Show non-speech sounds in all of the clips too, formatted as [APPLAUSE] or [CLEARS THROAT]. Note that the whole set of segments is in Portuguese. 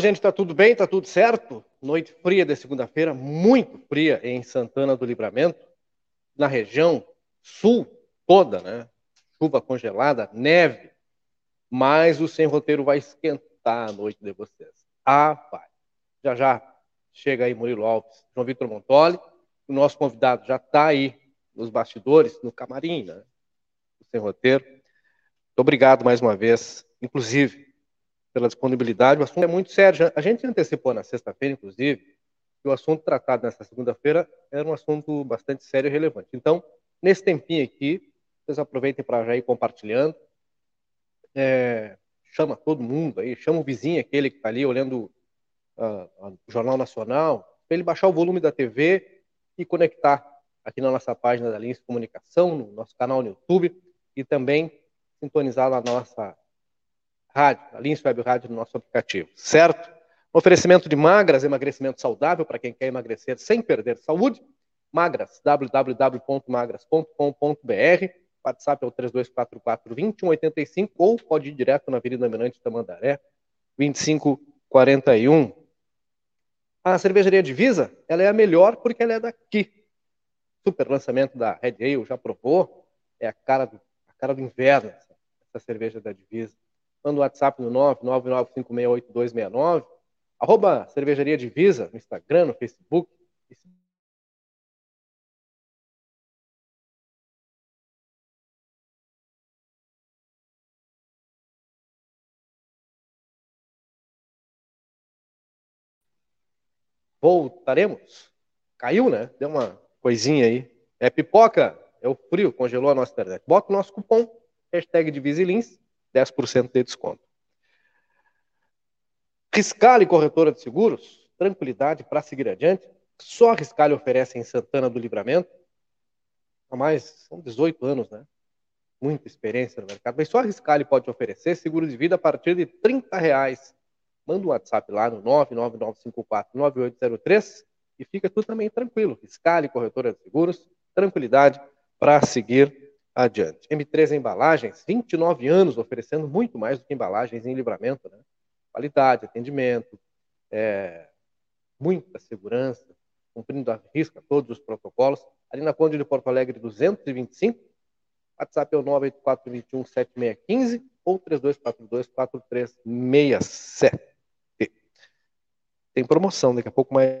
Gente, tá tudo bem? Tá tudo certo? Noite fria de segunda-feira, muito fria em Santana do Livramento, na região sul toda, né? Chuva congelada, neve, mas o sem roteiro vai esquentar a noite de vocês. Ah, pai. Já já chega aí Murilo Alves, João Vitor Montoli, o nosso convidado já está aí nos bastidores, no camarim, né? O sem roteiro. Muito obrigado mais uma vez, inclusive pela disponibilidade. O assunto é muito sério. A gente antecipou na sexta-feira, inclusive, que o assunto tratado nessa segunda-feira era um assunto bastante sério e relevante. Então, nesse tempinho aqui, vocês aproveitem para já ir compartilhando. É, chama todo mundo aí, chama o vizinho, aquele que está ali olhando uh, o Jornal Nacional, para ele baixar o volume da TV e conectar aqui na nossa página da Lins Comunicação, no nosso canal no YouTube e também sintonizar na nossa rádio, a Lins Web Rádio no nosso aplicativo, certo? Oferecimento de magras, emagrecimento saudável para quem quer emagrecer sem perder saúde. Magras, www.magras.com.br. WhatsApp é o 3244-2185 ou pode ir direto na Avenida Mirante Tamandaré, 2541. A cervejaria Divisa, ela é a melhor porque ela é daqui. Super lançamento da Red Ale, já provou? É a cara do, a cara do inverno, essa cerveja da Divisa manda um WhatsApp no 999568269, arroba Cervejaria Divisa, no Instagram, no Facebook. Voltaremos. Caiu, né? Deu uma coisinha aí. É pipoca, é o frio, congelou a nossa internet. Bota o nosso cupom, hashtag Divisilins, 10% de desconto. Riscale Corretora de Seguros, tranquilidade para seguir adiante. Só a Riscale oferece em Santana do Livramento. Há mais, são 18 anos, né? Muita experiência no mercado. Mas só a Riscale pode oferecer seguro de vida a partir de 30 reais. Manda um WhatsApp lá no 999549803 e fica tudo também tranquilo. Riscale Corretora de Seguros, tranquilidade para seguir adiante. M3 Embalagens, 29 anos oferecendo muito mais do que embalagens em livramento, né? Qualidade, atendimento, é, muita segurança, cumprindo a risca todos os protocolos. Ali na Conde de Porto Alegre 225, WhatsApp é o 984217615 ou 32424367. Tem promoção, daqui a pouco mais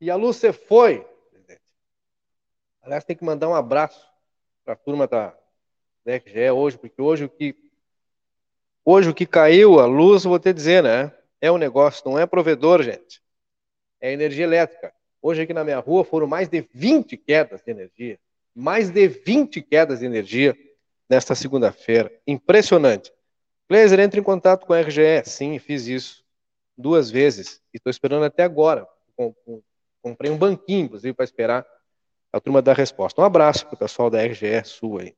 E a luz se foi. Aliás, tem que mandar um abraço para a turma da, da RGE hoje, porque hoje o que hoje o que caiu a luz, vou te dizer, né? É um negócio, não é provedor, gente. É energia elétrica. Hoje aqui na minha rua foram mais de 20 quedas de energia. Mais de 20 quedas de energia nesta segunda-feira. Impressionante. Glazer, entre em contato com a RGE. Sim, fiz isso duas vezes. E estou esperando até agora. Comprei um banquinho, inclusive, para esperar a turma dar resposta. Um abraço para o pessoal da RGE Sul aí.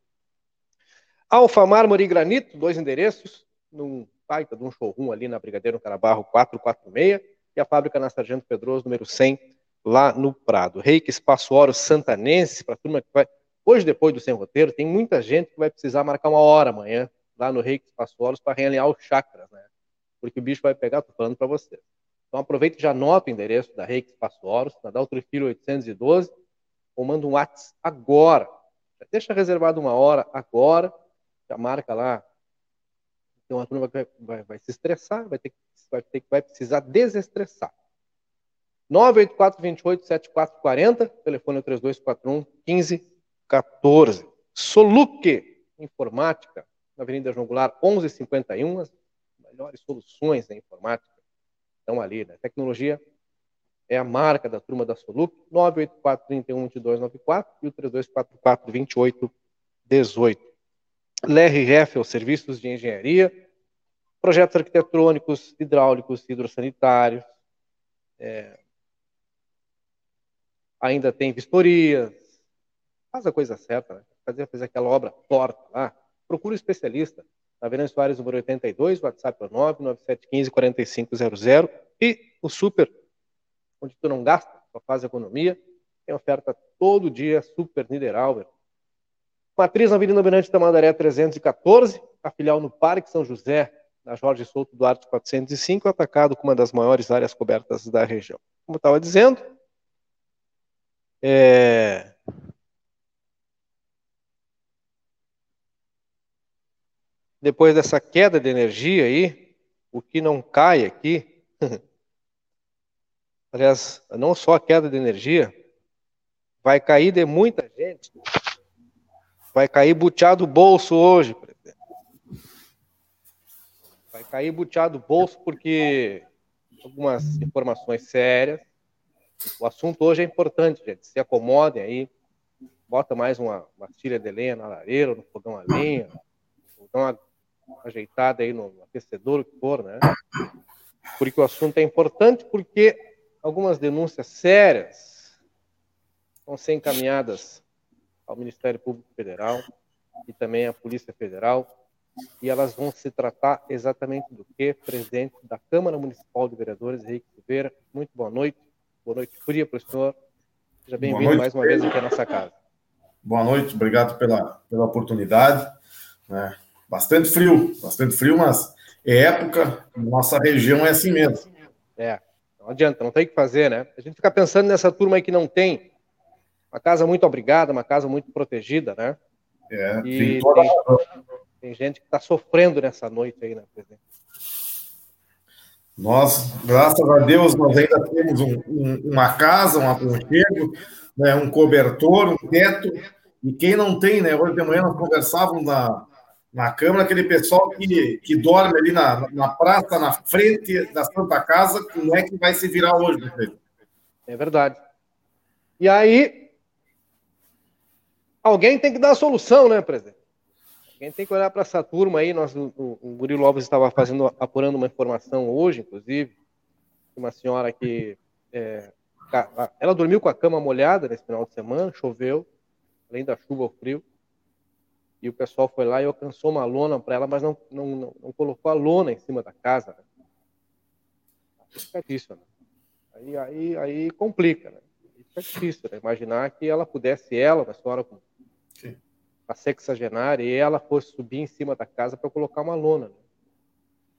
Alfa Mármore e Granito, dois endereços, num baita de um showroom ali na Brigadeiro Carabarro 446 e a fábrica na Sargento Pedroso, número 100, lá no Prado. Reiki Espaço Oro Santanense, para a turma que vai... Hoje, depois do Sem Roteiro, tem muita gente que vai precisar marcar uma hora amanhã lá no Reiki Espaço Oros para realinhar os chakras, né? Porque o bicho vai pegar, tô falando para você. Então aproveita e já anota o endereço da Reiki Espaço Oros, na Daltro Filho 812, ou manda um WhatsApp agora. Já deixa reservado uma hora agora, já marca lá. Então a turma vai, vai, vai se estressar, vai ter, vai ter vai precisar desestressar. 984 28 7440, telefone 3241 1514. Soluque Informática, na Avenida João Goulart 1151, as melhores soluções da informática estão ali, né? Tecnologia é a marca da turma da Soluc, 984 31 2294 e o 3244 2818. LRF, serviços de engenharia, projetos arquitetônicos, hidráulicos, hidrossanitários, é, ainda tem vistorias, faz a coisa certa, né? fazer, fazer aquela obra torta lá, procura um especialista, na Avenida Soares, número 82, WhatsApp é 99715-4500, e o Super, onde tu não gasta, só faz economia, tem oferta todo dia, Super Niederauer, Matriz na Avenida Almirante Tamandaré 314, a filial no Parque São José, na Jorge Souto Duarte 405, atacado com uma das maiores áreas cobertas da região. Como eu estava dizendo, é... depois dessa queda de energia aí, o que não cai aqui, [LAUGHS] aliás, não só a queda de energia, vai cair de muita gente Vai cair buteado do bolso hoje, presidente. Vai cair buteado do bolso porque algumas informações sérias. O assunto hoje é importante, gente. Se acomodem aí. Bota mais uma, uma de lenha na lareira, no fogão a lenha. Dá uma ajeitada aí no aquecedor, o que for, né? Porque o assunto é importante, porque algumas denúncias sérias vão ser encaminhadas ao Ministério Público Federal e também à Polícia Federal, e elas vão se tratar exatamente do que? Presidente da Câmara Municipal de Vereadores, Henrique Silveira. Muito boa noite. Boa noite fria para o senhor. Seja bem-vindo mais uma vez aqui à nossa casa. Boa noite, obrigado pela, pela oportunidade. É, bastante frio, bastante frio, mas é época, nossa região é assim mesmo. É, não adianta, não tem o que fazer, né? A gente fica pensando nessa turma aí que não tem uma casa muito obrigada, uma casa muito protegida, né? É, e tem, tem, gente que está sofrendo nessa noite aí, né, presidente? Nós, graças a Deus, nós ainda temos um, um, uma casa, um aconchego, né, um cobertor, um teto. E quem não tem, né? Hoje de manhã nós conversávamos na, na Câmara, aquele pessoal que, que dorme ali na, na praça, na frente da Santa Casa, como é que vai se virar hoje, presidente? É verdade. E aí, Alguém tem que dar a solução, né, presidente? Alguém tem que olhar para essa turma aí. Nós, o, o Murilo Alves estava fazendo, apurando uma informação hoje, inclusive, uma senhora que é, ela dormiu com a cama molhada nesse final de semana, choveu, além da chuva, o frio. E o pessoal foi lá e alcançou uma lona para ela, mas não, não, não, não, colocou a lona em cima da casa. Né? Fica difícil, né? Aí, aí, aí complica, né? Fica difícil, né? Imaginar que ela pudesse, ela, uma senhora com a sexagenária e ela fosse subir em cima da casa para colocar uma lona. Né?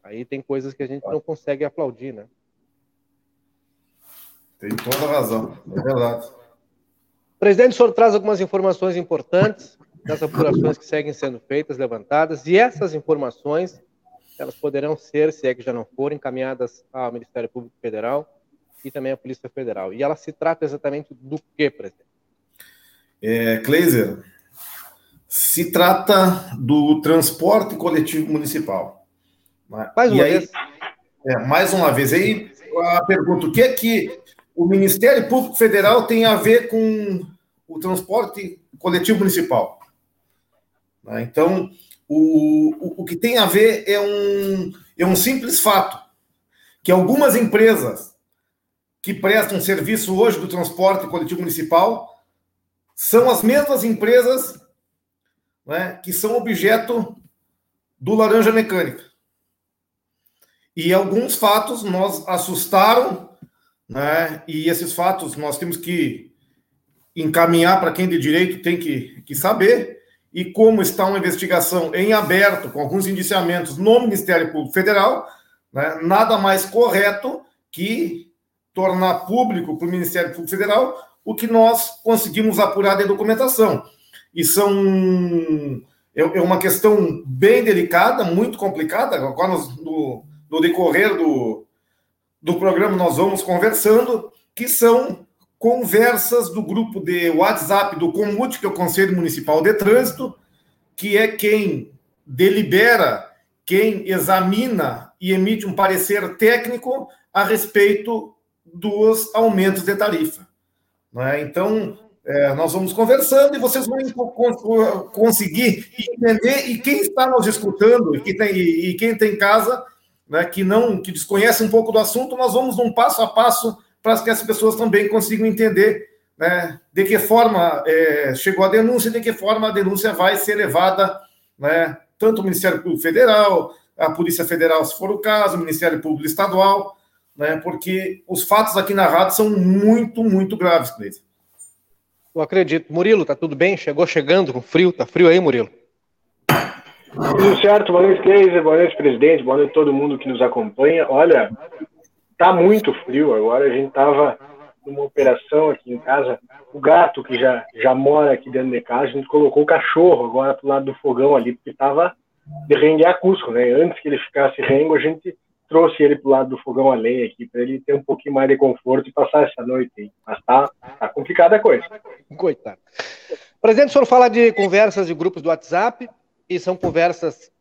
Aí tem coisas que a gente não consegue aplaudir, né? Tem toda a razão, é verdade. Presidente, o senhor traz algumas informações importantes das apurações que seguem sendo feitas, levantadas, e essas informações, elas poderão ser, se é que já não forem, encaminhadas ao Ministério Público Federal e também a Polícia Federal. E ela se trata exatamente do que, presidente? É, Kleiser, se trata do transporte coletivo municipal. Né? Mais uma aí, vez. É, mais uma vez. Aí a pergunta: o que é que o Ministério Público Federal tem a ver com o transporte coletivo municipal? Né? Então, o, o, o que tem a ver é um, é um simples fato: que algumas empresas que prestam serviço hoje do transporte coletivo municipal são as mesmas empresas né, que são objeto do laranja mecânica. E alguns fatos nos assustaram, né, e esses fatos nós temos que encaminhar para quem de direito tem que, que saber. E como está uma investigação em aberto, com alguns indiciamentos no Ministério Público Federal, né, nada mais correto que tornar público para o Ministério Público Federal o que nós conseguimos apurar da documentação. E são é, é uma questão bem delicada, muito complicada. Agora, no, no decorrer do, do programa, nós vamos conversando, que são conversas do grupo de WhatsApp do Comute, que é o Conselho Municipal de Trânsito, que é quem delibera, quem examina e emite um parecer técnico a respeito dos aumentos de tarifa. Né? Então, é, nós vamos conversando e vocês vão conseguir entender, e quem está nos escutando e, que tem, e quem tem casa, né, que não que desconhece um pouco do assunto, nós vamos um passo a passo para que as pessoas também consigam entender né, de que forma é, chegou a denúncia, de que forma a denúncia vai ser levada, né, tanto o Ministério Público Federal, a Polícia Federal, se for o caso, o Ministério Público Estadual, né, porque os fatos aqui narrados são muito, muito graves, Cleiton. Eu acredito. Murilo, tá tudo bem? Chegou chegando com frio? Tá frio aí, Murilo? Tudo certo. Boa noite, Cleiser. Boa noite, presidente. Boa noite a todo mundo que nos acompanha. Olha, tá muito frio. Agora a gente tava numa operação aqui em casa. O gato que já, já mora aqui dentro de casa, a gente colocou o cachorro agora pro lado do fogão ali, porque tava de rengue a Cusco, né? Antes que ele ficasse rengo, a gente trouxe ele pro lado do fogão a lenha aqui, para ele ter um pouquinho mais de conforto e passar essa noite aí. Mas tá, tá complicada a coisa. Coitado. Presidente, o senhor fala de conversas de grupos do WhatsApp, e são conversas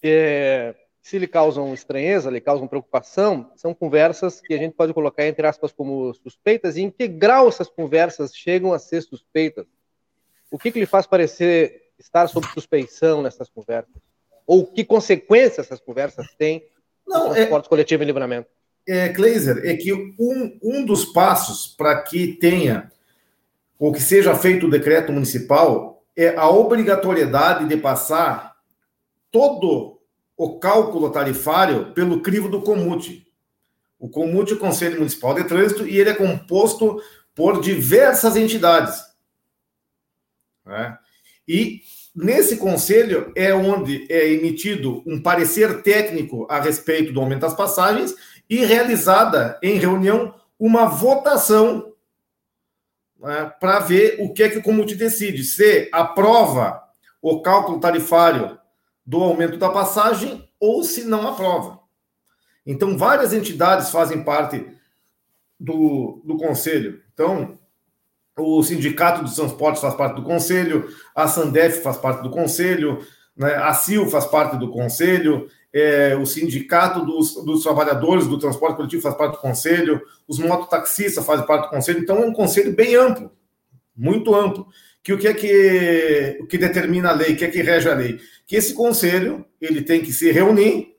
que, se lhe causam estranheza, lhe causam preocupação, são conversas que a gente pode colocar, entre aspas, como suspeitas, e em que grau essas conversas chegam a ser suspeitas? O que, que lhe faz parecer estar sob suspeição nessas conversas? Ou que consequências essas conversas têm não, transporte é, coletivo em livramento. É, Kleiser, é que um, um dos passos para que tenha ou que seja feito o decreto municipal é a obrigatoriedade de passar todo o cálculo tarifário pelo crivo do Comute. O Comute é o Conselho Municipal de Trânsito e ele é composto por diversas entidades. Né? E Nesse conselho é onde é emitido um parecer técnico a respeito do aumento das passagens e realizada em reunião uma votação né, para ver o que é que o Comute decide, se aprova o cálculo tarifário do aumento da passagem ou se não aprova. Então, várias entidades fazem parte do, do conselho. Então, o Sindicato dos Transportes faz parte do conselho, a Sandef faz parte do conselho, né, a CIL faz parte do conselho, é, o Sindicato dos, dos, Trabalhadores do Transporte Coletivo faz parte do conselho, os mototaxistas fazem parte do conselho, então é um conselho bem amplo, muito amplo. Que o que é que, o que determina a lei, o que é que rege a lei? Que esse conselho ele tem que se reunir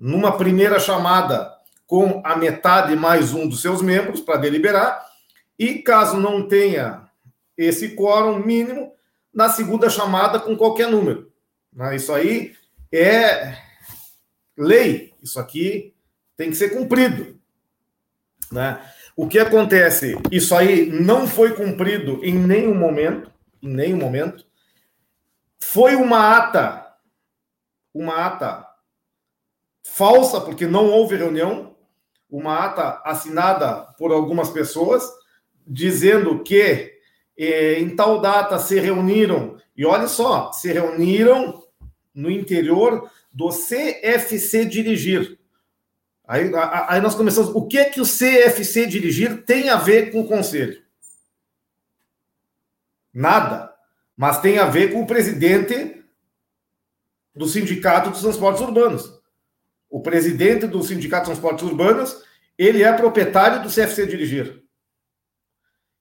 numa primeira chamada com a metade mais um dos seus membros para deliberar, e caso não tenha esse quórum mínimo, na segunda chamada com qualquer número. Né? Isso aí é lei. Isso aqui tem que ser cumprido. Né? O que acontece? Isso aí não foi cumprido em nenhum momento, em nenhum momento. Foi uma ata, uma ata falsa, porque não houve reunião, uma ata assinada por algumas pessoas, dizendo que eh, em tal data se reuniram, e olha só, se reuniram no interior do CFC Dirigir. Aí, aí nós começamos. O que é que o CFC dirigir tem a ver com o conselho? Nada. Mas tem a ver com o presidente do Sindicato dos Transportes Urbanos. O presidente do Sindicato de Transportes Urbanos, ele é proprietário do CFC dirigir.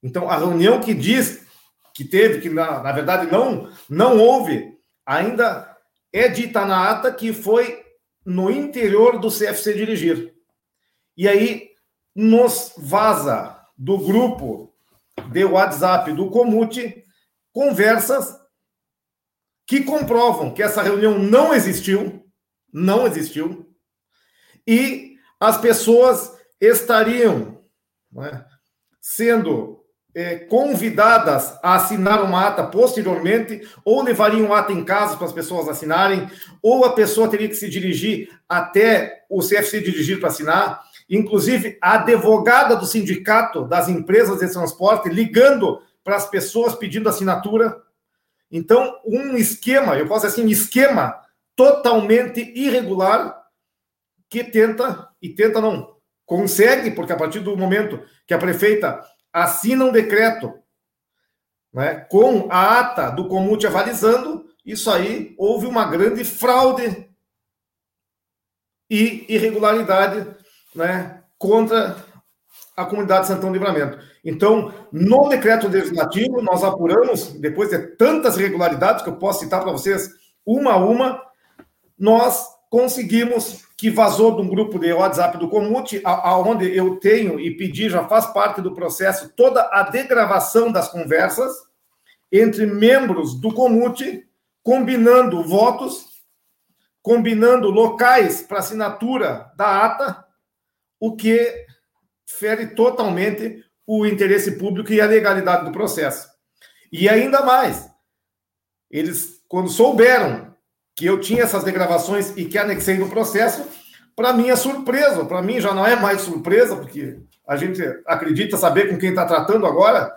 Então, a reunião que diz que teve, que na, na verdade não, não houve, ainda é dita na ata que foi no interior do CFC dirigir. E aí nos vaza do grupo de WhatsApp do Comute conversas que comprovam que essa reunião não existiu, não existiu, e as pessoas estariam é, sendo é, convidadas a assinar uma ata posteriormente, ou levariam ata em casa para as pessoas assinarem, ou a pessoa teria que se dirigir até o CFC dirigir para assinar. Inclusive, a advogada do sindicato das empresas de transporte ligando para as pessoas pedindo assinatura. Então, um esquema, eu posso dizer assim, esquema totalmente irregular que tenta, e tenta não, consegue, porque a partir do momento que a prefeita assina um decreto né, com a ata do comute avalizando, isso aí houve uma grande fraude e irregularidade né, contra a comunidade de Santão Livramento. Então, no decreto legislativo, nós apuramos, depois de tantas irregularidades que eu posso citar para vocês uma a uma, nós conseguimos que vazou de um grupo de WhatsApp do Comute, aonde eu tenho e pedi, já faz parte do processo, toda a degravação das conversas entre membros do Comute, combinando votos, combinando locais para assinatura da ata, o que fere totalmente o interesse público e a legalidade do processo. E ainda mais, eles, quando souberam que eu tinha essas degravações e que anexei no processo, para mim é surpresa, para mim já não é mais surpresa, porque a gente acredita saber com quem está tratando agora.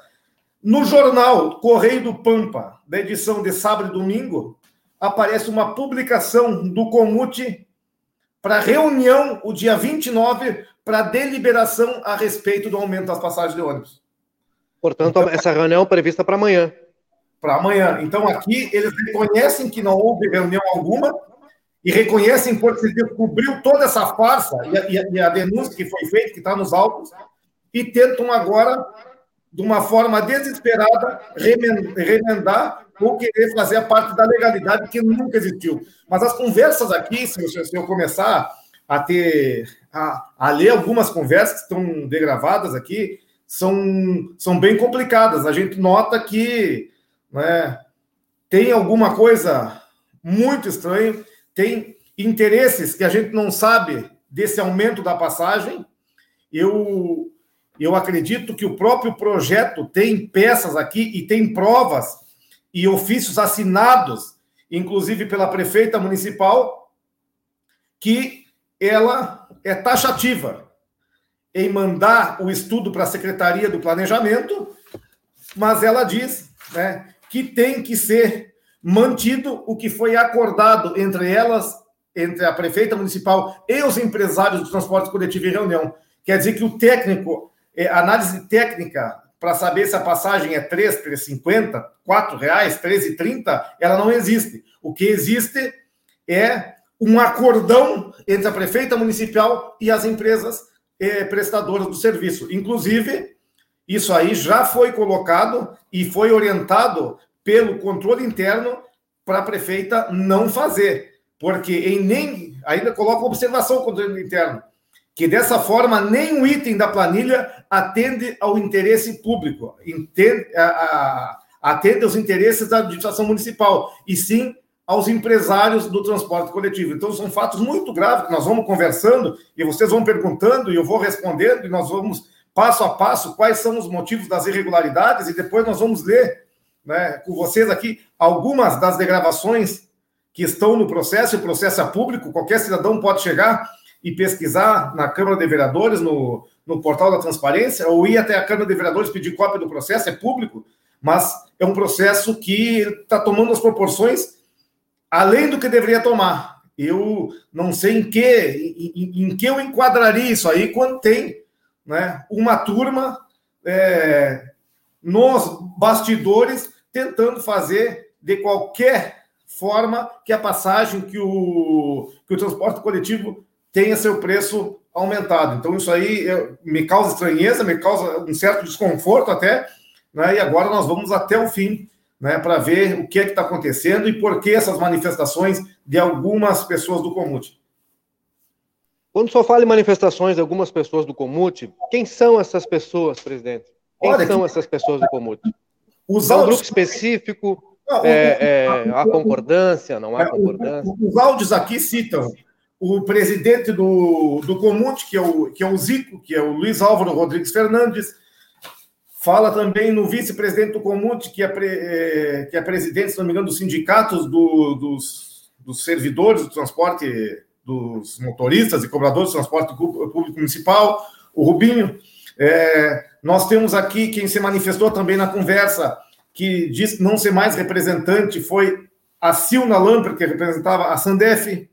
No jornal Correio do Pampa, da edição de sábado e domingo, aparece uma publicação do Comute para reunião o dia 29 para deliberação a respeito do aumento das passagens de ônibus. Portanto, então, essa reunião é prevista para amanhã para amanhã. Então, aqui, eles reconhecem que não houve reunião alguma e reconhecem porque se descobriu toda essa farsa e a, e a denúncia que foi feita, que está nos autos, e tentam agora, de uma forma desesperada, remendar ou querer fazer a parte da legalidade que nunca existiu. Mas as conversas aqui, se eu, se eu começar a ter a, a, ler algumas conversas que estão degravadas aqui, são, são bem complicadas. A gente nota que né? Tem alguma coisa muito estranha, tem interesses que a gente não sabe desse aumento da passagem. Eu, eu acredito que o próprio projeto tem peças aqui e tem provas e ofícios assinados, inclusive pela prefeita municipal, que ela é taxativa em mandar o estudo para a Secretaria do Planejamento, mas ela diz né, que tem que ser mantido o que foi acordado entre elas, entre a prefeita municipal e os empresários do transporte coletivo em reunião. Quer dizer que o técnico, é, análise técnica para saber se a passagem é 3, 3,50, 4 reais, 13,30, ela não existe. O que existe é um acordão entre a prefeita municipal e as empresas eh, prestadoras do serviço. Inclusive, isso aí já foi colocado e foi orientado pelo controle interno para a prefeita não fazer, porque em nem ainda coloca observação o controle interno, que dessa forma nenhum item da planilha atende ao interesse público, entende, a, a, atende aos interesses da administração municipal, e sim aos empresários do transporte coletivo. Então, são fatos muito graves que nós vamos conversando e vocês vão perguntando e eu vou respondendo e nós vamos passo a passo quais são os motivos das irregularidades e depois nós vamos ler né, com vocês aqui algumas das degravações que estão no processo. O processo é público, qualquer cidadão pode chegar e pesquisar na Câmara de Vereadores, no, no portal da transparência, ou ir até a Câmara de Vereadores pedir cópia do processo, é público, mas é um processo que está tomando as proporções além do que deveria tomar. Eu não sei em que, em, em que eu enquadraria isso aí quando tem né, uma turma é, nos bastidores tentando fazer de qualquer forma que a passagem, que o, que o transporte coletivo tenha seu preço aumentado. Então, isso aí é, me causa estranheza, me causa um certo desconforto até, né? e agora nós vamos até o fim né, para ver o que é está acontecendo e por que essas manifestações de algumas pessoas do Comute. Quando só fala em manifestações de algumas pessoas do Comute, quem são essas pessoas, presidente? Quem Olha, são que... essas pessoas do Comute? Os áudios... um grupo específico? Não, é, é, há concordância? Não há é, concordância? Os áudios aqui citam o presidente do, do Comute, que é, o, que é o Zico, que é o Luiz Álvaro Rodrigues Fernandes, fala também no vice-presidente do Comute, que é, pre, é, que é presidente, se não me engano, dos sindicatos do, dos, dos servidores do transporte, dos motoristas e cobradores do transporte público municipal, o Rubinho. É, nós temos aqui quem se manifestou também na conversa, que diz não ser mais representante, foi a Silna Lamper, que representava a Sandef,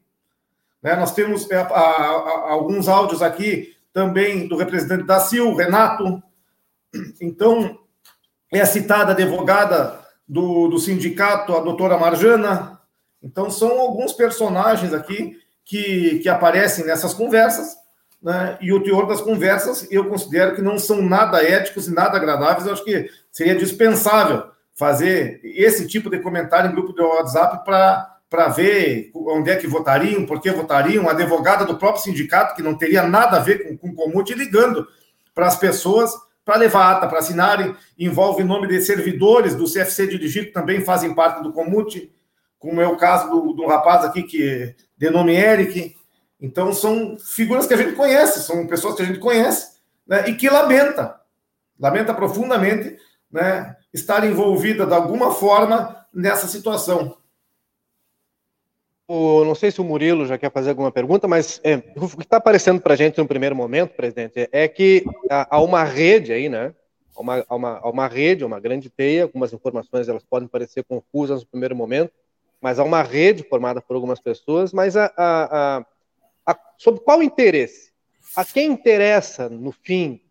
né? Nós temos é, a, a, alguns áudios aqui também do representante da CIL, Renato. Então, é citada a advogada do, do sindicato, a doutora Marjana. Então, são alguns personagens aqui que, que aparecem nessas conversas, né? e o teor das conversas eu considero que não são nada éticos e nada agradáveis. Eu acho que seria dispensável fazer esse tipo de comentário em grupo de WhatsApp para ver onde é que votariam, por que votariam, uma advogada do próprio sindicato, que não teria nada a ver com, o Comute, ligando para as pessoas para levar ata, para assinarem, envolve nome de servidores do CFC dirigido, também fazem parte do Comute, como é o caso do, do rapaz aqui, que de nome Eric. Então, são figuras que a gente conhece, são pessoas que a gente conhece, né, e que lamenta, lamenta profundamente, né, estar envolvida de alguma forma nessa situação. O, não sei se o Murilo já quer fazer alguma pergunta, mas é, o que está aparecendo para a gente no primeiro momento, presidente, é que há uma rede aí, né? Há uma, há uma, há uma rede, uma grande teia, algumas informações elas podem parecer confusas no primeiro momento, mas há uma rede formada por algumas pessoas, mas a, a, a, sobre qual interesse? A quem interessa, no fim,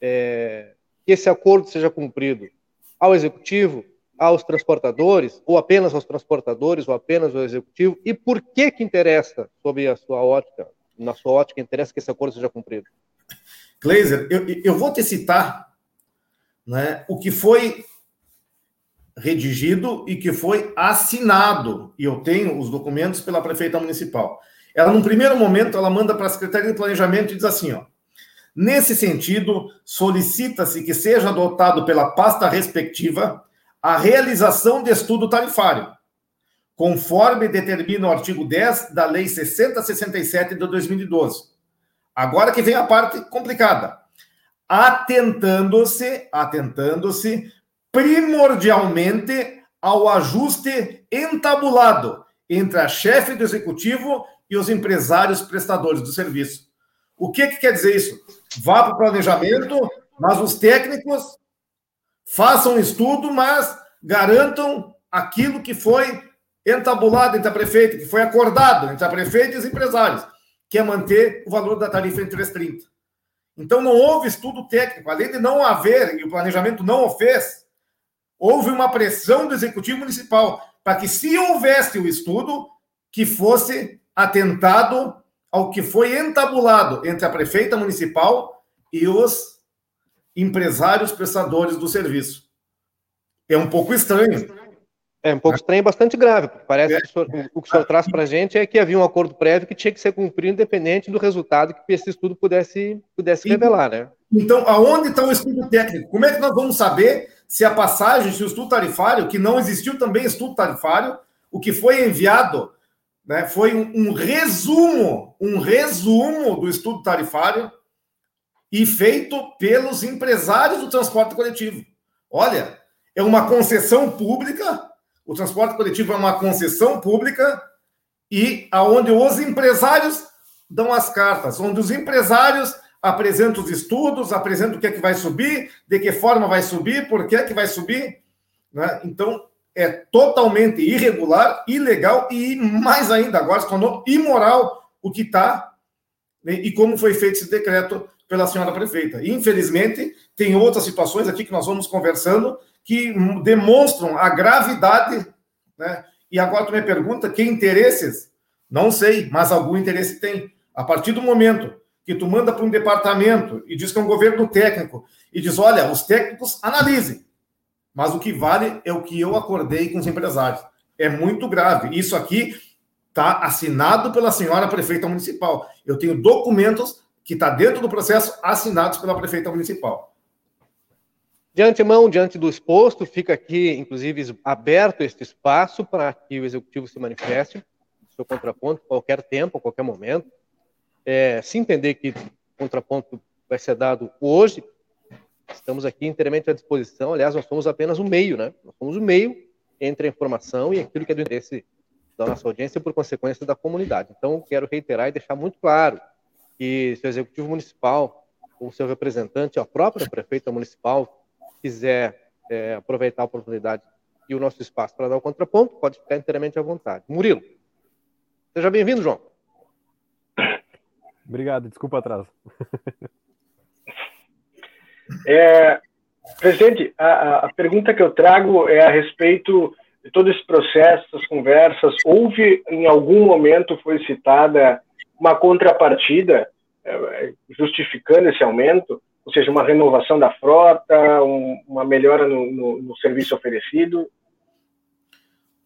é, que esse acordo seja cumprido? Ao executivo? Aos transportadores, ou apenas aos transportadores, ou apenas ao executivo, e por que que interessa, sob a sua ótica, na sua ótica, interessa que esse acordo seja cumprido? Gleiser, eu, eu vou te citar né, o que foi redigido e que foi assinado, e eu tenho os documentos pela prefeita municipal. Ela, num primeiro momento, ela manda para a Secretaria de Planejamento e diz assim, ó, Nesse sentido, solicita-se que seja adotado pela pasta respectiva a realização de estudo tarifário, conforme determina o artigo 10 da Lei 6067 de 2012. Agora que vem a parte complicada. Atentando-se, atentando-se primordialmente ao ajuste entabulado entre a chefe do executivo e os empresários prestadores do serviço. O que, que quer dizer isso? Vá para o planejamento, mas os técnicos façam estudo, mas garantam aquilo que foi entabulado entre a prefeita, que foi acordado entre a prefeita e os empresários, que é manter o valor da tarifa em 3,30. Então não houve estudo técnico, além de não haver, e o planejamento não o fez, houve uma pressão do executivo municipal para que, se houvesse o estudo, que fosse atentado ao que foi entabulado entre a prefeita municipal e os empresários prestadores do serviço. É um pouco estranho. É um pouco estranho e bastante grave, parece é. que o, senhor, o que o senhor traz para a gente é que havia um acordo prévio que tinha que ser cumprido independente do resultado que esse estudo pudesse, pudesse revelar, né? Então, aonde está o estudo técnico? Como é que nós vamos saber se a passagem, se o estudo tarifário, que não existiu também estudo tarifário, o que foi enviado né, foi um, um resumo, um resumo do estudo tarifário e feito pelos empresários do transporte coletivo. Olha, é uma concessão pública, o transporte coletivo é uma concessão pública e aonde os empresários dão as cartas, onde os empresários apresentam os estudos, apresentam o que é que vai subir, de que forma vai subir, por que é que vai subir. Né? Então, é totalmente irregular, ilegal e mais ainda agora se tornou imoral o que está né, e como foi feito esse decreto pela senhora prefeita. Infelizmente, tem outras situações aqui que nós vamos conversando que demonstram a gravidade, né? E agora tu me pergunta que interesses? Não sei, mas algum interesse tem. A partir do momento que tu manda para um departamento e diz que é um governo técnico e diz, olha, os técnicos analisem, mas o que vale é o que eu acordei com os empresários. É muito grave. Isso aqui está assinado pela senhora prefeita municipal. Eu tenho documentos que está dentro do processo assinados pela prefeita municipal. De antemão, diante do exposto, fica aqui, inclusive, aberto este espaço para que o executivo se manifeste, seu contraponto, qualquer tempo, qualquer momento. É, se entender que contraponto vai ser dado hoje, estamos aqui inteiramente à disposição. Aliás, nós somos apenas o um meio, né? Nós somos o um meio entre a informação e aquilo que é do interesse da nossa audiência e, por consequência, da comunidade. Então, quero reiterar e deixar muito claro que se o executivo municipal, ou seu representante, a própria prefeita municipal, quiser é, aproveitar a oportunidade e o nosso espaço para dar o contraponto, pode ficar inteiramente à vontade. Murilo, seja bem-vindo, João. Obrigado, desculpa o atraso. [LAUGHS] É, presidente, a, a, pergunta que eu trago é a respeito de todo esse processo, as conversas. Houve, em algum momento, foi citada uma contrapartida é, justificando esse aumento? ou seja, uma renovação da frota, um, uma melhora no, no, no, serviço oferecido?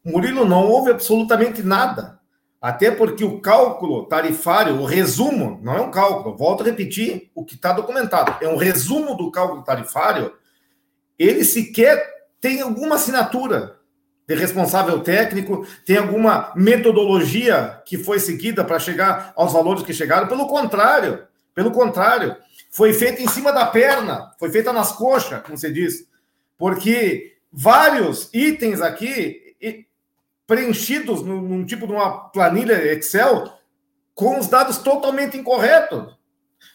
Murilo, não houve absolutamente nada. Até porque o cálculo tarifário, o resumo, não é um cálculo, volto a repetir o que está documentado, é um resumo do cálculo tarifário, ele sequer tem alguma assinatura de responsável técnico, tem alguma metodologia que foi seguida para chegar aos valores que chegaram. Pelo contrário, pelo contrário, foi feita em cima da perna, foi feita nas coxas, como você diz, porque vários itens aqui preenchidos num, num tipo de uma planilha Excel com os dados totalmente incorretos.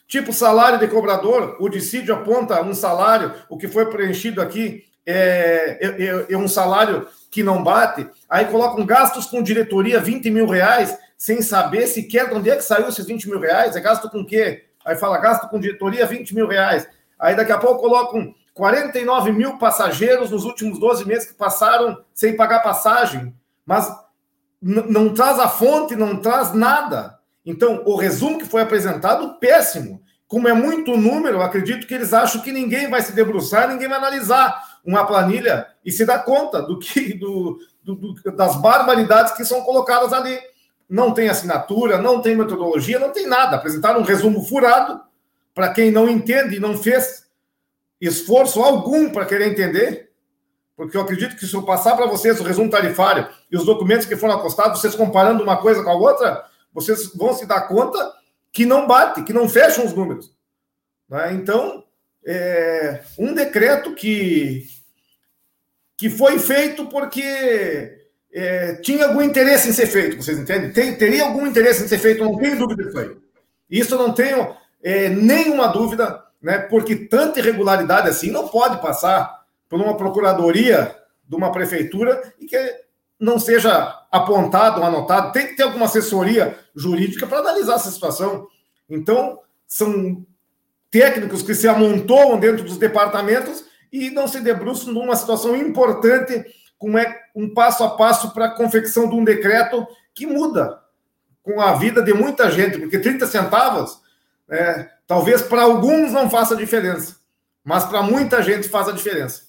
Tipo salário de cobrador, o dissídio aponta um salário, o que foi preenchido aqui é, é, é, é um salário que não bate. Aí colocam gastos com diretoria 20 mil reais, sem saber sequer de onde é que saiu esses 20 mil reais. É gasto com quê? Aí fala, gasto com diretoria 20 mil reais. Aí daqui a pouco colocam 49 mil passageiros nos últimos 12 meses que passaram sem pagar passagem. Mas não traz a fonte, não traz nada. Então, o resumo que foi apresentado, péssimo. Como é muito número, acredito que eles acham que ninguém vai se debruçar, ninguém vai analisar uma planilha e se dar conta do que do, do, do das barbaridades que são colocadas ali não tem assinatura, não tem metodologia, não tem nada. Apresentaram um resumo furado para quem não entende e não fez esforço algum para querer entender. Porque eu acredito que se eu passar para vocês o resumo tarifário e os documentos que foram acostados, vocês comparando uma coisa com a outra, vocês vão se dar conta que não bate, que não fecham os números. Né? Então, é um decreto que, que foi feito porque é, tinha algum interesse em ser feito, vocês entendem? Tem, teria algum interesse em ser feito, não tenho dúvida disso aí. Isso não tenho é, nenhuma dúvida, né? Porque tanta irregularidade assim não pode passar por uma procuradoria de uma prefeitura e que não seja apontado, anotado. Tem que ter alguma assessoria jurídica para analisar essa situação. Então, são técnicos que se amontoam dentro dos departamentos e não se debruçam numa situação importante como é um passo a passo para a confecção de um decreto que muda com a vida de muita gente, porque 30 centavos, é, talvez para alguns não faça diferença, mas para muita gente faz a diferença.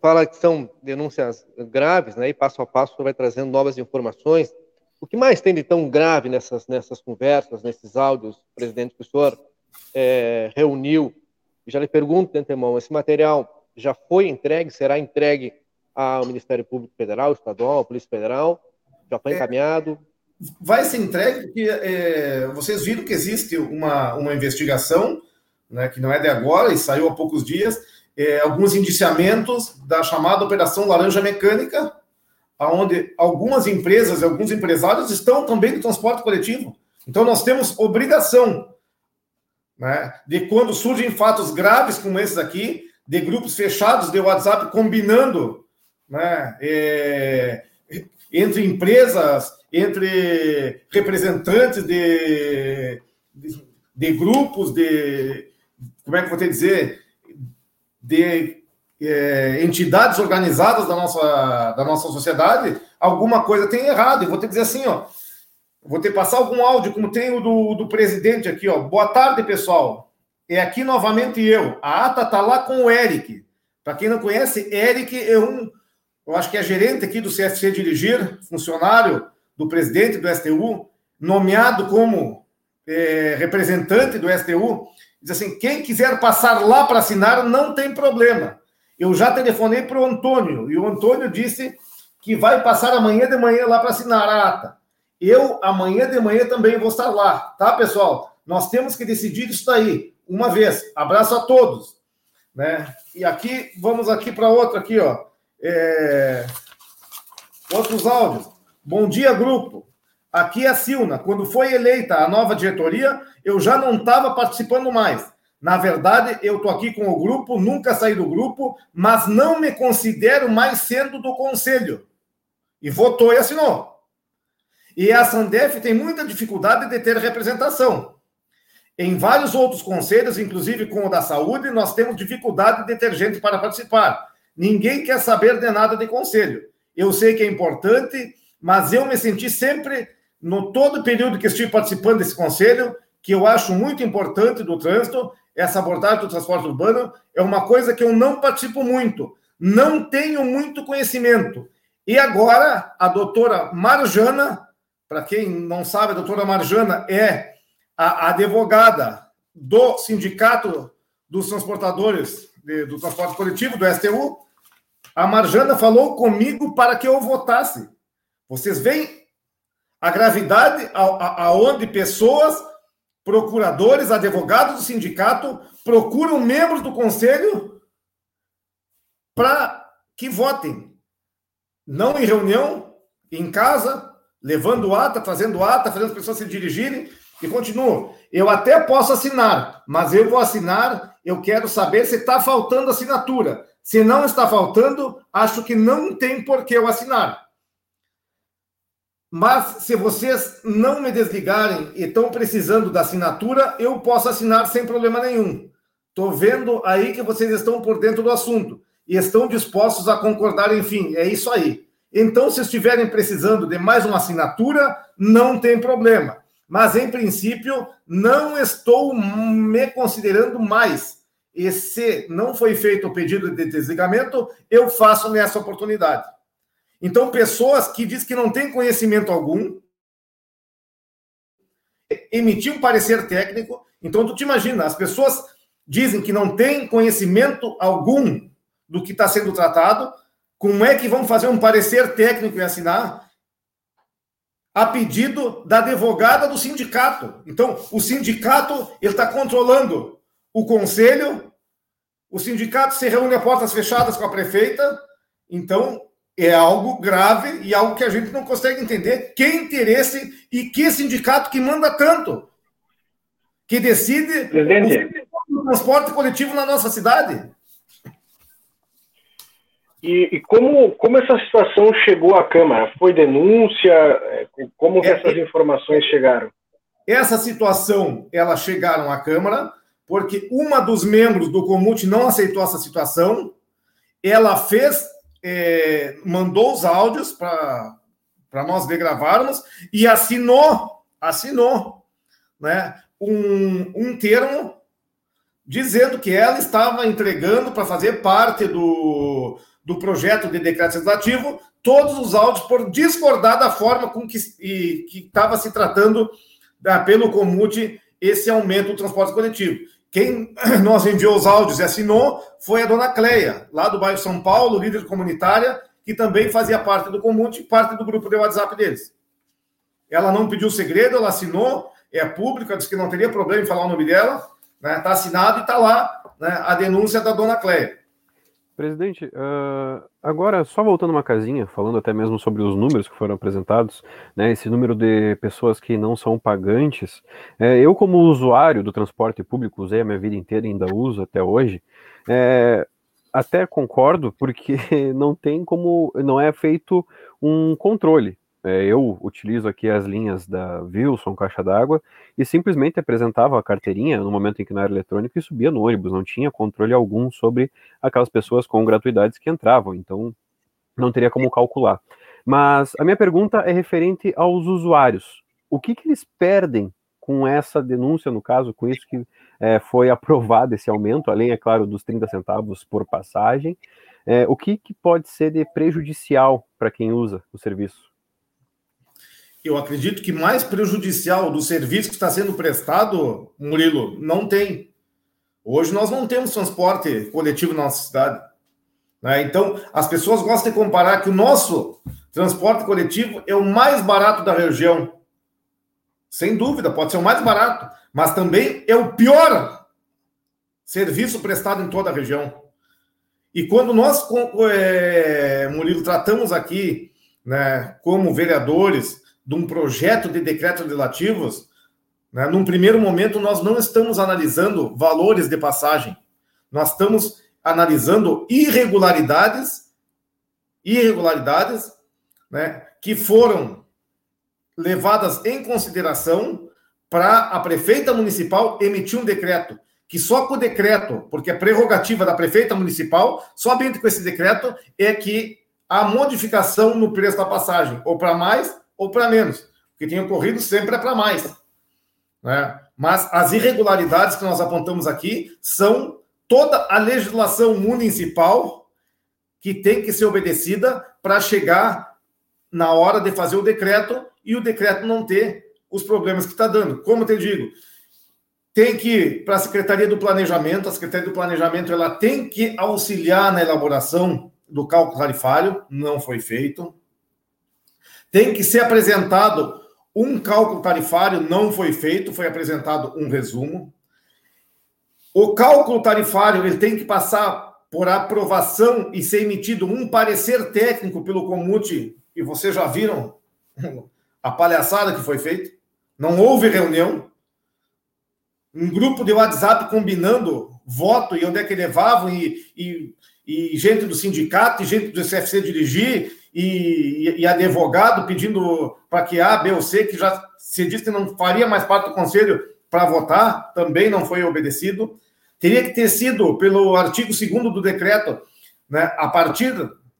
Fala que são denúncias graves, né? E passo a passo vai trazendo novas informações. O que mais tem de tão grave nessas, nessas conversas, nesses áudios, presidente, que o senhor é, reuniu? Já lhe pergunto de antemão, esse material já foi entregue, será entregue ao Ministério Público Federal, Estadual, à Polícia Federal? Já foi é. encaminhado? É, vai ser entregue, porque é, vocês viram que existe uma, uma investigação, né, que não é de agora e saiu há poucos dias, é, alguns indiciamentos da chamada Operação Laranja Mecânica, onde algumas empresas e alguns empresários estão também no transporte coletivo. Então, nós temos obrigação né, de, quando surgem fatos graves como esses aqui, de grupos fechados de WhatsApp combinando né, é, entre empresas, entre representantes de, de, de, grupos, de como é que eu vou te dizer, de é, entidades organizadas da nossa, da nossa sociedade, alguma coisa tem errado. E vou te dizer assim, ó, vou te passar algum áudio, como tem o do, do presidente aqui, ó. Boa tarde, pessoal. É aqui novamente eu. A ata tá lá com o Eric. Para quem não conhece, Eric é um, eu acho que é gerente aqui do CFC Dirigir, funcionário do presidente do STU, nomeado como é, representante do STU. Diz assim: quem quiser passar lá para assinar, não tem problema. Eu já telefonei para o Antônio, e o Antônio disse que vai passar amanhã de manhã lá para assinar a ata. Eu, amanhã de manhã, também vou estar lá, tá, pessoal? Nós temos que decidir isso daí uma vez. Abraço a todos. Né? E aqui, vamos aqui para outra aqui, ó. É... Outros áudios. Bom dia, grupo. Aqui é a Silna. Quando foi eleita a nova diretoria, eu já não estava participando mais. Na verdade, eu estou aqui com o grupo, nunca saí do grupo, mas não me considero mais sendo do conselho. E votou e assinou. E a Sandef tem muita dificuldade de ter representação. Em vários outros conselhos, inclusive com o da saúde, nós temos dificuldade de ter gente para participar. Ninguém quer saber de nada de conselho. Eu sei que é importante, mas eu me senti sempre, no todo o período que estive participando desse conselho, que eu acho muito importante do trânsito, essa abordagem do transporte urbano, é uma coisa que eu não participo muito, não tenho muito conhecimento. E agora, a doutora Marjana, para quem não sabe, a doutora Marjana é a, advogada do Sindicato dos Transportadores de, do Transporte Coletivo, do STU, a Marjana falou comigo para que eu votasse. Vocês veem a gravidade aonde pessoas, procuradores, advogados do sindicato procuram membros do conselho para que votem. Não em reunião, em casa, levando ata, trazendo ata, fazendo as pessoas se dirigirem, e continuo. Eu até posso assinar, mas eu vou assinar. Eu quero saber se está faltando assinatura. Se não está faltando, acho que não tem por que eu assinar. Mas se vocês não me desligarem e estão precisando da assinatura, eu posso assinar sem problema nenhum. Estou vendo aí que vocês estão por dentro do assunto e estão dispostos a concordar, enfim, é isso aí. Então, se estiverem precisando de mais uma assinatura, não tem problema mas em princípio não estou me considerando mais. E se não foi feito o pedido de desligamento, eu faço nessa oportunidade. Então, pessoas que dizem que não têm conhecimento algum, emitir um parecer técnico. Então, tu te imagina, as pessoas dizem que não têm conhecimento algum do que está sendo tratado, como é que vão fazer um parecer técnico e assinar? a pedido da advogada do sindicato. Então, o sindicato está controlando o conselho, o sindicato se reúne a portas fechadas com a prefeita, então é algo grave e algo que a gente não consegue entender que interesse e que sindicato que manda tanto, que decide o transporte coletivo na nossa cidade. E, e, como, como essa situação chegou à Câmara? Foi denúncia? É, como é, essas informações chegaram? Essa situação, elas chegaram à Câmara porque uma dos membros do Comute não aceitou essa situação. Ela fez, é, mandou os áudios para nós degravarmos e assinou, assinou, né, um, um termo dizendo que ela estava entregando para fazer parte do do projeto de decreto legislativo, todos os áudios por discordar da forma com que estava se tratando da, pelo Comute esse aumento do transporte coletivo. Quem [CLEARS THROAT] nós enviou os áudios e assinou foi a dona Cleia, lá do bairro São Paulo, líder comunitária, que também fazia parte do Comute, parte do grupo de WhatsApp deles. Ela não pediu segredo, ela assinou, é pública, disse que não teria problema em falar o nome dela, está né, assinado e está lá né, a denúncia da dona Cleia. Presidente, uh, agora só voltando uma casinha, falando até mesmo sobre os números que foram apresentados, né, esse número de pessoas que não são pagantes, é, eu como usuário do transporte público, usei a minha vida inteira e ainda uso até hoje, é, até concordo, porque [LAUGHS] não tem como, não é feito um controle. É, eu utilizo aqui as linhas da Wilson Caixa d'Água e simplesmente apresentava a carteirinha no momento em que não era eletrônico e subia no ônibus, não tinha controle algum sobre aquelas pessoas com gratuidades que entravam, então não teria como calcular. Mas a minha pergunta é referente aos usuários. O que, que eles perdem com essa denúncia, no caso, com isso que é, foi aprovado esse aumento, além, é claro, dos 30 centavos por passagem, é, o que, que pode ser de prejudicial para quem usa o serviço? Eu acredito que mais prejudicial do serviço que está sendo prestado, Murilo, não tem. Hoje nós não temos transporte coletivo na nossa cidade. Né? Então, as pessoas gostam de comparar que o nosso transporte coletivo é o mais barato da região. Sem dúvida, pode ser o mais barato, mas também é o pior serviço prestado em toda a região. E quando nós, é, Murilo, tratamos aqui, né, como vereadores, de um projeto de decretos legislativos, né, num primeiro momento nós não estamos analisando valores de passagem, nós estamos analisando irregularidades, irregularidades, né, que foram levadas em consideração para a prefeita municipal emitir um decreto que só com o decreto, porque é prerrogativa da prefeita municipal, somente com esse decreto é que a modificação no preço da passagem, ou para mais ou para menos. O que tem ocorrido sempre é para mais. Né? Mas as irregularidades que nós apontamos aqui são toda a legislação municipal que tem que ser obedecida para chegar na hora de fazer o decreto e o decreto não ter os problemas que está dando. Como eu te digo, tem que para a Secretaria do Planejamento, a Secretaria do Planejamento ela tem que auxiliar na elaboração do cálculo tarifário, não foi feito. Tem que ser apresentado um cálculo tarifário, não foi feito, foi apresentado um resumo. O cálculo tarifário ele tem que passar por aprovação e ser emitido um parecer técnico pelo Comute, e vocês já viram a palhaçada que foi feita. Não houve reunião. Um grupo de WhatsApp combinando voto e onde é que levavam, e, e, e gente do sindicato, e gente do CFC dirigir, e, e, advogado pedindo para que A, B ou C, que já se disse que não faria mais parte do conselho para votar, também não foi obedecido. Teria que ter sido, pelo artigo 2 do decreto, né, a partir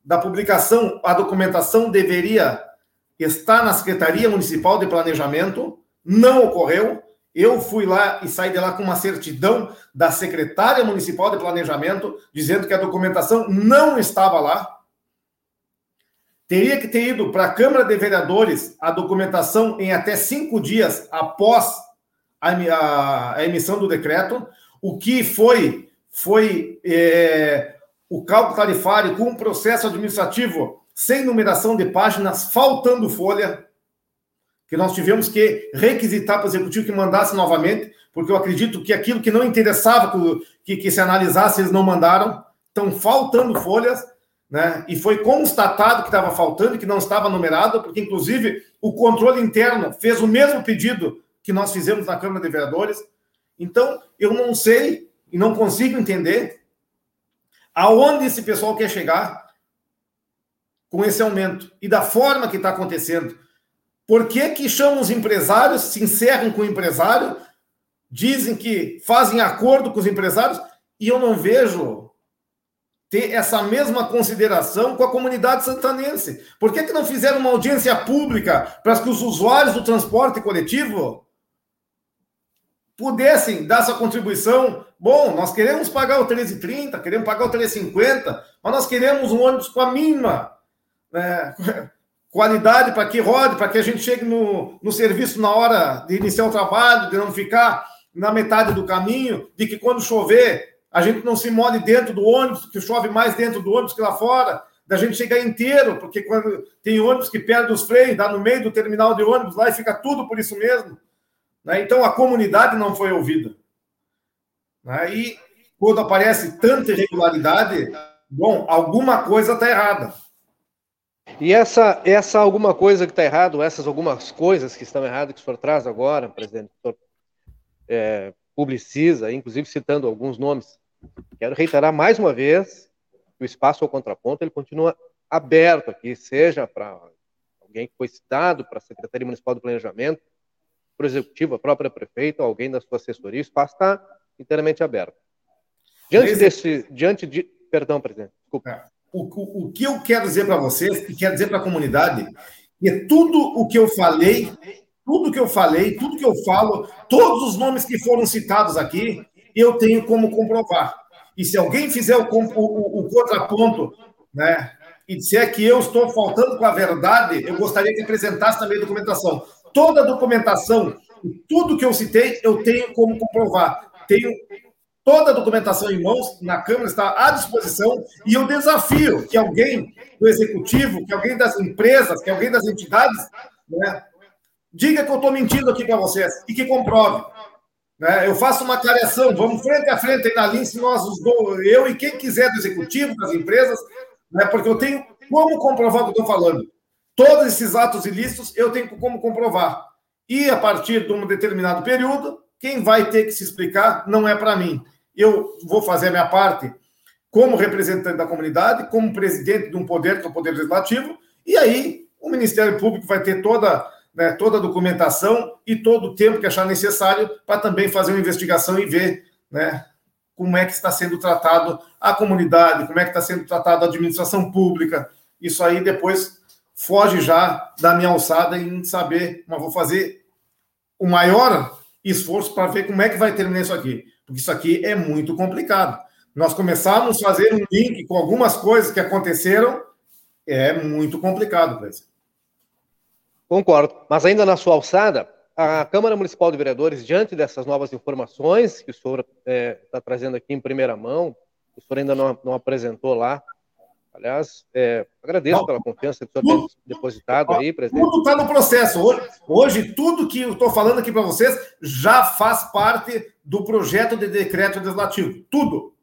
da publicação, a documentação deveria estar na Secretaria Municipal de Planejamento, não ocorreu. Eu fui lá e saí de lá com uma certidão da secretária municipal de planejamento dizendo que a documentação não estava lá. Teria que ter ido para a Câmara de Vereadores a documentação em até cinco dias após a, a emissão do decreto, o que foi foi é, o cálculo tarifário com um processo administrativo sem numeração de páginas, faltando folha, que nós tivemos que requisitar para o executivo que mandasse novamente, porque eu acredito que aquilo que não interessava que, que se analisasse, eles não mandaram. Estão faltando folhas né? E foi constatado que estava faltando, que não estava numerado, porque inclusive o controle interno fez o mesmo pedido que nós fizemos na Câmara de Vereadores. Então, eu não sei e não consigo entender aonde esse pessoal quer chegar com esse aumento e da forma que está acontecendo. Por que, que chamam os empresários, se encerram com o empresário, dizem que fazem acordo com os empresários, e eu não vejo ter essa mesma consideração com a comunidade santanense? Por que, que não fizeram uma audiência pública para que os usuários do transporte coletivo pudessem dar essa contribuição? Bom, nós queremos pagar o 13,30, queremos pagar o 13,50, mas nós queremos um ônibus com a mínima né, [LAUGHS] qualidade para que rode, para que a gente chegue no, no serviço na hora de iniciar o trabalho, de não ficar na metade do caminho, de que quando chover a gente não se molhe dentro do ônibus, que chove mais dentro do ônibus que lá fora, da gente chegar inteiro, porque quando tem ônibus que perde os freios, dá no meio do terminal de ônibus lá e fica tudo por isso mesmo. Né? Então a comunidade não foi ouvida. Né? E quando aparece tanta irregularidade, bom, alguma coisa está errada. E essa, essa alguma coisa que está errado, essas algumas coisas que estão erradas que o senhor traz agora, presidente, o senhor é, publiciza, inclusive citando alguns nomes, Quero reiterar mais uma vez que o espaço ao contraponto ele continua aberto aqui, seja para alguém que foi citado, para a Secretaria Municipal do Planejamento, para o Executivo, a própria prefeita, alguém da sua assessoria, o espaço está inteiramente aberto. Diante desse, diante de, perdão, presidente, desculpa. É. O, o, o que eu quero dizer para vocês e quero dizer para a comunidade é tudo o que eu falei, tudo que eu falei, tudo que eu falo, todos os nomes que foram citados aqui, eu tenho como comprovar. E se alguém fizer o, o, o contraponto, né, e disser que eu estou faltando com a verdade, eu gostaria que apresentasse também a documentação. Toda a documentação, tudo que eu citei, eu tenho como comprovar. Tenho toda a documentação em mãos, na Câmara está à disposição, e eu desafio que alguém do Executivo, que alguém das empresas, que alguém das entidades, né, diga que eu estou mentindo aqui para vocês e que comprove. Né? Eu faço uma clareação, vamos frente a frente aí na se nós eu e quem quiser do executivo, das empresas, né? porque eu tenho como comprovar o que estou falando. Todos esses atos ilícitos eu tenho como comprovar. E a partir de um determinado período, quem vai ter que se explicar não é para mim. Eu vou fazer a minha parte como representante da comunidade, como presidente de um poder, que é o Poder Legislativo, e aí o Ministério Público vai ter toda né, toda a documentação e todo o tempo que achar necessário para também fazer uma investigação e ver né, como é que está sendo tratado a comunidade, como é que está sendo tratado a administração pública. Isso aí depois foge já da minha alçada em saber, mas vou fazer o maior esforço para ver como é que vai terminar isso aqui, porque isso aqui é muito complicado. Nós começamos a fazer um link com algumas coisas que aconteceram, é muito complicado, Cleiton. Concordo. Mas ainda na sua alçada, a Câmara Municipal de Vereadores, diante dessas novas informações que o senhor está é, tá trazendo aqui em primeira mão, o senhor ainda não, não apresentou lá. Aliás, é, agradeço não, pela confiança que o senhor tem depositado aí, presidente. Tudo está no processo. Hoje, hoje, tudo que eu estou falando aqui para vocês já faz parte do projeto de decreto legislativo. Tudo.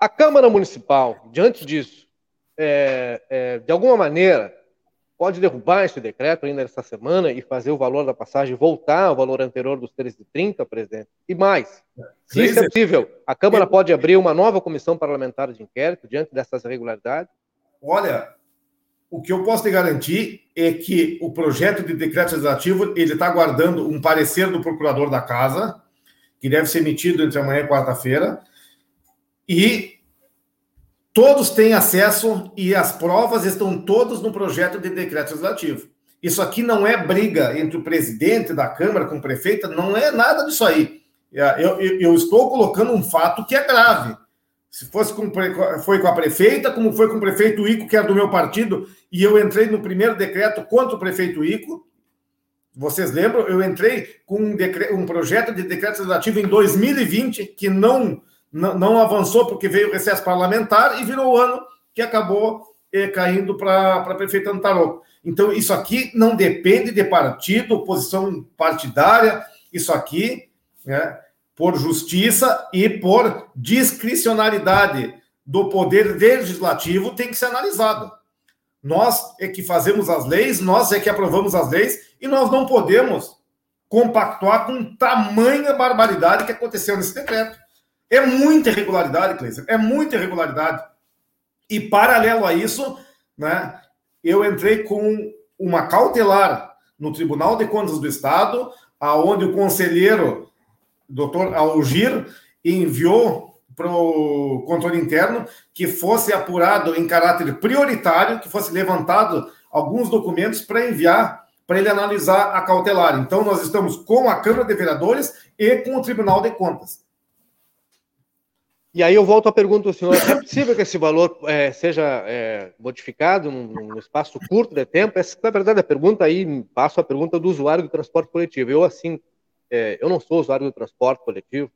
A Câmara Municipal, diante disso, é, é, de alguma maneira, pode derrubar esse decreto ainda essa semana e fazer o valor da passagem voltar ao valor anterior dos 13,30, presidente? E mais, se isso é possível, a Câmara pode abrir uma nova comissão parlamentar de inquérito diante dessas irregularidades? Olha, o que eu posso te garantir é que o projeto de decreto legislativo ele está aguardando um parecer do procurador da casa, que deve ser emitido entre amanhã e quarta-feira, e Todos têm acesso e as provas estão todas no projeto de decreto legislativo. Isso aqui não é briga entre o presidente da Câmara com o prefeito, não é nada disso aí. É, eu, eu, eu estou colocando um fato que é grave. Se fosse com, foi com a prefeita, como foi com o prefeito Ico, que era do meu partido, e eu entrei no primeiro decreto contra o prefeito Ico. Vocês lembram? Eu entrei com um, decreto, um projeto de decreto legislativo em 2020 que não não, não avançou porque veio o recesso parlamentar e virou o ano que acabou eh, caindo para a prefeita Antaroco. Então, isso aqui não depende de partido, oposição partidária, isso aqui, né, por justiça e por discricionalidade do poder legislativo, tem que ser analisado. Nós é que fazemos as leis, nós é que aprovamos as leis, e nós não podemos compactuar com tamanha barbaridade que aconteceu nesse decreto. É muita irregularidade, Cleiton, é muita irregularidade. E paralelo a isso, né, eu entrei com uma cautelar no Tribunal de Contas do Estado, aonde o conselheiro, doutor Algir, enviou para o controle interno que fosse apurado em caráter prioritário, que fosse levantado alguns documentos para enviar para ele analisar a cautelar. Então, nós estamos com a Câmara de Vereadores e com o Tribunal de Contas. E aí eu volto à pergunta do senhor: é possível que esse valor é, seja é, modificado num, num, espaço curto de tempo? Essa, na verdade, a pergunta aí, passo a pergunta do usuário do transporte coletivo. Eu, assim, é, eu não sou usuário do transporte coletivo,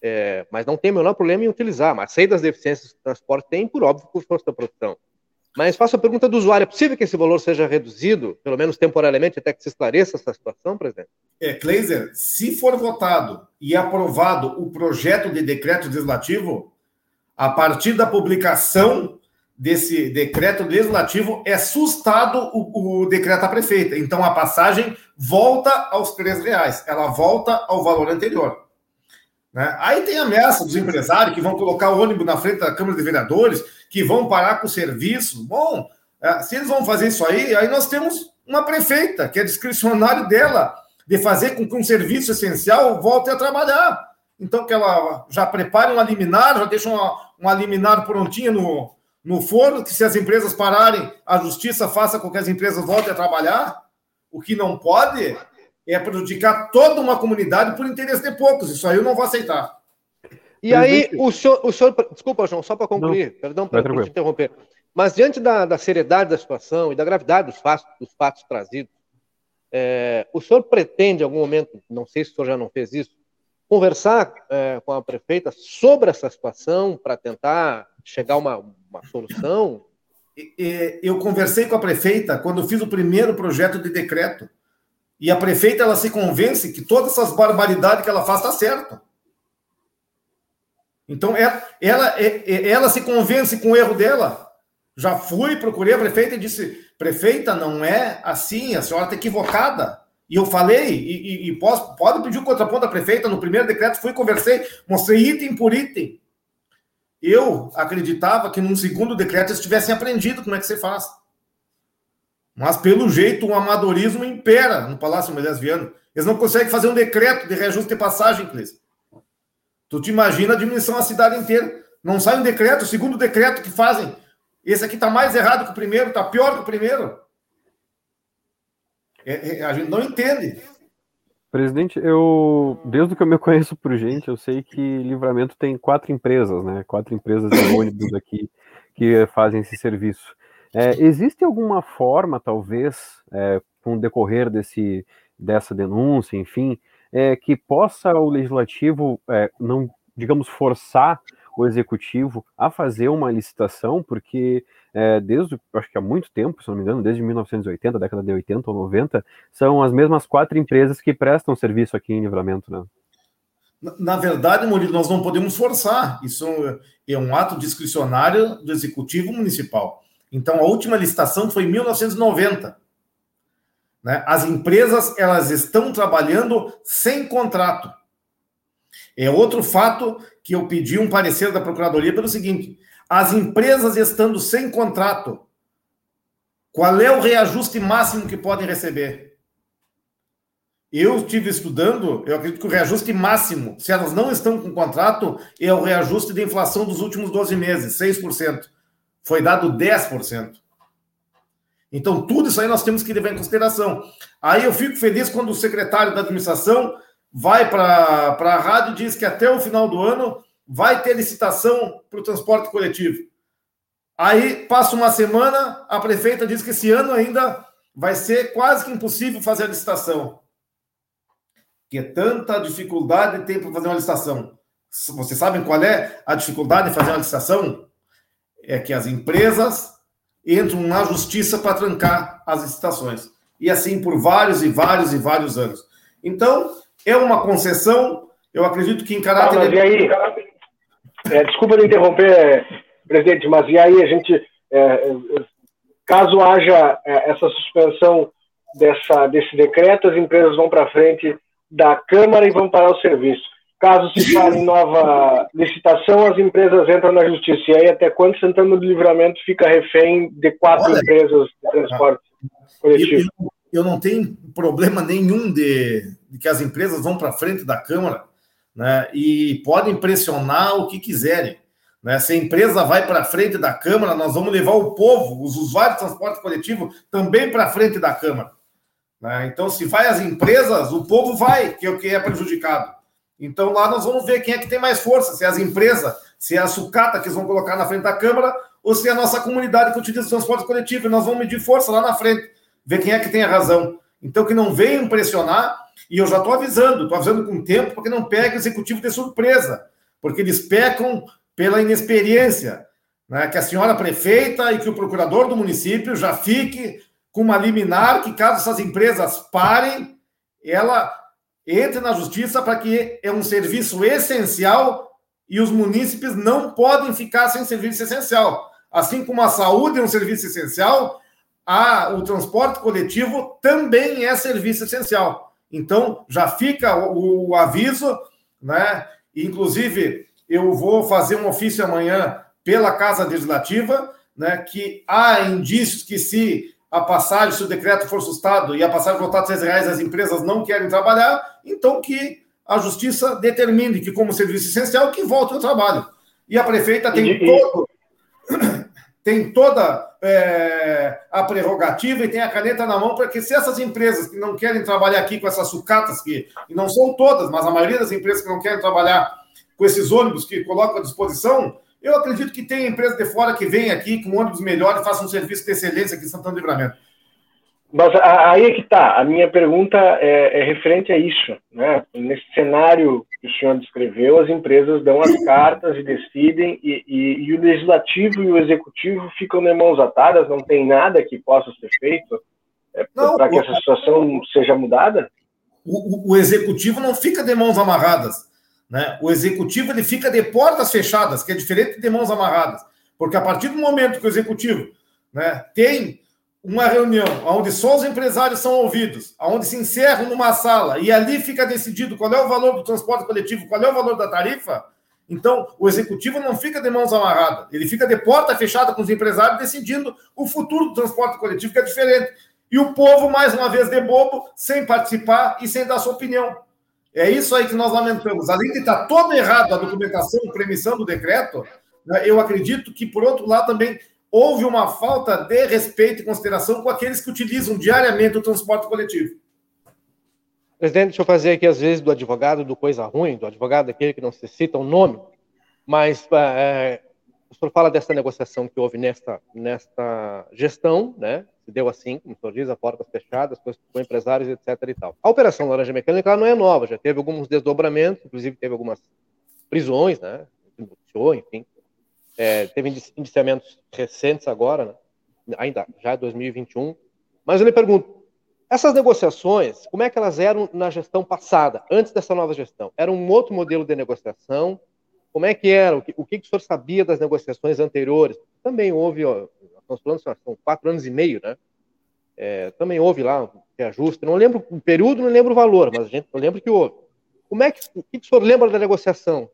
é, mas não tenho o menor problema em utilizar, mas sei das deficiências que o transporte tem, por óbvio, por força da produção. Mas faço a pergunta do usuário: é possível que esse valor seja reduzido, pelo menos temporariamente, até que se esclareça essa situação, presidente? É, Kleiser, se for votado e aprovado o projeto de decreto legislativo, a partir da publicação desse decreto legislativo, é sustado o, o decreto à prefeita. Então, a passagem volta aos três reais, ela volta ao valor anterior. Né? Aí tem ameaça dos empresários que vão colocar o ônibus na frente da Câmara de Vereadores, que vão parar com o serviço. Bom, é, se eles vão fazer isso aí, aí nós temos uma prefeita, que é discricionário dela, de fazer com que um serviço essencial volte a trabalhar. Então, que ela já prepare um liminar, já deixa uma, uma liminar prontinha no, no forno, que se as empresas pararem, a justiça faça com que as empresas voltem a trabalhar. O que não pode é prejudicar toda uma comunidade por interesse de poucos. Isso aí eu não vou aceitar. E aí, o senhor, o senhor. Desculpa, João, só para concluir, não, perdão por te interromper. Mas diante da, da, seriedade da situação e da gravidade dos fatos, dos fatos trazidos, é, o senhor pretende, em algum momento, não sei se o senhor já não fez isso, conversar é, com a prefeita sobre essa situação para tentar chegar a uma, uma solução? Eu conversei com a prefeita quando fiz o primeiro projeto de decreto. E a prefeita ela se convence que todas essas barbaridades que ela faz está certo. Então ela, ela, é, é, ela se convence com o erro dela. Já fui, procurei a prefeita e disse: prefeita, não é assim, a senhora está equivocada. E eu falei, e, e, e posso, pode pedir o contraponto da prefeita. No primeiro decreto, fui, conversei, mostrei item por item. Eu acreditava que num segundo decreto eles tivessem aprendido como é que você faz. Mas, pelo jeito, o amadorismo impera no Palácio Moisés Viano. Eles não conseguem fazer um decreto de reajuste de passagem, Cleiton. Tu te imagina a diminuição da cidade inteira. Não sai um decreto, o segundo decreto que fazem. Esse aqui está mais errado que o primeiro, está pior que o primeiro. É, é, a gente não entende. Presidente, eu desde que eu me conheço por gente, eu sei que Livramento tem quatro empresas, né? Quatro empresas de [COUGHS] ônibus aqui que fazem esse serviço. É, existe alguma forma, talvez, é, com o decorrer desse, dessa denúncia, enfim, é, que possa o legislativo é, não, digamos, forçar o executivo a fazer uma licitação, porque é, desde, acho que há muito tempo, se não me engano, desde 1980, década de 80 ou 90, são as mesmas quatro empresas que prestam serviço aqui em Livramento, né? Na verdade, Murilo, nós não podemos forçar. Isso é um ato discricionário do executivo municipal. Então, a última licitação foi em 1990. Né? As empresas elas estão trabalhando sem contrato. É outro fato que eu pedi um parecer da Procuradoria pelo seguinte: as empresas estando sem contrato, qual é o reajuste máximo que podem receber? Eu estive estudando, eu acredito que o reajuste máximo, se elas não estão com contrato, é o reajuste de inflação dos últimos 12 meses, 6% foi dado 10%. Então, tudo isso aí nós temos que levar em consideração. Aí eu fico feliz quando o secretário da administração vai para a rádio e diz que até o final do ano vai ter licitação para o transporte coletivo. Aí passa uma semana, a prefeita diz que esse ano ainda vai ser quase que impossível fazer a licitação. Que tanta dificuldade tem para fazer uma licitação. Vocês sabem qual é a dificuldade de fazer uma licitação? é que as empresas entram na justiça para trancar as licitações. E assim por vários e vários e vários anos. Então, é uma concessão, eu acredito que em caráter. Ah, mas e aí? É, desculpa de interromper, presidente, mas e aí a gente. É, caso haja é, essa suspensão dessa, desse decreto, as empresas vão para frente da Câmara e vão parar o serviço. Caso se fale em nova licitação, as empresas entram na justiça. E aí, até quando Santana do Livramento fica refém de quatro Olha, empresas de transporte coletivo? Eu, eu, não tenho problema nenhum de, de que as empresas vão para frente da Câmara né, e podem pressionar o que quiserem. Né? Se a empresa vai para frente da Câmara, nós vamos levar o povo, os usuários de transporte coletivo, também para frente da Câmara. Né? Então, se vai as empresas, o povo vai, que é o que é prejudicado. Então lá nós vamos ver quem é que tem mais força, se é as empresas, se é a sucata que eles vão colocar na frente da Câmara, ou se é a nossa comunidade que utiliza o transporte coletivo. E nós vamos medir força lá na frente, ver quem é que tem a razão. Então que não venham pressionar, e eu já estou avisando, estou avisando com tempo, porque não pegue o executivo de surpresa, porque eles pecam pela inexperiência. Né? Que a senhora prefeita e que o procurador do município já fique com uma liminar que, caso essas empresas parem, ela entre na justiça para que é um serviço essencial e os munícipes não podem ficar sem serviço essencial. Assim como a saúde é um serviço essencial, a, o transporte coletivo também é serviço essencial. Então, já fica o, o aviso, né? Inclusive, eu vou fazer um ofício amanhã pela Casa Legislativa, né, que há indícios que se a passagem, se o decreto for sustado e a passagem voltar a 6 reais, as empresas não querem trabalhar, então que a justiça determine que, como serviço essencial, que volte ao trabalho. E a prefeita tem e, todo, [COUGHS] tem toda é, a prerrogativa e tem a caneta na mão para que, se essas empresas que não querem trabalhar aqui com essas sucatas, que e não são todas, mas a maioria das empresas que não querem trabalhar com esses ônibus que colocam à disposição, eu acredito que tem empresa de fora que vem aqui com ônibus melhor e faça um serviço de excelência aqui em Santana do Livramento. Mas aí é que está. A minha pergunta é, é, referente a isso. Né? Nesse cenário que o senhor descreveu, as empresas dão as cartas e decidem, e, e, e o legislativo e o executivo ficam de mãos atadas, não tem nada que possa ser feito é, para que essa situação seja mudada? O, o, executivo não fica de mãos amarradas. Né? O executivo ele fica de portas fechadas, que é diferente de mãos amarradas. Porque a partir do momento que o executivo né, tem uma reunião onde só os empresários são ouvidos, onde se encerram numa sala e ali fica decidido qual é o valor do transporte coletivo, qual é o valor da tarifa, então o executivo não fica de mãos amarradas, ele fica de porta fechada com os empresários decidindo o futuro do transporte coletivo, que é diferente. E o povo, mais uma vez, de bobo, sem participar e sem dar sua opinião. É isso aí que nós lamentamos. Além de estar todo errado a documentação, a premissão do decreto, né, eu acredito que, por outro lado, também houve uma falta de respeito e consideração com aqueles que utilizam diariamente o transporte coletivo. Presidente, deixa eu fazer aqui, às vezes, do advogado do coisa ruim, do advogado aquele que não se cita o um nome, mas é, o senhor fala dessa negociação que houve nesta, nesta gestão, né? Se deu assim, como o senhor diz, a portas fechadas, com empresários, etc. e tal. A Operação Laranja Mecânica não é nova, já teve alguns desdobramentos, inclusive teve algumas prisões, né? Enfim. É, teve indiciamentos recentes agora, né? ainda já 2021. Mas eu lhe pergunto, essas negociações, como é que elas eram na gestão passada, antes dessa nova gestão? Era um outro modelo de negociação? Como é que era? O que, o que o senhor sabia das negociações anteriores? Também houve, estamos falando, são quatro anos e meio, né? É, também houve lá um reajuste. Não lembro o período, não lembro o valor, mas a gente, eu lembro que houve. Como é que, o que o senhor lembra da negociação?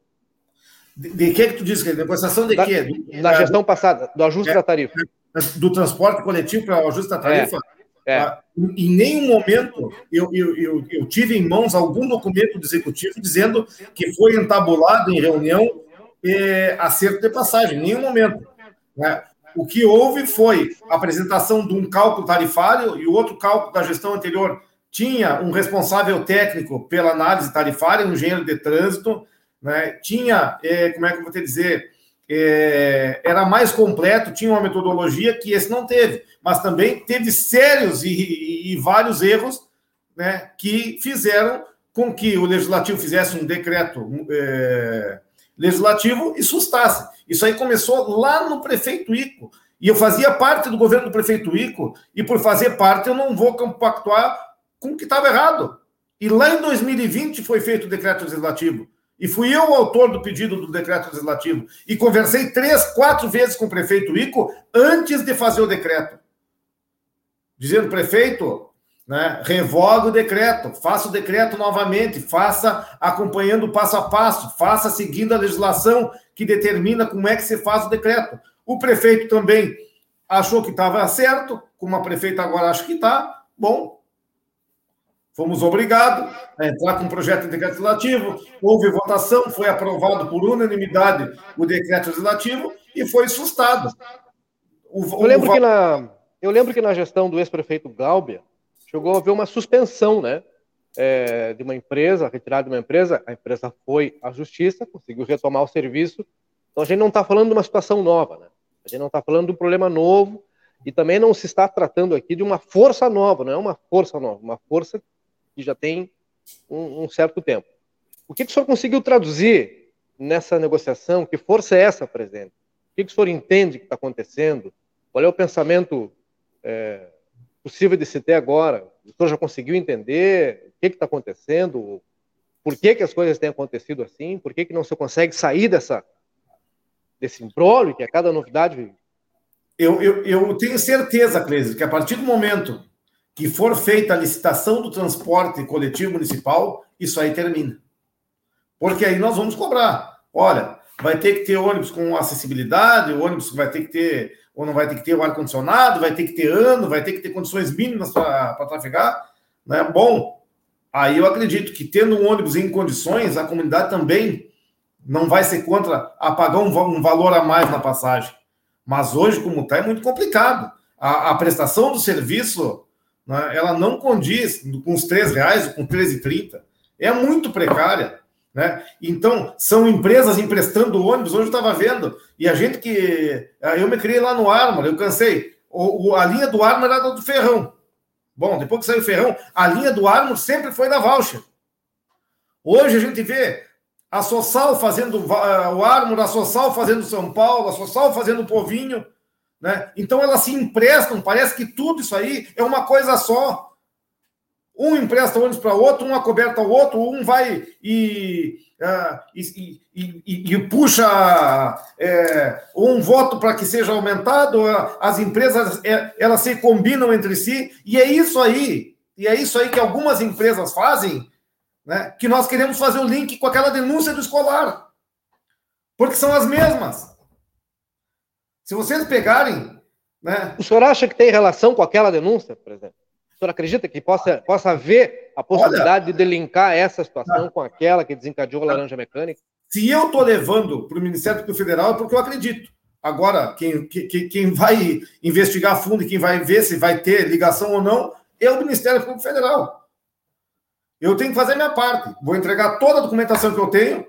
De, de que que tu diz? Que negociação de da, quê? Da, gestão passada, do ajuste é, da tarifa. Do transporte coletivo para o ajuste da tarifa? É, é. Em nenhum momento eu, eu, eu, eu, tive em mãos algum documento do executivo dizendo que foi entabulado em reunião é, acerto de passagem. Em nenhum momento. Né? O que houve foi a apresentação de um cálculo tarifário e o outro cálculo da gestão anterior tinha um responsável técnico pela análise tarifária, um engenheiro de trânsito, né? tinha, é, como é que eu vou te dizer, é, era mais completo, tinha uma metodologia que esse não teve, mas também teve sérios e, e, e vários erros né, que fizeram com que o legislativo fizesse um decreto é, legislativo e sustasse. Isso aí começou lá no prefeito Ico. E eu fazia parte do governo do prefeito Ico, e por fazer parte eu não vou compactuar com o que estava errado. E lá em 2020 foi feito o decreto legislativo. E fui eu o autor do pedido do decreto legislativo. E conversei três, quatro vezes com o prefeito Ico antes de fazer o decreto. Dizendo, prefeito, né, revoga o decreto, faça o decreto novamente, faça acompanhando passo a passo, faça seguindo a legislação que determina como é que se faz o decreto. O prefeito também achou que estava certo, como a prefeita agora acha que está. Bom, Fomos obrigados a entrar com um projeto de decreto legislativo, houve votação, foi aprovado por unanimidade o decreto legislativo e foi sustado. O, eu, lembro o... que na, eu lembro que na gestão do ex-prefeito Glauber, chegou a haver uma suspensão né, é, de uma empresa, retirada de uma empresa, a empresa foi à justiça, conseguiu retomar o serviço. Então a gente não está falando de uma situação nova, né? a gente não está falando de um problema novo e também não se está tratando aqui de uma força nova, não é uma força nova, uma força que já tem um, um certo tempo. O que, que o senhor conseguiu traduzir nessa negociação? Que força é essa, presidente? O que, que o senhor entende que está acontecendo? Qual é o pensamento é, possível de se ter agora? O senhor já conseguiu entender o que está acontecendo? Por que, que as coisas têm acontecido assim? Por que, que não se consegue sair dessa, desse imbróglio que a cada novidade. Eu, eu, eu tenho certeza, Cleise, que a partir do momento que for feita a licitação do transporte coletivo municipal, isso aí termina. Porque aí nós vamos cobrar. Olha, vai ter que ter ônibus com acessibilidade, o ônibus vai ter que ter, ou não vai ter que ter o ar-condicionado, vai ter que ter ano, vai ter que ter condições mínimas para trafegar. Né? Bom, aí eu acredito que tendo um ônibus em condições, a comunidade também não vai ser contra a pagar um, um valor a mais na passagem. Mas hoje, como está, é muito complicado. A, a prestação do serviço, né, ela não condiz com os R$ reais ou com R$ 13,30. É muito precária. Né? Então, são empresas emprestando ônibus. Hoje eu estava vendo, e a gente que. Eu me criei lá no Armor, eu cansei. O, a linha do Armor era do Ferrão. Bom, depois que saiu o Ferrão, a linha do Armor sempre foi da Voucher. Hoje a gente vê a Sossal fazendo uh, o Armor, a Sossal fazendo São Paulo, a Sossal fazendo o Povinho, né? Então elas se emprestam, parece que tudo isso aí é uma coisa só. Um empresta ônibus para outro, um acoberta ao outro, um vai e, uh, e, e, e, puxa é, um voto para que seja aumentado, as empresas é, elas se combinam entre si, e é isso aí, e é isso aí que algumas empresas fazem né, que nós queremos fazer o link com aquela denúncia do escolar. Porque são as mesmas. Se vocês pegarem. Né, o senhor acha que tem relação com aquela denúncia, por exemplo? Senhor acredita que possa, possa haver a possibilidade olha, de delincar essa situação com aquela que desencadeou a laranja mecânica? Se eu estou levando para o Ministério Público Federal é porque eu acredito. Agora, quem, quem, quem vai investigar a fundo e quem vai ver se vai ter ligação ou não é o Ministério Público Federal. Eu tenho que fazer a minha parte. Vou entregar toda a documentação que eu tenho,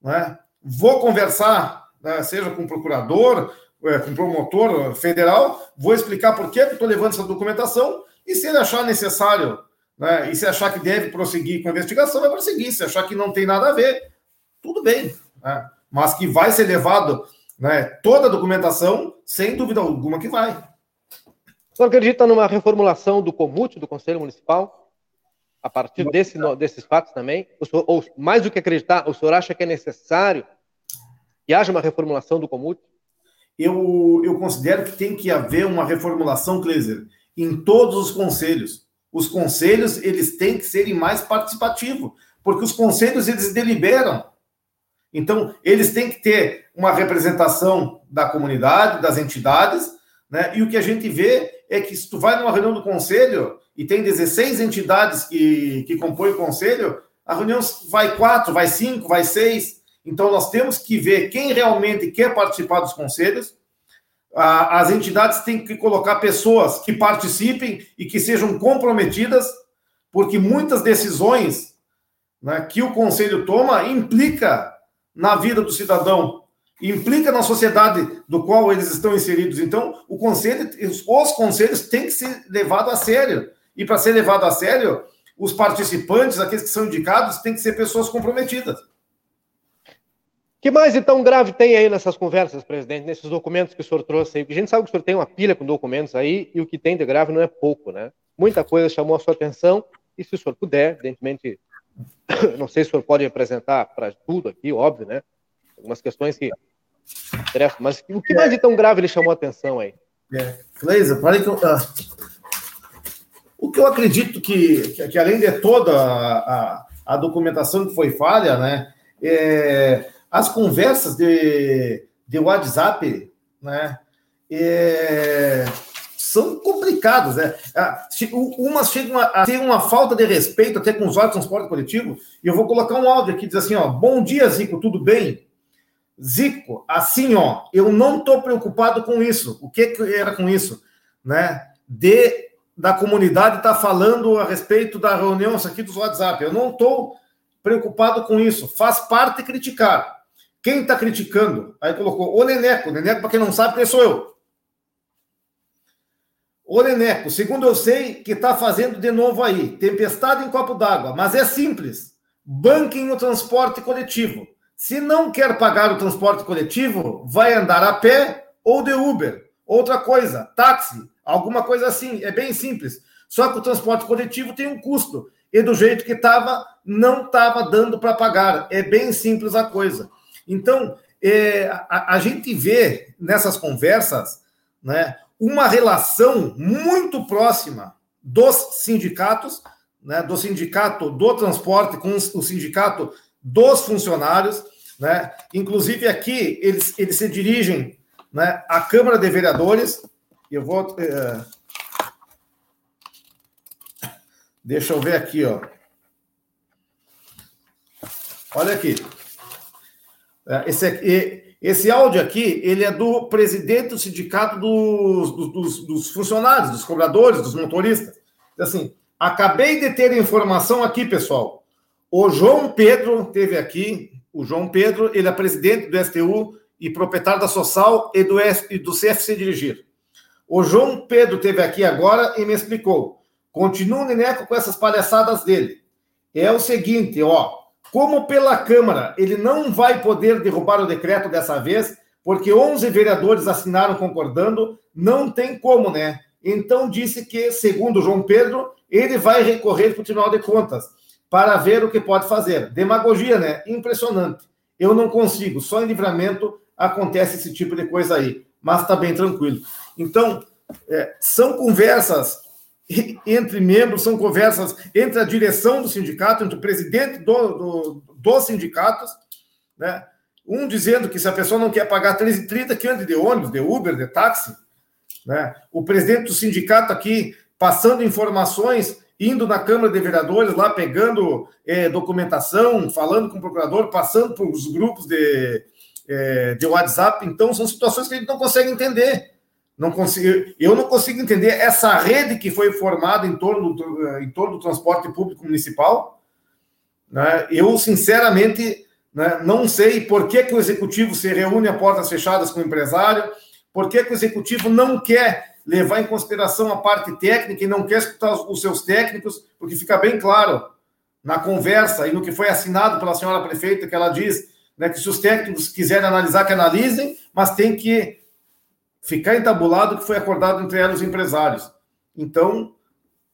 né? vou conversar, né, seja com o procurador, é, com o promotor federal, vou explicar por que estou levando essa documentação e se ele achar necessário, né, e se achar que deve prosseguir com a investigação, vai prosseguir. Se achar que não tem nada a ver, tudo bem. Né? Mas que vai ser levado né, toda a documentação, sem dúvida alguma que vai. O senhor acredita numa reformulação do COMUT, do Conselho Municipal? a partir desse, desses fatos também? Senhor, ou mais do que acreditar, o senhor acha que é necessário que haja uma reformulação do Comut? Eu, eu considero que tem que haver uma reformulação, Kleiser, em todos os conselhos. Os conselhos, eles têm que serem mais participativos, porque os conselhos, eles deliberam. Então, eles têm que ter uma representação da comunidade, das entidades, né? E o que a gente vê é que se tu vai numa reunião do conselho, e tem 16 entidades que, que compõem o conselho, a reunião vai quatro, vai cinco, vai seis. Então, nós temos que ver quem realmente quer participar dos conselhos. As entidades têm que colocar pessoas que participem e que sejam comprometidas, porque muitas decisões né, que o conselho toma implica na vida do cidadão, implica na sociedade do qual eles estão inseridos. Então, o conselho, os conselhos têm que ser levados a sério. E para ser levado a sério, os participantes, aqueles que são indicados, têm que ser pessoas comprometidas. Que mais então grave tem aí nessas conversas, presidente, nesses documentos que o senhor trouxe aí? Porque a gente sabe que o senhor tem uma pilha com documentos aí e o que tem de grave não é pouco, né? Muita coisa chamou a sua atenção e se o senhor puder, evidentemente, [COUGHS] não sei se o senhor pode apresentar para tudo aqui, óbvio, né? Algumas questões que interessam, mas o que mais de tão grave ele chamou a atenção aí? É. Cleisa, que eu, uh, o que eu acredito que, que, que além de toda a, a, a, documentação que foi falha, né, é, as conversas de, de WhatsApp, né, é, são complicadas, né? Ah, umas chegam a ter uma falta de respeito até com os órgãos de transporte coletivo. E eu vou colocar um áudio aqui diz assim, ó, bom dia, Zico, tudo bem? Zico, assim, ó, eu não estou preocupado com isso. O que, que era com isso, né? De da comunidade está falando a respeito da reunião aqui dos WhatsApp. Eu não estou preocupado com isso. Faz parte criticar. Quem está criticando? Aí colocou o Neneco. O Neneco, para quem não sabe, quem sou eu. O Neneco, segundo eu sei, que está fazendo de novo aí. Tempestade em copo d'água. Mas é simples. Banquem no transporte coletivo. Se não quer pagar o transporte coletivo, vai andar a pé ou de Uber. Outra coisa, táxi alguma coisa assim. É bem simples. Só que o transporte coletivo tem um custo. E do jeito que estava, não estava dando para pagar. É bem simples a coisa. Então, é, a, a, gente vê nessas conversas né, uma relação muito próxima dos sindicatos, né, do sindicato do transporte com o sindicato dos funcionários, né? Inclusive aqui eles, eles se dirigem né, à Câmara de Vereadores. Eu vou. É... Deixa eu ver aqui, ó. Olha aqui. É, esse, esse áudio aqui, ele é do presidente do sindicato dos, dos, dos funcionários, dos cobradores, dos motoristas. Assim, acabei de ter informação aqui, pessoal. O João Pedro teve aqui, o João Pedro, ele é presidente do STU e proprietário da Social e do, e do CFC Dirigir. O João Pedro teve aqui agora e me explicou. Continua o Neneco com essas palhaçadas dele. É o seguinte, ó, como pela Câmara ele não vai poder derrubar o decreto dessa vez, porque 11 vereadores assinaram concordando, não tem como, né? Então disse que, segundo João Pedro, ele vai recorrer para o Tribunal de Contas para ver o que pode fazer. Demagogia, né? Impressionante. Eu não consigo, só em livramento acontece esse tipo de coisa aí, mas está bem tranquilo. Então, é, são conversas entre membros, são conversas entre a direção do sindicato, entre o presidente do, do, dos sindicatos, né? Um dizendo que se a pessoa não quer pagar 13,30, que ande de ônibus, de Uber, de táxi. Né? O presidente do sindicato aqui passando informações, indo na Câmara de Vereadores, lá pegando é, documentação, falando com o procurador, passando por os grupos de, é, de WhatsApp. Então, são situações que a gente não consegue entender. Não consigo, eu não consigo entender essa rede que foi formada em torno do, em torno do transporte público municipal. Né? Eu, sinceramente, né, não sei por que, que o executivo se reúne a portas fechadas com o empresário, por que, que o executivo não quer levar em consideração a parte técnica e não quer escutar os seus técnicos, porque fica bem claro na conversa e no que foi assinado pela senhora prefeita, que ela diz né, que se os técnicos quiserem analisar, que analisem, mas tem que ficar entabulado que foi acordado entre ela e os empresários. Então,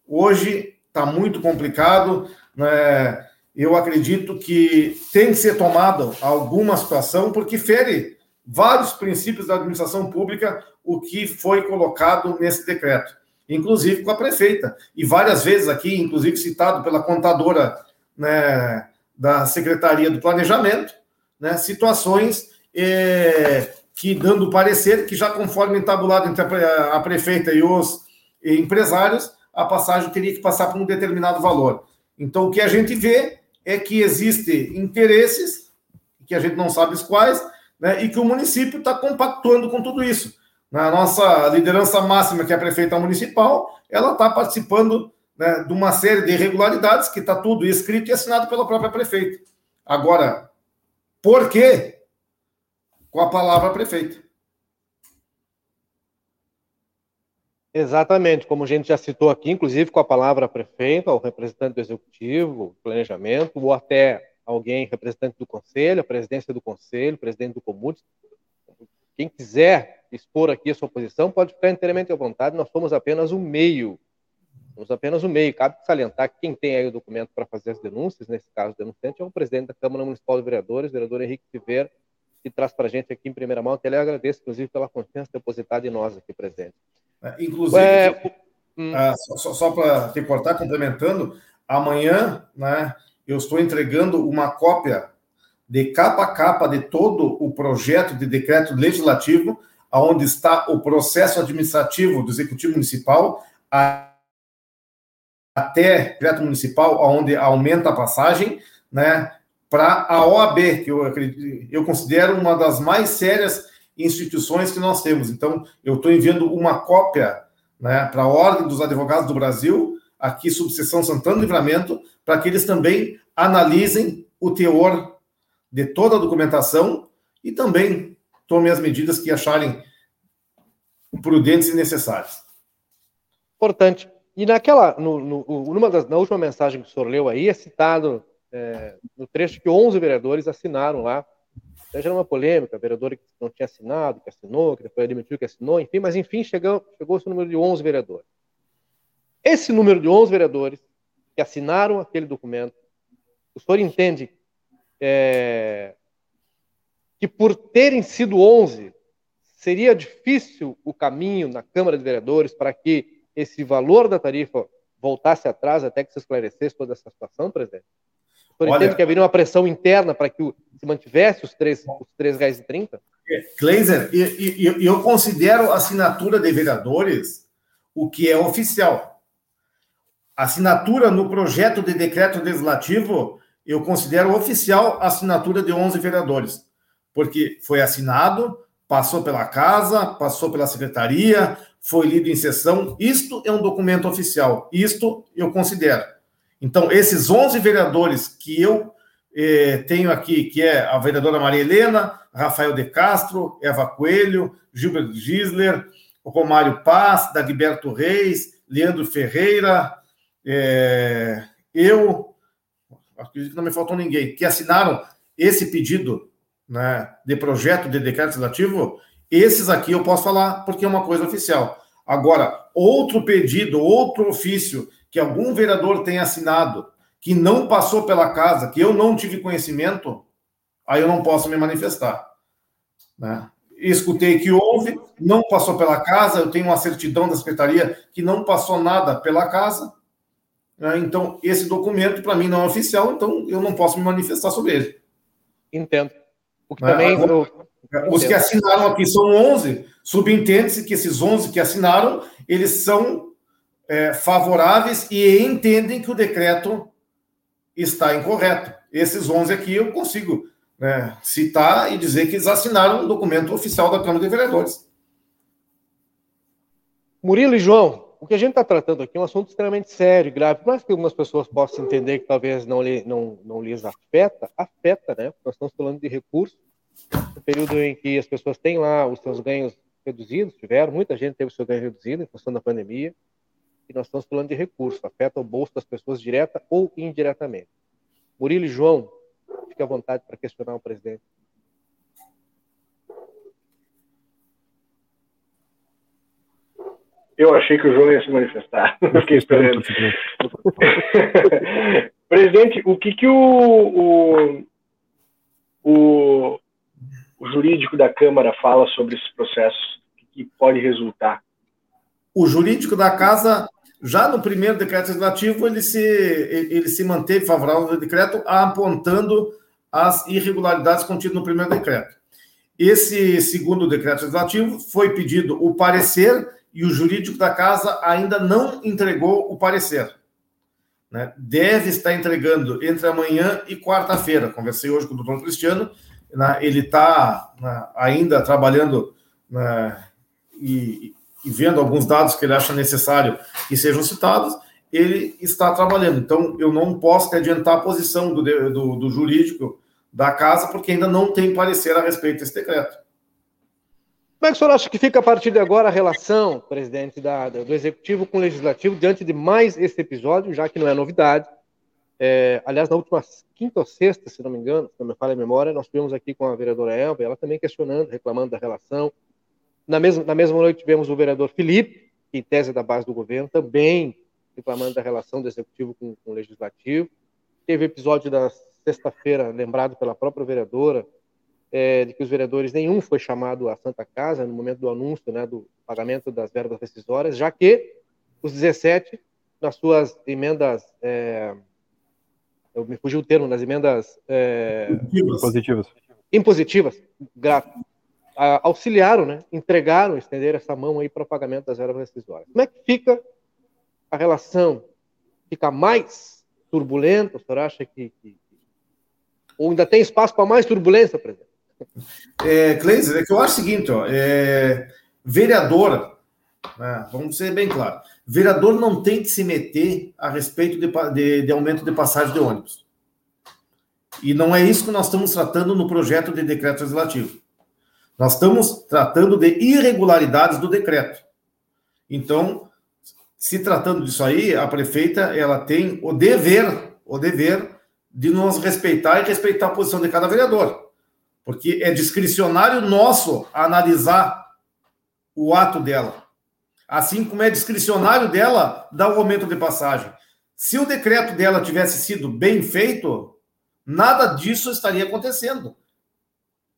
hoje está muito complicado. Né? Eu acredito que tem que ser tomada alguma situação, porque fere vários princípios da administração pública o que foi colocado nesse decreto, inclusive com a prefeita. E várias vezes aqui, inclusive citado pela contadora né, da Secretaria do Planejamento, né, situações eh, que dando parecer que já conforme entabulado entre a prefeita e os empresários, a passagem teria que passar por um determinado valor. Então, o que a gente vê é que existem interesses, que a gente não sabe quais, né, e que o município está compactuando com tudo isso. Na nossa liderança máxima, que é a prefeita municipal, ela está participando né, de uma série de irregularidades que está tudo escrito e assinado pela própria prefeita. Agora, por quê? Com a palavra prefeito. Exatamente, como a gente já citou aqui, inclusive com a palavra prefeito, ao representante do executivo, planejamento, ou até alguém representante do conselho, a presidência do conselho, presidente do Comutes. Quem quiser expor aqui a sua posição pode ficar inteiramente à vontade, nós somos apenas um meio. Somos apenas um meio. Cabe salientar que quem tem aí o documento para fazer as denúncias, nesse caso o denunciante, é o presidente da Câmara Municipal de Vereadores, vereador Henrique Tiver, que traz para a gente aqui em primeira mão, que ele agradece, inclusive, pela confiança depositada em nós aqui presente. É, inclusive, é, hum. ah, só, só para te cortar, complementando, amanhã né, eu estou entregando uma cópia de capa a capa de todo o projeto de decreto legislativo, onde está o processo administrativo do Executivo Municipal, a, até decreto municipal, onde aumenta a passagem, né? Para a OAB, que eu, eu considero uma das mais sérias instituições que nós temos. Então, eu estou enviando uma cópia né, para a Ordem dos Advogados do Brasil, aqui, subseção Santana Livramento, para que eles também analisem o teor de toda a documentação e também tomem as medidas que acharem prudentes e necessárias. Importante. E naquela, no, no, numa das, na última mensagem que o senhor leu aí, é citado é, no trecho que 11 vereadores assinaram lá. Até gerou uma polêmica, vereador que não tinha assinado, que assinou, que depois admitiu que assinou, enfim, mas enfim, chegou, chegou esse número de 11 vereadores. Esse número de 11 vereadores que assinaram aquele documento, o senhor entende é, que por terem sido 11, seria difícil o caminho na Câmara de Vereadores para que esse valor da tarifa voltasse atrás até que se esclarecesse toda essa situação, presidente? O senhor entende que haveria uma pressão interna para que o, se mantivesse os três, os três reais e? Kleiser, e, e, eu considero assinatura de vereadores o que é oficial. Assinatura no projeto de decreto legislativo, eu considero oficial a assinatura de 11 vereadores, porque foi assinado, passou pela casa, passou pela secretaria, foi lido em sessão. Isto é um documento oficial. Isto eu considero. Então, esses 11 vereadores que eu eh, tenho aqui, que é a vereadora Maria Helena, Rafael de Castro, Eva Coelho, Gilberto Gisler, Romário Paz, Dagberto Reis, Leandro Ferreira, eh, eu, acredito que não me faltou ninguém, que assinaram esse pedido né, de projeto de decreto legislativo, esses aqui eu posso falar porque é uma coisa oficial. Agora, outro pedido, outro ofício que algum vereador tenha assinado, que não passou pela casa, que eu não tive conhecimento, aí eu não posso me manifestar. Né? Escutei que houve, não passou pela casa, eu tenho uma certidão da secretaria que não passou nada pela casa. Né? Então, esse documento, para mim, não é oficial, então eu não posso me manifestar sobre ele. Entendo. O que também. Agora, eu... Os que assinaram aqui são 11, subentende-se que esses 11 que assinaram, eles são é, favoráveis e entendem que o decreto está incorreto. Esses 11 aqui eu consigo né, citar e dizer que eles assinaram um documento oficial da Câmara de Vereadores. Murilo e João, o que a gente está tratando aqui é um assunto extremamente sério, grave, mas que algumas pessoas possam entender que talvez não, lhe, não, não lhes afeta, afeta, né? Nós estamos falando de recursos, no período em que as pessoas têm lá os seus ganhos reduzidos, tiveram, muita gente teve o seu ganho reduzido em função da pandemia, e nós estamos falando de recursos, afeta o bolso das pessoas direta ou indiretamente. Murilo e João, fique à vontade para questionar o presidente. Eu achei que o João ia se manifestar. Eu fiquei esperando. Presidente, o que, que o, o, o, o, jurídico da Câmara fala sobre esses processos que pode resultar? O jurídico da Casa, já no primeiro decreto legislativo, ele se, ele se manteve favorável ao decreto, apontando as irregularidades contidas no primeiro decreto. Esse segundo decreto legislativo foi pedido o parecer e o jurídico da casa ainda não entregou o parecer. Né? Deve estar entregando entre amanhã e quarta-feira. Conversei hoje com o doutor Cristiano, né? ele está né, ainda trabalhando né, e, e, vendo alguns dados que ele acha necessário que sejam citados. Ele está trabalhando. Então, eu não posso adiantar a posição do, do, do jurídico da casa, porque ainda não tem parecer a respeito desse decreto. Como é que o senhor acha que fica a partir de agora a relação, presidente, da, do Executivo com o Legislativo diante de mais esse episódio, já que não é novidade? É, aliás, na última quinta ou sexta, se não me engano, se não me falha a memória, nós tivemos aqui com a vereadora Elba, ela também questionando, reclamando da relação. Na mesma, na mesma noite tivemos o vereador Felipe, que em tese é da base do governo, também reclamando da relação do Executivo com, com o Legislativo. Teve episódio da sexta-feira, lembrado pela própria vereadora, é, de que os vereadores, nenhum foi chamado à Santa Casa no momento do anúncio né, do pagamento das verbas decisórias, já que os 17, nas suas emendas, é, eu me fugiu o termo, nas emendas é, impositivas, impositivas grato, auxiliaram, né, entregaram, estenderam essa mão aí para o pagamento das verbas decisórias. Como é que fica a relação? Fica mais turbulenta? O senhor acha que, que ou ainda tem espaço para mais turbulência, presidente? É, Cleiser, é que eu acho o seguinte, ó, é, vereador, né, vamos ser bem claro, vereador não tem que se meter a respeito de, de, de aumento de passagem de ônibus. E não é isso que nós estamos tratando no projeto de decreto legislativo. Nós estamos tratando de irregularidades do decreto. Então, se tratando disso aí, a prefeita ela tem o dever, o dever de nos respeitar e respeitar a posição de cada vereador porque é discricionário nosso analisar o ato dela. Assim como é discricionário dela dar o aumento de passagem. Se o decreto dela tivesse sido bem feito, nada disso estaria acontecendo.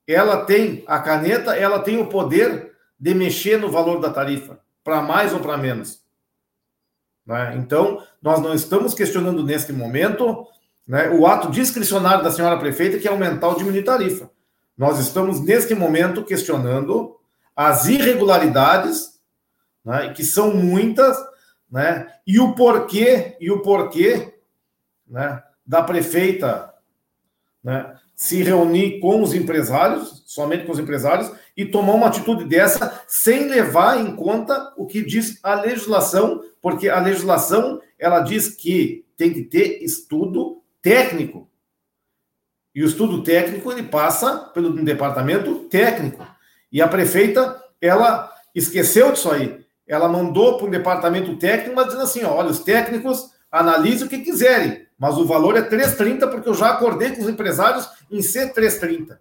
Ela tem a caneta, ela tem o poder de mexer no valor da tarifa, para mais ou para menos. Né? Então, nós não estamos questionando neste momento né, o ato discricionário da senhora prefeita, que é aumentar ou diminuir tarifa. Nós estamos, neste momento, questionando as irregularidades, né, que são muitas, né, e o porquê, e o porquê né, da prefeita né, se reunir com os empresários, somente com os empresários, e tomar uma atitude dessa sem levar em conta o que diz a legislação, porque a legislação ela diz que tem que ter estudo técnico. E o estudo técnico ele passa pelo departamento técnico. E a prefeita, ela esqueceu disso aí. Ela mandou para um departamento técnico, mas dizendo assim: olha, os técnicos analisem o que quiserem, mas o valor é 3,30 porque eu já acordei com os empresários em ser 3,30.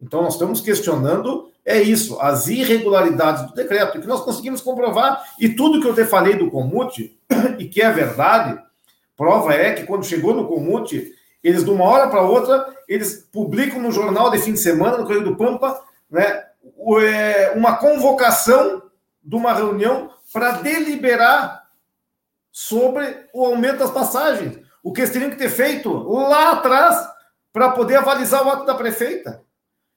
Então nós estamos questionando é isso, as irregularidades do decreto, que nós conseguimos comprovar e tudo que eu te falei do Comute [COUGHS] e que é verdade, prova é que quando chegou no Comute, eles de uma hora para outra, eles publicam no jornal de fim de semana, no Correio do Pampa, né, é, uma convocação de uma reunião para deliberar sobre o aumento das passagens. O que eles teriam que ter feito lá atrás para poder avalizar o ato da prefeita.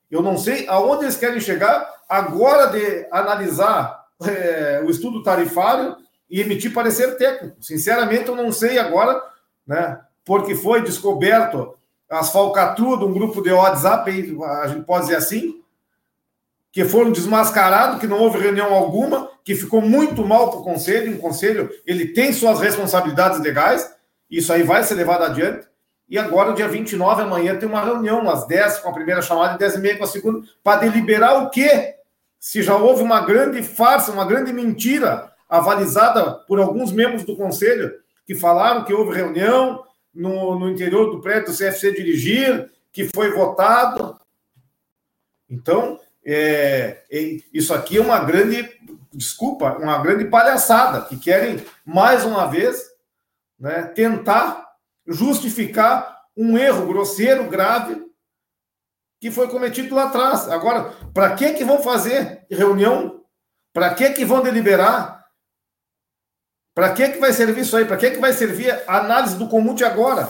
Eu não sei aonde eles querem chegar agora de analisar é, o estudo tarifário e emitir parecer técnico. Sinceramente, eu não sei agora, né? Porque foi descoberto as falcatruas de um grupo de WhatsApp, a gente pode dizer assim, que foram desmascarados, que não houve reunião alguma, que ficou muito mal para o conselho. O conselho ele tem suas responsabilidades legais, isso aí vai ser levado adiante. E agora, dia 29, amanhã, tem uma reunião às 10 com a primeira chamada e 10 e meia com a segunda, para deliberar o quê? Se já houve uma grande farsa, uma grande mentira avalizada por alguns membros do conselho que falaram que houve reunião no, no interior do prédio do CFC Dirigir, que foi votado. Então, é, é, isso aqui é uma grande, desculpa, uma grande palhaçada, que querem, mais uma vez, né, tentar justificar um erro grosseiro, grave, que foi cometido lá atrás. Agora, para que que vão fazer reunião? Para que que vão deliberar? Para que que vai servir isso aí? Para que que vai servir a análise do comum de agora?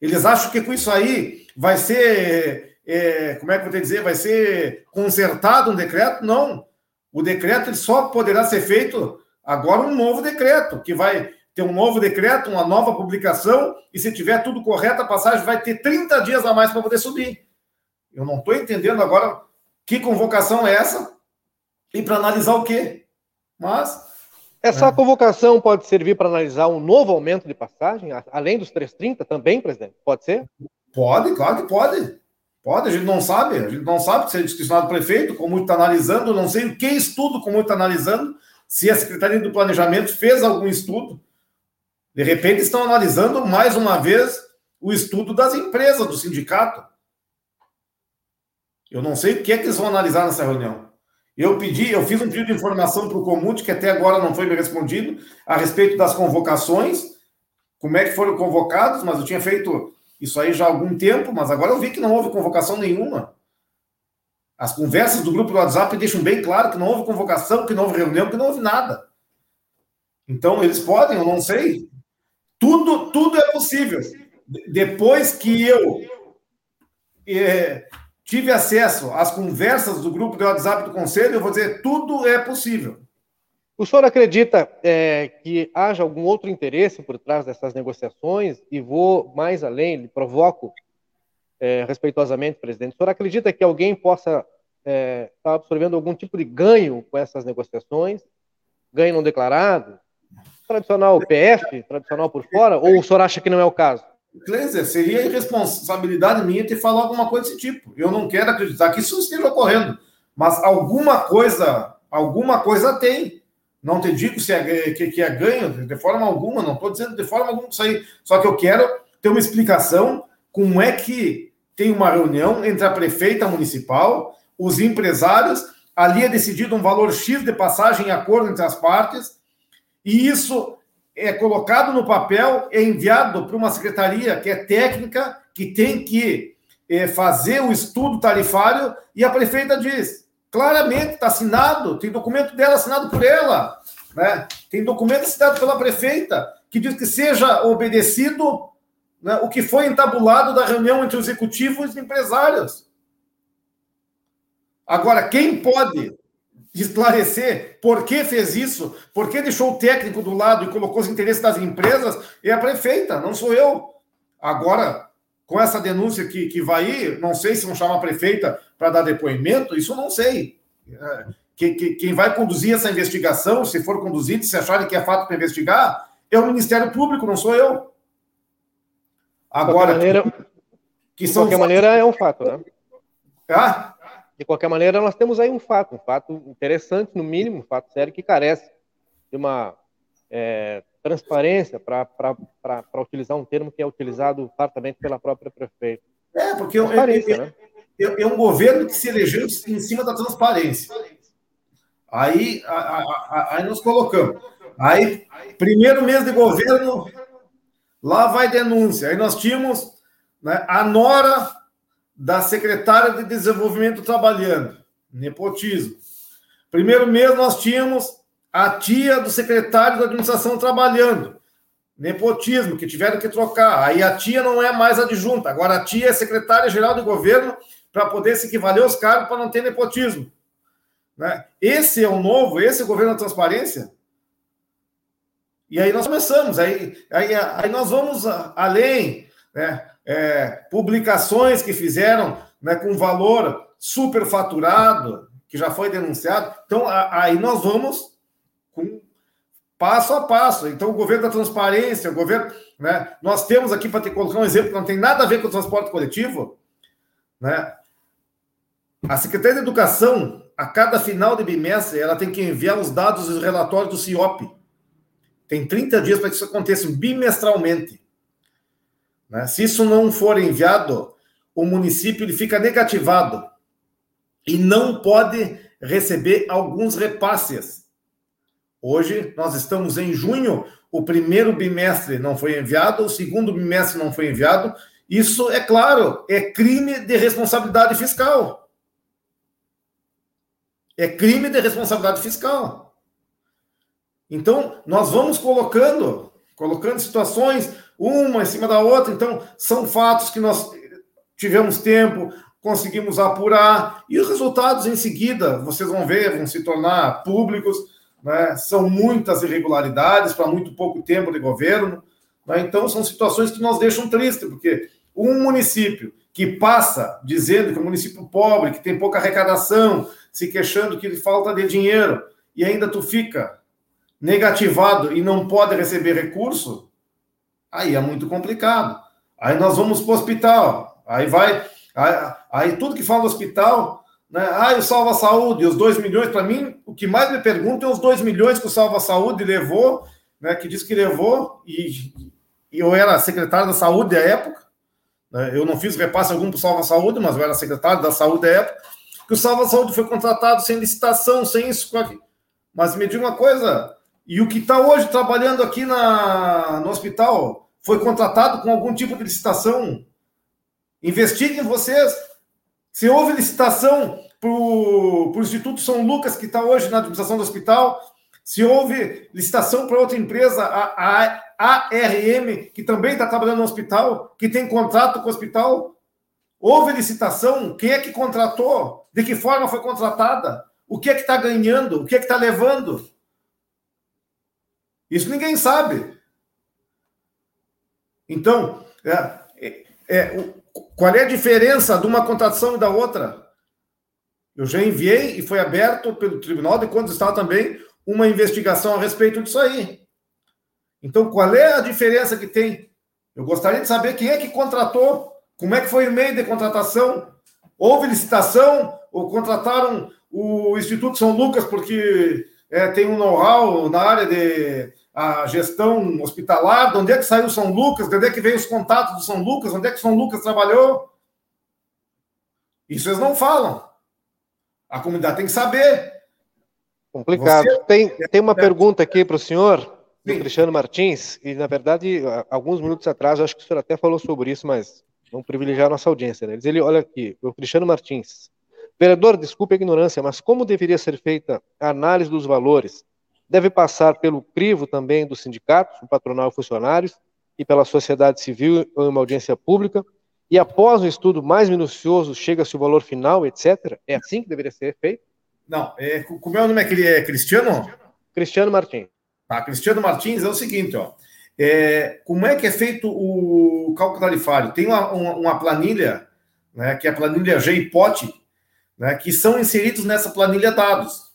Eles acham que com isso aí vai ser, é, como é que eu vou dizer, vai ser consertado um decreto? Não. O decreto só poderá ser feito agora um novo decreto, que vai ter um novo decreto, uma nova publicação, e se tiver tudo correto, a passagem vai ter 30 dias a mais para poder subir. Eu não estou entendendo agora que convocação é essa e para analisar o quê. Mas. Essa é. convocação pode servir para analisar um novo aumento de passagem, além dos 330 também, presidente? Pode ser? Pode, claro que pode. Pode, a gente não sabe, a gente não sabe se é discricionado prefeito, como está analisando, não sei o que estudo como está analisando, se a Secretaria do Planejamento fez algum estudo de repente estão analisando mais uma vez o estudo das empresas, do sindicato. Eu não sei o que é que eles vão analisar nessa reunião. Eu pedi, eu fiz um pedido de informação para o Comute, que até agora não foi me respondido, a respeito das convocações, como é que foram convocados, mas eu tinha feito isso aí já há algum tempo, mas agora eu vi que não houve convocação nenhuma. As conversas do grupo do WhatsApp deixam bem claro que não houve convocação, que não houve reunião, que não houve nada. Então, eles podem, eu não sei, tudo, tudo é possível. Depois que eu é, tive acesso às conversas do grupo de WhatsApp do Conselho, eu vou dizer, tudo é possível. O senhor acredita é, que haja algum outro interesse por trás dessas negociações? E vou mais além, lhe provoco é, respeitosamente, presidente. O senhor acredita que alguém possa estar é, tá absorvendo algum tipo de ganho com essas negociações? Ganho não declarado? Tradicional PF, tradicional por fora, ou o senhor acha que não é o caso? Cleiser, seria irresponsabilidade minha ter falado alguma coisa desse tipo. Eu não quero acreditar que isso esteja ocorrendo, mas alguma coisa, alguma coisa tem. Não te digo se é, que, que é ganho de forma alguma, não estou dizendo de forma alguma isso aí. Só que eu quero ter uma explicação como é que tem uma reunião entre a prefeita municipal, os empresários, ali é decidido um valor X de passagem em acordo entre as partes, e isso é colocado no papel, é enviado para uma secretaria que é técnica, que tem que é, fazer o estudo tarifário, e a prefeita diz: claramente está assinado, tem documento dela assinado por ela, né? tem documento assinado pela prefeita, que diz que seja obedecido né, o que foi entabulado da reunião entre o executivo e os empresários. Agora, quem pode esclarecer por que fez isso, por que deixou o técnico do lado e colocou os interesses das empresas, é a prefeita, não sou eu. Agora, com essa denúncia que, que vai ir, não sei se vão chamar a prefeita para dar depoimento, isso não sei. É, que, que, quem vai conduzir essa investigação, se for conduzido, se acharem que é fato para investigar, é o Ministério Público, não sou eu. Agora, de qualquer maneira, que, de qualquer maneira é um fato, né? Ah? De qualquer maneira, nós temos aí um fato, um fato interessante, no mínimo, um fato sério que carece de uma é, transparência para utilizar um termo que é utilizado fartamente pela própria prefeita. É, porque é, é, né? é, é, um governo que se elegeu em cima da transparência. Aí, a, a, a, aí nós colocamos. Aí, primeiro mês de governo, lá vai denúncia. Aí nós tínhamos né, a nora da secretária de desenvolvimento trabalhando, nepotismo. Primeiro mês nós tínhamos a tia do secretário da administração trabalhando, nepotismo, que tiveram que trocar. Aí a tia não é mais adjunta, agora a tia é secretária geral do governo para poder se equivaler aos cargos para não ter nepotismo. Né? Esse é o novo, esse é o governo da transparência. E aí nós começamos, aí, aí, aí nós vamos além, né? É, publicações que fizeram né, com valor superfaturado, que já foi denunciado. Então, aí nós vamos com passo a passo. Então, o governo da transparência, o governo. Né, nós temos aqui, para te colocar um exemplo que não tem nada a ver com o transporte coletivo, né, a Secretaria de Educação, a cada final de bimestre, ela tem que enviar os dados e os relatórios do CIOP. Tem 30 dias para que isso aconteça bimestralmente. Né? Se isso não for enviado, o município ele fica negativado e não pode receber alguns repasses. Hoje nós estamos em junho, o primeiro bimestre não foi enviado, o segundo bimestre não foi enviado. Isso é claro, é crime de responsabilidade fiscal. É crime de responsabilidade fiscal. Então, nós vamos colocando, colocando situações uma em cima da outra. Então, são fatos que nós tivemos tempo, conseguimos apurar, e os resultados em seguida, vocês vão ver, vão se tornar públicos. Né? São muitas irregularidades para muito pouco tempo de governo. Né? Então, são situações que nos deixam tristes, porque um município que passa dizendo que é um município pobre, que tem pouca arrecadação, se queixando que falta de dinheiro, e ainda tu fica negativado e não pode receber recurso, aí é muito complicado. Aí nós vamos para o hospital, aí vai, aí, aí, tudo que fala do hospital, né? Ah, o Salva Saúde, os 2 milhões, para mim, o que mais me perguntam é os 2 milhões que o Salva Saúde levou, né? Que diz que levou, e, e eu era secretário da saúde à época, né? eu não fiz repasse algum para o Salva Saúde, mas eu era secretário da saúde à época, que o Salva Saúde foi contratado sem licitação, sem isso. Mas me diga uma coisa, e o que está hoje trabalhando aqui na, no hospital foi contratado com algum tipo de licitação. Investiguem vocês. Se houve licitação para o Instituto São Lucas, que está hoje na administração do hospital, se houve licitação para outra empresa, a, a ARM, que também está trabalhando no hospital, que tem contrato com o hospital, houve licitação, quem é que contratou? De que forma foi contratada? O que é que está ganhando? O que é que está levando? Isso ninguém sabe. Então, é, é, é, qual é a diferença de uma contratação e da outra? Eu já enviei e foi aberto pelo Tribunal de Contas Estado também uma investigação a respeito disso aí. Então, qual é a diferença que tem? Eu gostaria de saber quem é que contratou, como é que foi o meio de contratação, houve licitação ou contrataram o Instituto São Lucas porque é, tem um know-how na área de a gestão hospitalar, de onde é que saiu São Lucas, de onde é que veio os contatos do São Lucas, onde é que São Lucas trabalhou. Isso eles não falam. A comunidade tem que saber. Complicado. Você... Tem, tem uma pergunta aqui para o senhor, do Cristiano Martins, e na verdade, alguns minutos atrás, acho que o senhor até falou sobre isso, mas vamos privilegiar a nossa audiência. Né? Ele olha aqui, o Cristiano Martins. Vereador, desculpe a ignorância, mas como deveria ser feita a análise dos valores deve passar pelo crivo também dos sindicatos, o patronal e funcionários, e pela sociedade civil em uma audiência pública, e após o estudo mais minucioso chega-se o valor final, etc. É assim que deveria ser feito? Não, é, como é o nome aquele é Cristiano? Cristiano Martins. Tá, Cristiano Martins é o seguinte, ó. É, como é que é feito o cálculo tarifário? Tem uma, uma, uma planilha, né, que é a planilha GIPOT, né, que são inseridos nessa planilha dados.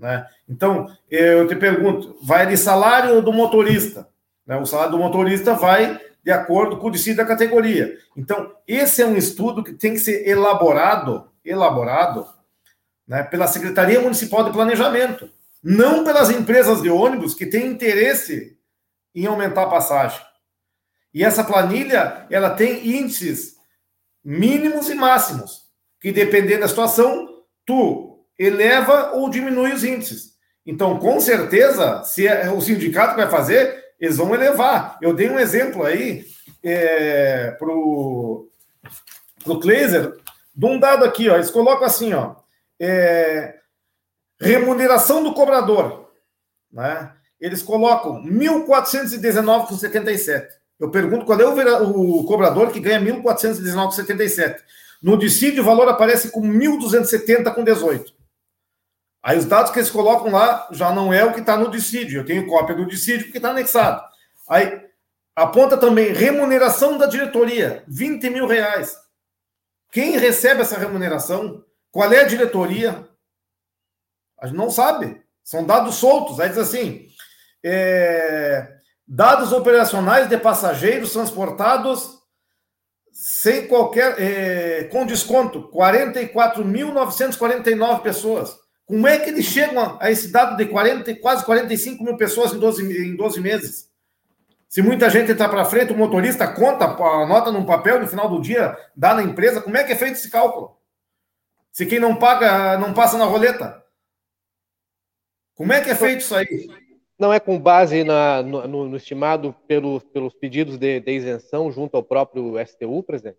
Né? Então, eu te pergunto, vai de salário do motorista. Né? O salário do motorista vai de acordo com o decídio da categoria. Então, esse é um estudo que tem que ser elaborado, elaborado né, pela Secretaria Municipal de Planejamento, não pelas empresas de ônibus que têm interesse em aumentar a passagem. E essa planilha, ela tem índices mínimos e máximos, que dependendo da situação, tu eleva ou diminui os índices. Então, com certeza, se é o sindicato vai fazer, eles vão elevar. Eu dei um exemplo aí é, para o Kleiser, de um dado aqui, ó, eles colocam assim, ó, é, remuneração do cobrador, né? Eles colocam 1.419,77. Eu pergunto qual é o, o cobrador que ganha 1.419,77. No dissídio, o valor aparece com 1.270,18. Aí os dados que eles colocam lá já não é o que está no dissídio. Eu tenho cópia do dissídio porque está anexado. Aí aponta também remuneração da diretoria, 20 mil reais. Quem recebe essa remuneração? Qual é a diretoria? A gente não sabe. São dados soltos. Aí diz assim: é, dados operacionais de passageiros transportados sem qualquer. É, com desconto, 44.949 pessoas. Como é que eles chegam a esse dado de 40, quase 45 mil pessoas em 12, em 12 meses? Se muita gente entrar para frente, o motorista conta, anota num papel no final do dia, dá na empresa, como é que é feito esse cálculo? Se quem não paga, não passa na roleta? Como é que é feito isso aí? Não é com base na, no, no, estimado pelos, pelos pedidos de, de, isenção junto ao próprio STU, presidente?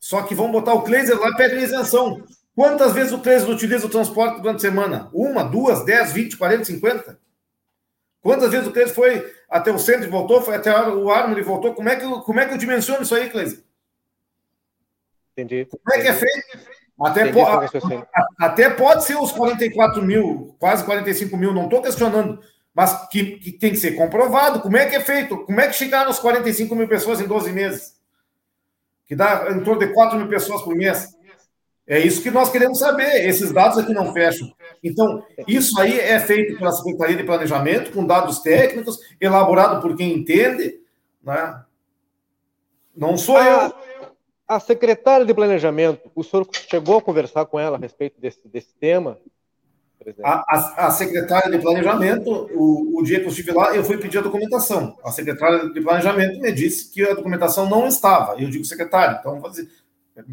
Só que vão botar o Kleiser lá e pedem isenção. Quantas vezes o Crespo utiliza o transporte durante a semana? Uma, duas, dez, vinte, quarenta, cinquenta? Quantas vezes o Crespo foi até o centro e voltou, foi até o Armo e voltou? Como é que, como é que eu dimensiono isso aí, Cleiton? Entendi. Como é que é feito? Até, po até pode ser os 44 mil, quase 45 mil, não estou questionando, mas que, que, tem que ser comprovado. Como é que é feito? Como é que chegaram os 45 mil pessoas em 12 meses? Que dá em torno de 4 mil pessoas por mês. É isso que nós queremos saber. Esses dados aqui não fecham. Então, isso aí é feito pela Secretaria de Planejamento, com dados técnicos, elaborado por quem entende. Né? Não sou a, eu. A secretária de Planejamento, o senhor chegou a conversar com ela a respeito desse, desse tema? A, a, a, secretária de Planejamento, o, o dia que eu estive lá, eu fui pedir a documentação. A secretária de Planejamento me disse que a documentação não estava. Eu digo, secretário, então vou dizer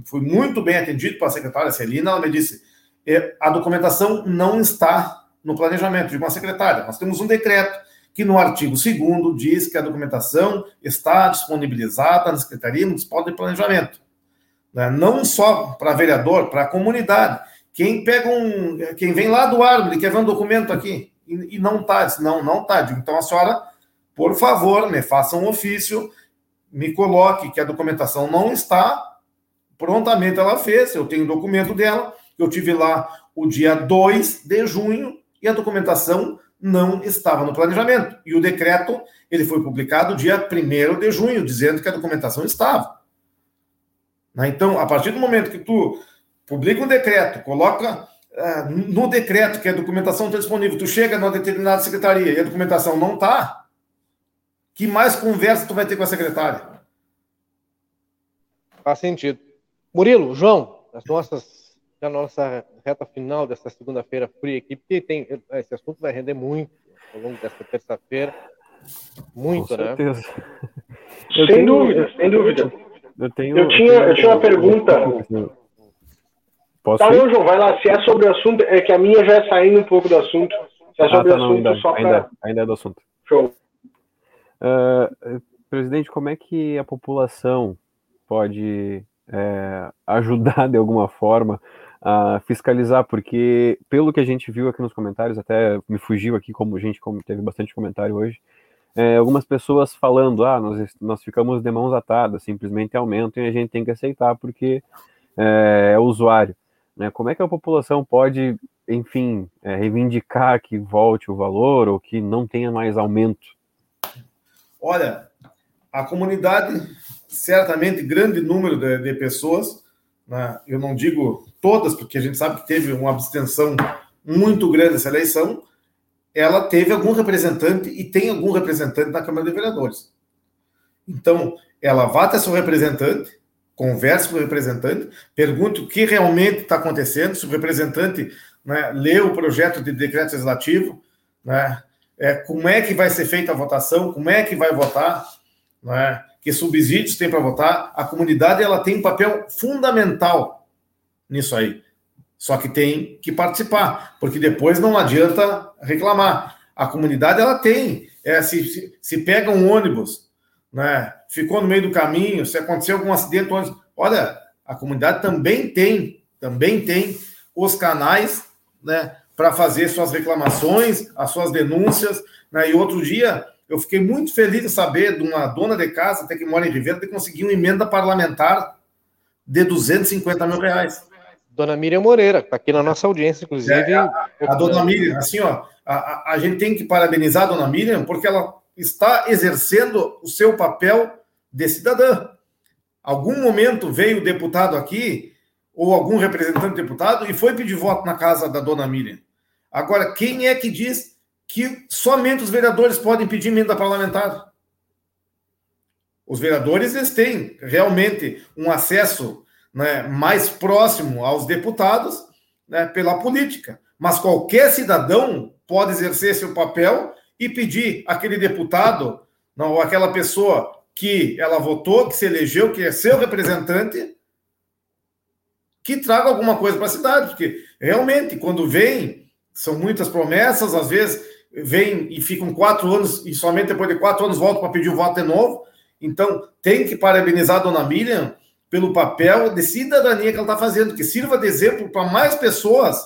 fui muito bem atendido pela secretária Celina, ela me disse, é, a documentação não está no planejamento de uma secretária. Nós temos um decreto que no artigo 2 diz que a documentação está disponibilizada na Secretaria Municipal de Planejamento. Né? Não só para vereador, para a comunidade. Quem pega um. Quem vem lá do árvore, quer ver um documento aqui, e, não está, não, não está. Então a senhora, por favor, me faça um ofício, me coloque que a documentação não está prontamente ela fez, eu tenho o documento dela, eu tive lá o dia 2 de junho e a documentação não estava no planejamento. E o decreto, ele foi publicado dia 1 de junho, dizendo que a documentação estava. Né? Então, a partir do momento que tu publica um decreto, coloca uh, no decreto que a documentação está disponível, tu chega numa determinada secretaria e a documentação não está, que mais conversa tu vai ter com a secretária? Faz sentido. Murilo, João, as nossas, a nossa reta final dessa segunda-feira fria aqui, porque tem, esse assunto vai render muito ao longo dessa terça-feira. Muito, Com né? certeza. né? sem tenho, dúvida, sem dúvida. Eu, tenho, eu, tinha, eu tinha uma pergunta. Posso tá bom, João, vai lá. Se é sobre o assunto, é que a minha já é saindo um pouco do assunto. Se é ah, sobre ah, tá, o assunto, não, ainda, só ainda, pra... ainda é do assunto. Show. Uh, presidente, como é que a população pode é, ajudar de alguma forma a fiscalizar, porque pelo que a gente viu aqui nos comentários, até me fugiu aqui como gente como teve bastante comentário hoje, é, algumas pessoas falando, ah, nós, nós ficamos de mãos atadas, simplesmente aumentam e a gente tem que aceitar porque é, é usuário. Né? Como é que a população pode, enfim, é, reivindicar que volte o valor ou que não tenha mais aumento? Olha, a comunidade, certamente, grande número de, de pessoas, né? eu não digo todas, porque a gente sabe que teve uma abstenção muito grande essa eleição, ela teve algum representante e tem algum representante na Câmara de Vereadores. Então, ela vá até seu representante, converse com o representante, pergunte o que realmente está acontecendo, se o representante né, lê o projeto de decreto legislativo, né, é, como é que vai ser feita a votação, como é que vai votar, né, que subsídios tem para votar. A comunidade ela tem um papel fundamental nisso aí. Só que tem que participar, porque depois não adianta reclamar. A comunidade ela tem, é, se, se, pega um ônibus, né, ficou no meio do caminho, se aconteceu algum acidente, ônibus, olha, a comunidade também tem, também tem os canais, né, para fazer suas reclamações, as suas denúncias. Né, e outro dia eu fiquei muito feliz de saber de uma dona de casa, até que mora em Ribeira, de conseguir uma emenda parlamentar de 250 mil reais. Dona Miriam Moreira, está aqui na nossa audiência, inclusive. É, a, a, dona Miriam, assim, ó, a, a, a, gente tem que parabenizar a dona Miriam, porque ela está exercendo o seu papel de cidadã. Algum momento veio o deputado aqui, ou algum representante deputado, e foi pedir voto na casa da dona Miriam. Agora, quem é que diz que somente os vereadores podem pedir emenda parlamentar? Os vereadores eles têm realmente um acesso né, mais próximo aos deputados né, pela política. Mas qualquer cidadão pode exercer seu papel e pedir aquele deputado não, ou aquela pessoa que ela votou, que se elegeu, que é seu representante, que traga alguma coisa para a cidade, porque realmente, quando vem, são muitas promessas, às vezes vem e ficam quatro anos, e somente depois de quatro anos voltam para pedir o voto de novo. Então, tem que parabenizar a dona Miriam pelo papel de cidadania que ela está fazendo, que sirva de exemplo para mais pessoas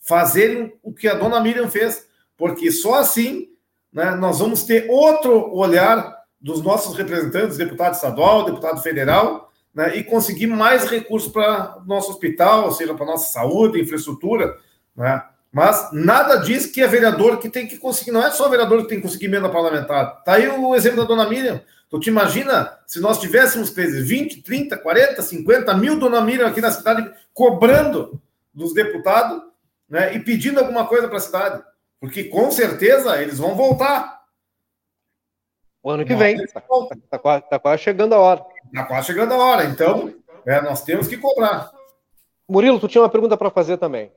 fazerem o que a dona Miriam fez, porque só assim né, nós vamos ter outro olhar dos nossos representantes, deputado estadual, deputado federal, né, e conseguir mais recursos para nosso hospital, ou seja, para nossa saúde, infraestrutura, né? Mas nada diz que é vereador que tem que conseguir, não é só vereador que tem que conseguir emenda parlamentar. Tá aí o exemplo da dona Miriam. Tu te imagina se nós tivéssemos 20, 30, 40, 50 mil dona Miriam aqui na cidade cobrando dos deputados né, e pedindo alguma coisa para a cidade. Porque com certeza eles vão voltar. O ano que vem. Está tá, tá, tá quase chegando a hora. Está quase chegando a hora. Então, é, nós temos que cobrar. Murilo, tu tinha uma pergunta para fazer também.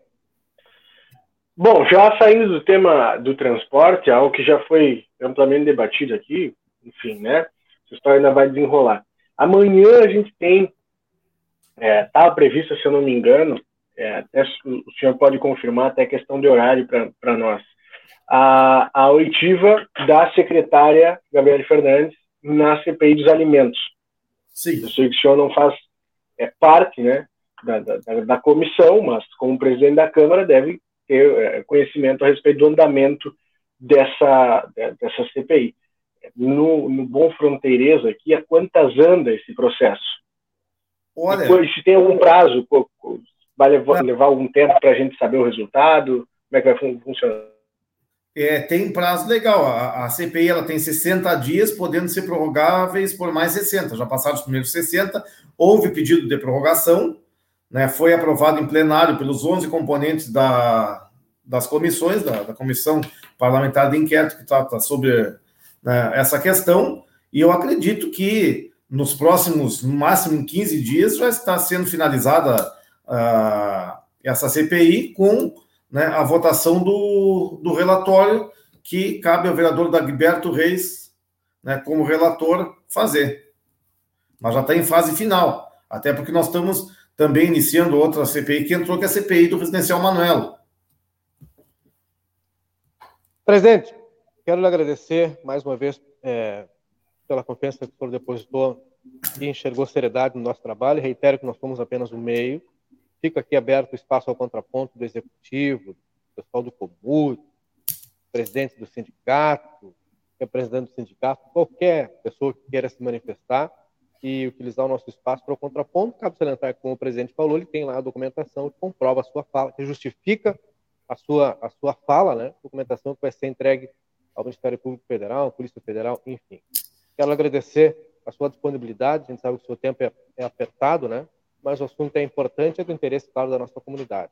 Bom, já saindo do tema do transporte, algo que já foi amplamente debatido aqui, enfim, né? Essa história ainda vai desenrolar. Amanhã a gente tem, estava é, previsto, se eu não me engano, é, até o senhor pode confirmar até questão de horário para nós, a, a oitiva da secretária Gabriela Fernandes na CPI dos alimentos. Sim. Eu sei que o senhor não faz é, parte né, da, da, da comissão, mas como presidente da Câmara deve ter é, conhecimento a respeito do andamento dessa, dessa CPI no, no bom fronteirês aqui, a quantas anda esse processo? Olha, se tem algum prazo, vai levar, levar algum tempo para a gente saber o resultado? Como é que vai funcionar? É, tem prazo legal. A, a, CPI ela tem 60 dias, podendo ser prorrogáveis por mais 60. Já passaram os primeiros 60, houve pedido de prorrogação, né, foi aprovado em plenário pelos 11 componentes da, das comissões, da, da Comissão Parlamentar de Inquérito, que trata sobre né, essa questão, e eu acredito que nos próximos, no máximo em 15 dias, vai estar sendo finalizada uh, essa CPI com né, a votação do, do relatório que cabe ao vereador Dagberto Reis, né, como relator, fazer. Mas já está em fase final, até porque nós estamos também iniciando outra CPI que entrou, que é a CPI do Residencial Manuelo. Presidente, Quero lhe agradecer mais uma vez é, pela confiança que o senhor depositou e enxergou seriedade no nosso trabalho. Reitero que nós somos apenas um meio. Fica aqui aberto o espaço ao contraponto do executivo, do pessoal do Comut, presidente do sindicato, representante do sindicato, qualquer pessoa que queira se manifestar e utilizar o nosso espaço para o contraponto. Cabe salientar que, como o presidente falou, ele tem lá a documentação que comprova a sua fala, que justifica a sua, a sua fala, né? Documentação que vai ser entregue ao Ministério Público Federal, à Polícia Federal, enfim. Quero agradecer a sua disponibilidade, a gente sabe que o seu tempo é, é apertado, né? Mas o assunto é importante, é do interesse, claro, da nossa comunidade.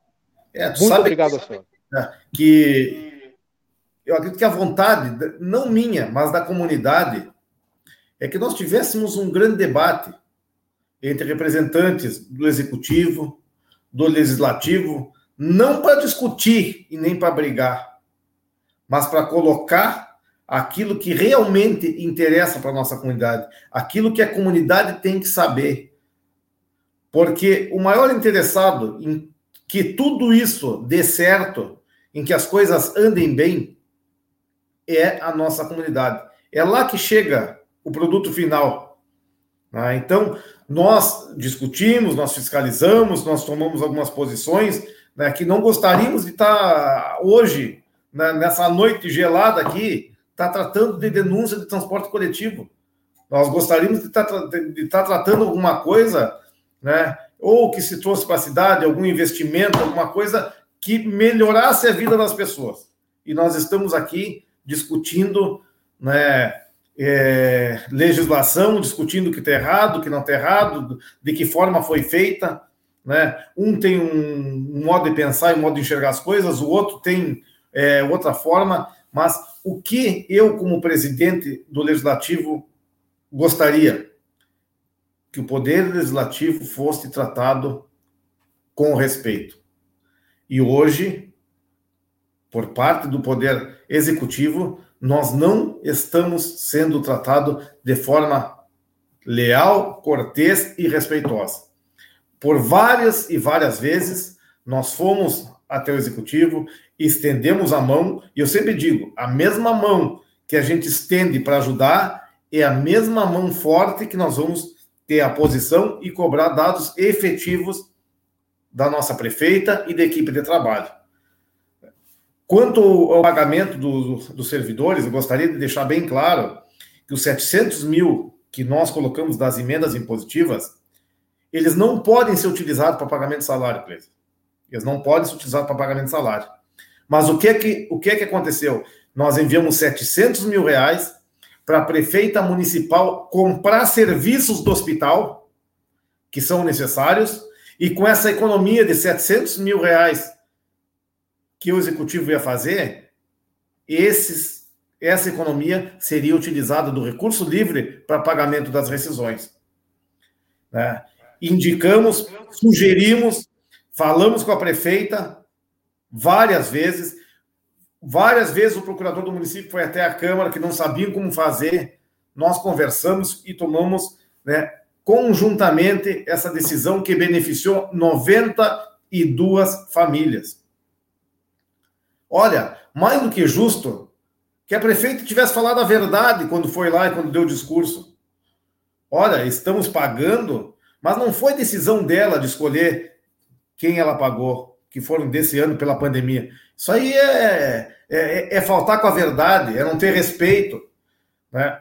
É, Muito obrigado, que, senhor. Que eu acredito que a vontade, não minha, mas da comunidade, é que nós tivéssemos um grande debate entre representantes do executivo, do legislativo, não para discutir e nem para brigar, mas para colocar aquilo que realmente interessa para a nossa comunidade, aquilo que a comunidade tem que saber. Porque o maior interessado em que tudo isso dê certo, em que as coisas andem bem, é a nossa comunidade. É lá que chega o produto final. Né? Então, nós discutimos, nós fiscalizamos, nós tomamos algumas posições né, que não gostaríamos de estar hoje, né, nessa noite gelada aqui, estar tratando de denúncia de transporte coletivo. Nós gostaríamos de estar, de estar tratando alguma coisa, né, ou que se trouxe para a cidade, algum investimento, alguma coisa que melhorasse a vida das pessoas. E nós estamos aqui discutindo né, é, legislação, discutindo o que está errado, o que não está errado, de que forma foi feita. Né? Um tem um, modo de pensar e um modo de enxergar as coisas, o outro tem é, outra forma, mas o que eu, como presidente do Legislativo, gostaria? Que o Poder Legislativo fosse tratado com respeito. E hoje, por parte do Poder Executivo, nós não estamos sendo tratados de forma leal, cortês e respeitosa. Por várias e várias vezes, nós fomos até o executivo, estendemos a mão, e eu sempre digo: a mesma mão que a gente estende para ajudar é a mesma mão forte que nós vamos ter a posição e cobrar dados efetivos da nossa prefeita e da equipe de trabalho. Quanto ao pagamento dos do servidores, eu gostaria de deixar bem claro que os 700 mil que nós colocamos das emendas impositivas, eles não podem ser utilizados para pagamento de salário, Cleiton. Eles não podem ser utilizados para pagamento de salário. Mas o que é que, o que, é que aconteceu? Nós enviamos 700 mil reais para a prefeita municipal comprar serviços do hospital que são necessários e com essa economia de 700 mil reais que o executivo ia fazer, esses, essa economia seria utilizada do recurso livre para pagamento das rescisões. Né? Indicamos, sugerimos Falamos com a prefeita várias vezes. Várias vezes o procurador do município foi até a Câmara, que não sabiam como fazer. Nós conversamos e tomamos né, conjuntamente essa decisão que beneficiou 92 famílias. Olha, mais do que justo que a prefeita tivesse falado a verdade quando foi lá e quando deu o discurso. Olha, estamos pagando, mas não foi decisão dela de escolher quem ela pagou, que foram desse ano pela pandemia. Isso aí é, é, é faltar com a verdade, é não ter respeito. Né?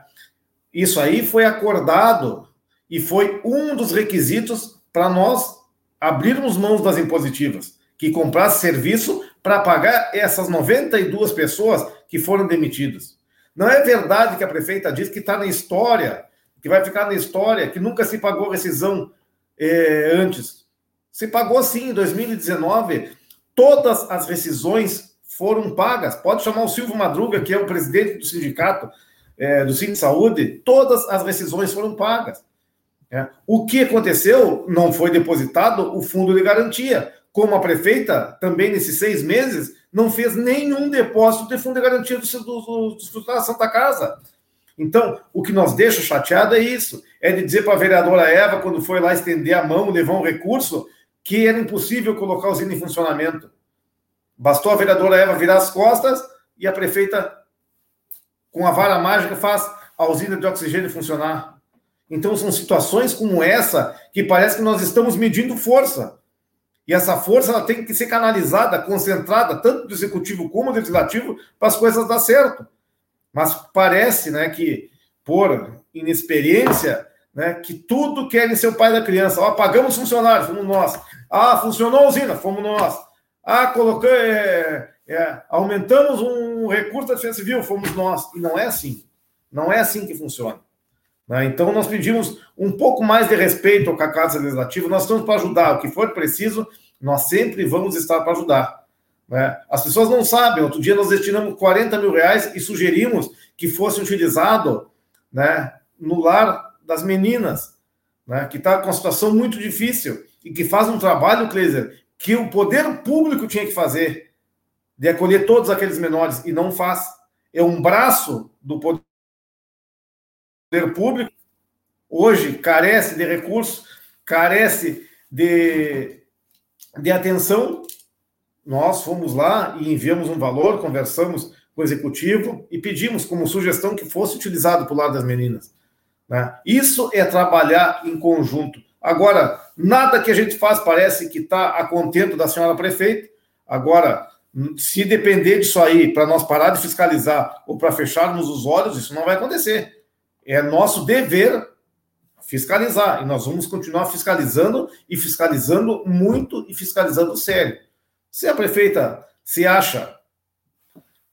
Isso aí foi acordado e foi um dos requisitos para nós abrirmos mãos das impositivas, que comprasse serviço para pagar essas 92 pessoas que foram demitidas. Não é verdade que a prefeita diz que está na história, que vai ficar na história, que nunca se pagou rescisão é, antes. Se pagou sim em 2019, todas as rescisões foram pagas. Pode chamar o Silvio Madruga, que é o presidente do sindicato, é, do Sindicato de Saúde, todas as rescisões foram pagas. É. O que aconteceu? Não foi depositado o fundo de garantia. Como a prefeita, também nesses seis meses, não fez nenhum depósito de fundo de garantia do, do, do, da Santa Casa. Então, o que nos deixa chateado é isso: é de dizer para a vereadora Eva, quando foi lá estender a mão, levar um recurso, que era impossível colocar a usina em funcionamento. Bastou a vereadora Eva virar as costas e a prefeita, com a vara mágica, faz a usina de oxigênio funcionar. Então, são situações como essa que parece que nós estamos medindo força. E essa força ela tem que ser canalizada, concentrada, tanto do executivo como do legislativo, para as coisas dar certo. Mas parece né, que, por inexperiência, né, que tudo querem ser o pai da criança. Ó, pagamos funcionários, fomos nós. Ah, funcionou a usina, fomos nós. Ah, colocamos, é, é, aumentamos um recurso da defesa civil, fomos nós. E não é assim. Não é assim que funciona. Né? Então, nós pedimos um pouco mais de respeito com a Casa Legislativa. Nós estamos para ajudar. O que for preciso, nós sempre vamos estar para ajudar. Né? As pessoas não sabem. Outro dia nós destinamos 40 mil reais e sugerimos que fosse utilizado né, no lar das meninas, né, que está com uma situação muito difícil e que faz um trabalho, Kleiser, que o poder público tinha que fazer, de acolher todos aqueles menores, e não faz. É um braço do poder público, hoje carece de recursos, carece de, de atenção. Nós fomos lá e enviamos um valor, conversamos com o executivo e pedimos como sugestão que fosse utilizado para o lado das meninas. Né? Isso é trabalhar em conjunto. Agora, nada que a gente faz parece que está a contento da senhora prefeita. Agora, se depender disso aí para nós parar de fiscalizar ou para fecharmos os olhos, isso não vai acontecer. É nosso dever fiscalizar e nós vamos continuar fiscalizando e fiscalizando muito e fiscalizando sério. Se a prefeita se acha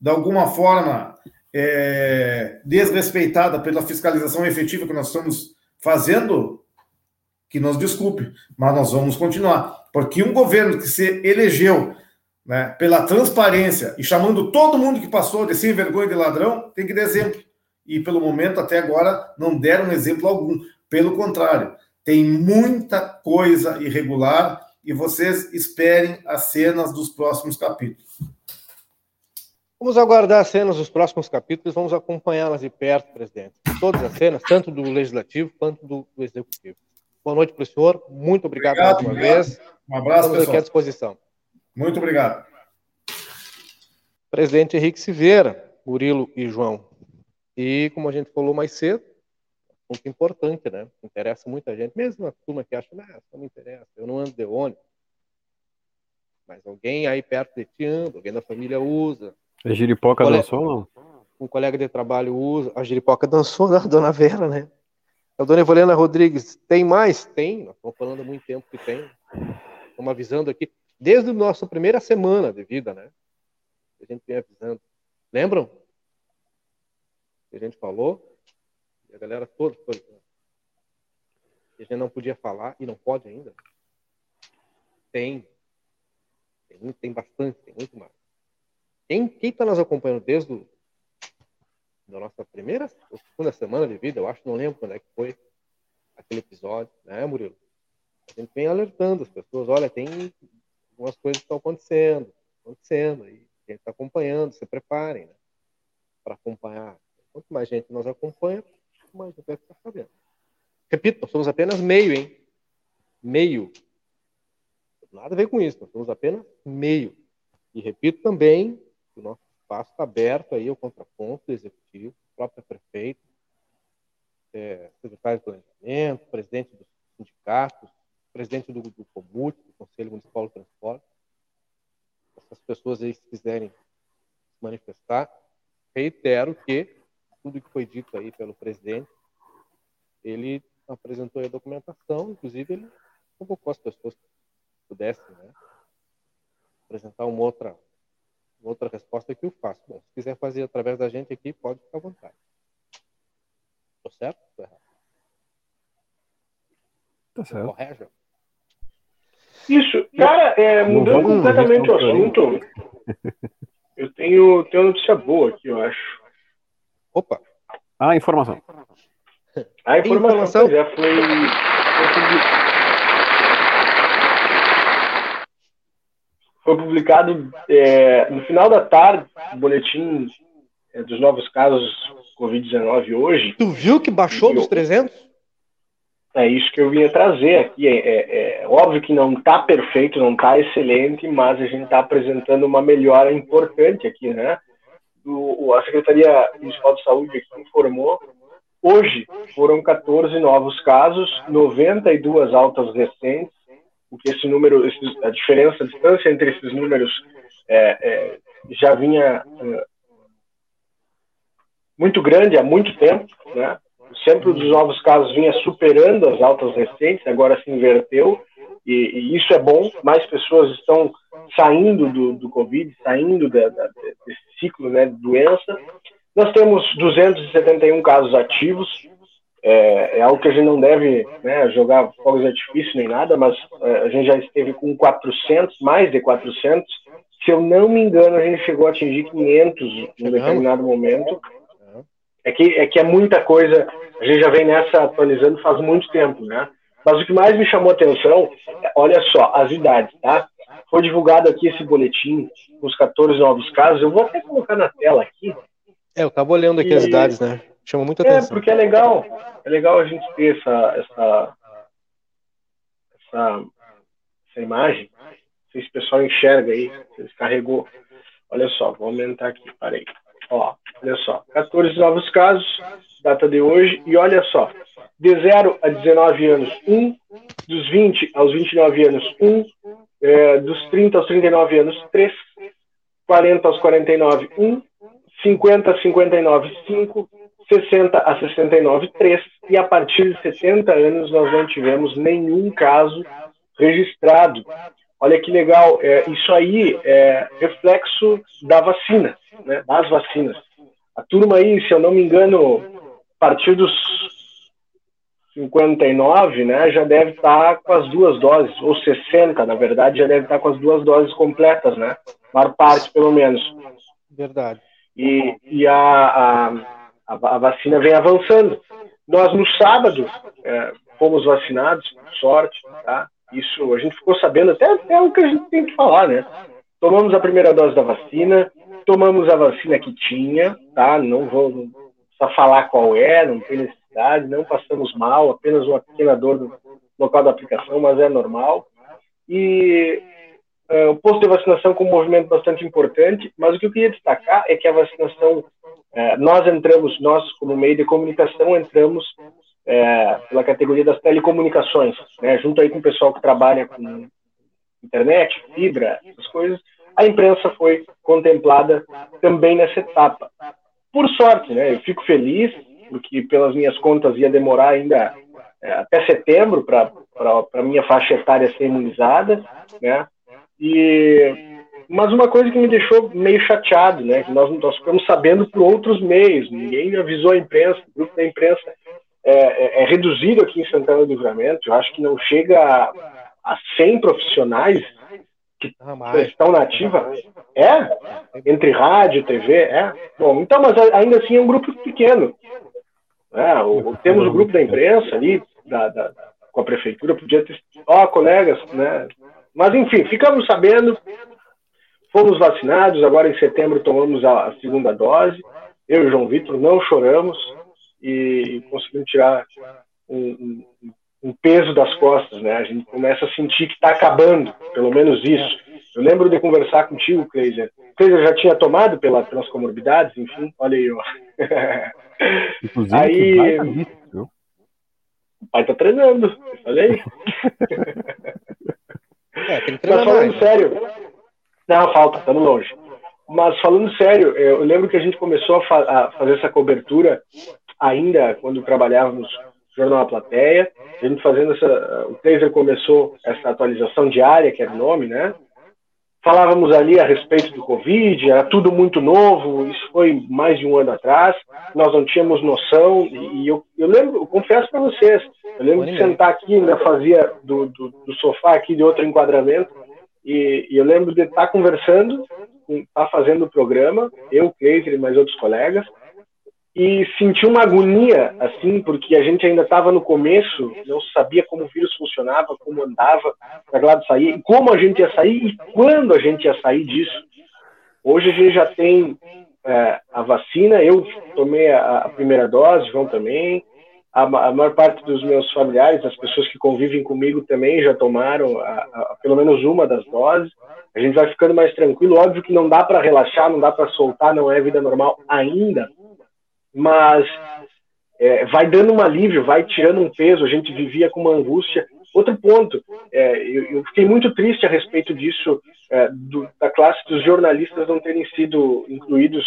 de alguma forma é, desrespeitada pela fiscalização efetiva que nós estamos fazendo, que nos desculpe, mas nós vamos continuar. Porque um governo que se elegeu né, pela transparência e chamando todo mundo que passou de sem vergonha de ladrão, tem que dar exemplo. E pelo momento, até agora, não deram exemplo algum. Pelo contrário, tem muita coisa irregular e vocês esperem as cenas dos próximos capítulos. Vamos aguardar as cenas dos próximos capítulos, vamos acompanhá-las de perto, presidente. Todas as cenas, tanto do Legislativo quanto do, do Executivo. Boa noite para o senhor, muito obrigado, obrigado mais uma obrigado. vez. Um abraço, Estamos pessoal. aqui à disposição. Muito obrigado. Presidente Henrique Silveira, Murilo e João. E como a gente falou mais cedo, ponto importante, né? Interessa muita gente, mesmo a turma que acha, isso não me interessa, eu não ando de ônibus. Mas alguém aí perto de ti anda, alguém da família usa, a giripoca colega, dançou não? Um colega de trabalho usa. A giripoca dançou, né? A dona Vera, né? A dona Evalena Rodrigues, tem mais? Tem, nós estamos falando há muito tempo que tem. Estamos avisando aqui, desde a nossa primeira semana de vida, né? A gente vem avisando. Lembram? Que a gente falou? E a galera toda foi. a gente não podia falar e não pode ainda. Tem. Tem, tem bastante, tem muito mais. Quem está nos acompanhando desde o, da nossa primeira ou segunda semana de vida, eu acho, não lembro quando é que foi aquele episódio, né, Murilo? A gente vem alertando as pessoas, olha, tem algumas coisas que estão acontecendo, acontecendo, e a gente está acompanhando, se preparem, né, para acompanhar. Quanto mais gente nos acompanha, mais gente vai ficar sabendo. Repito, nós somos apenas meio, hein? Meio. Nada a ver com isso, nós somos apenas meio. E repito também, o nosso espaço está aberto aí ao contraponto do executivo, próprio prefeito, é, secretário de planejamento, presidente dos sindicatos, presidente do, do Comut, do Conselho Municipal do Transporte. Essas pessoas aí, se quiserem se manifestar, reitero que tudo que foi dito aí pelo presidente, ele apresentou a documentação, inclusive ele convocou as pessoas que pudessem né, apresentar uma outra outra resposta que eu faço. Bom, se quiser fazer através da gente aqui, pode ficar à vontade. Tô certo? Tô errado. Tá certo. Correja? Isso, cara, é, mudando completamente o assunto, eu tenho, tenho uma notícia boa aqui, eu acho. Opa! Ah, informação. A informação, informação. já foi, foi foi publicado é, no final da tarde o boletim é, dos novos casos Covid-19 hoje. Tu viu que baixou dos 300? É isso que eu vinha trazer aqui. É, é, é óbvio que não está perfeito, não está excelente, mas a gente está apresentando uma melhora importante aqui, né? O, a Secretaria Municipal de Saúde informou hoje foram 14 novos casos, 92 altas recentes, porque esse número, a diferença, a distância entre esses números é, é, já vinha é, muito grande há muito tempo, né? Sempre dos novos casos vinha superando as altas recentes, agora se inverteu, e, e isso é bom, mais pessoas estão saindo do, do Covid, saindo da, da, desse ciclo né, de doença. Nós temos 271 casos ativos, é, é, algo que a gente não deve né, jogar fogos de artifício nem nada, mas é, a gente já esteve com 400, mais de 400. Se eu não me engano, a gente chegou a atingir 500 em um determinado momento. É que, é que é muita coisa, a gente já vem nessa atualizando faz muito tempo, né? Mas o que mais me chamou a atenção, olha só, as idades, tá? Foi divulgado aqui esse boletim com os 14 novos casos. Eu vou até colocar na tela aqui. É, eu tava olhando aqui e... as idades, né? Chama muita é, atenção. É, porque é legal. É legal a gente ter essa, essa, essa, essa imagem. Não sei se o pessoal enxerga aí, se carregou. Olha só, vou aumentar aqui, parei. Ó, olha só, 14 novos casos, data de hoje, e olha só, de 0 a 19 anos, 1, um, dos 20 aos 29 anos, 1, um, é, dos 30 aos 39 anos, 3, 40 aos 49, 1, 50 a 59, 5, 60 a 69, 3, e a partir de 70 anos nós não tivemos nenhum caso registrado. Olha que legal, é, isso aí é reflexo da vacina, né, das vacinas. A turma aí, se eu não me engano, a partir dos 59, né, já deve estar com as duas doses, ou 60, na verdade, já deve estar com as duas doses completas, né? Maior parte, pelo menos. Verdade. E, e a, a, a, vacina vem avançando. Nós, no sábado, é, fomos vacinados, por sorte, tá? Isso a gente ficou sabendo, até, até o que a gente tem que falar, né? Tomamos a primeira dose da vacina, tomamos a vacina que tinha, tá? Não vou só falar qual é, não tem necessidade, não passamos mal, apenas uma pequena dor no local da aplicação, mas é normal. E uh, o posto de vacinação com um movimento bastante importante, mas o que eu queria destacar é que a vacinação, uh, nós entramos, nós como meio de comunicação entramos uh, pela categoria das telecomunicações, né, junto aí com o pessoal que trabalha com internet, fibra, essas coisas, a imprensa foi contemplada também nessa etapa. Por sorte, né, eu fico feliz, porque pelas minhas contas ia demorar ainda é, até setembro para a minha faixa etária ser imunizada, né, e, mas uma coisa que me deixou meio chateado, né, que nós, nós ficamos sabendo por outros meios, ninguém avisou a imprensa, o grupo da imprensa é, é, é reduzido aqui em Santana do Livramento, eu acho que não chega a, a 100 profissionais que ah, estão na ativa. É? Entre rádio, TV, é? Bom, então, mas ainda assim é um grupo pequeno. É, o, temos o grupo da imprensa ali, da, da, com a prefeitura, podia ter. Ó, oh, colegas, né? Mas enfim, ficamos sabendo, fomos vacinados, agora em setembro tomamos a, a segunda dose. Eu e o João Vitor não choramos e, e conseguimos tirar um, um um peso das costas, né? A gente começa a sentir que está acabando, pelo menos isso. Eu lembro de conversar contigo, Cleiser. Cleiser já tinha tomado pela, pelas comorbidades, enfim, olha aí, ó. [LAUGHS] Inclusive, aí... o pai tá treinando, olha [LAUGHS] aí. É, tem que Mas falando mais, sério, né? não, falta, estamos longe. Mas falando sério, eu lembro que a gente começou a, fa a fazer essa cobertura ainda quando trabalhávamos Jornal A Plateia. A gente fazendo essa. O Taser começou essa atualização diária, que era o nome, né? Falávamos ali a respeito do Covid, era tudo muito novo, isso foi mais de um ano atrás, nós não tínhamos noção, e eu, eu lembro, eu confesso para vocês, eu lembro de sentar aqui, ainda fazia do, do, do, sofá aqui de outro enquadramento, e, e eu lembro de estar conversando, estar fazendo o programa, eu, Keiser e mais outros colegas, e senti uma agonia, assim, porque a gente ainda estava no começo, não sabia como o vírus funcionava, como andava, para lá de sair, como a gente ia sair e quando a gente ia sair disso. Hoje a gente já tem é, a vacina, eu tomei a, a, primeira dose, João também, a, a, maior parte dos meus familiares, as pessoas que convivem comigo também já tomaram a, pelo menos uma das doses. A gente vai ficando mais tranquilo. Óbvio que não dá para relaxar, não dá para soltar, não é vida normal ainda, mas é, vai dando um alívio, vai tirando um peso. A gente vivia com uma angústia. Outro ponto, é, eu, eu, fiquei muito triste a respeito disso, é, do, da classe dos jornalistas não terem sido incluídos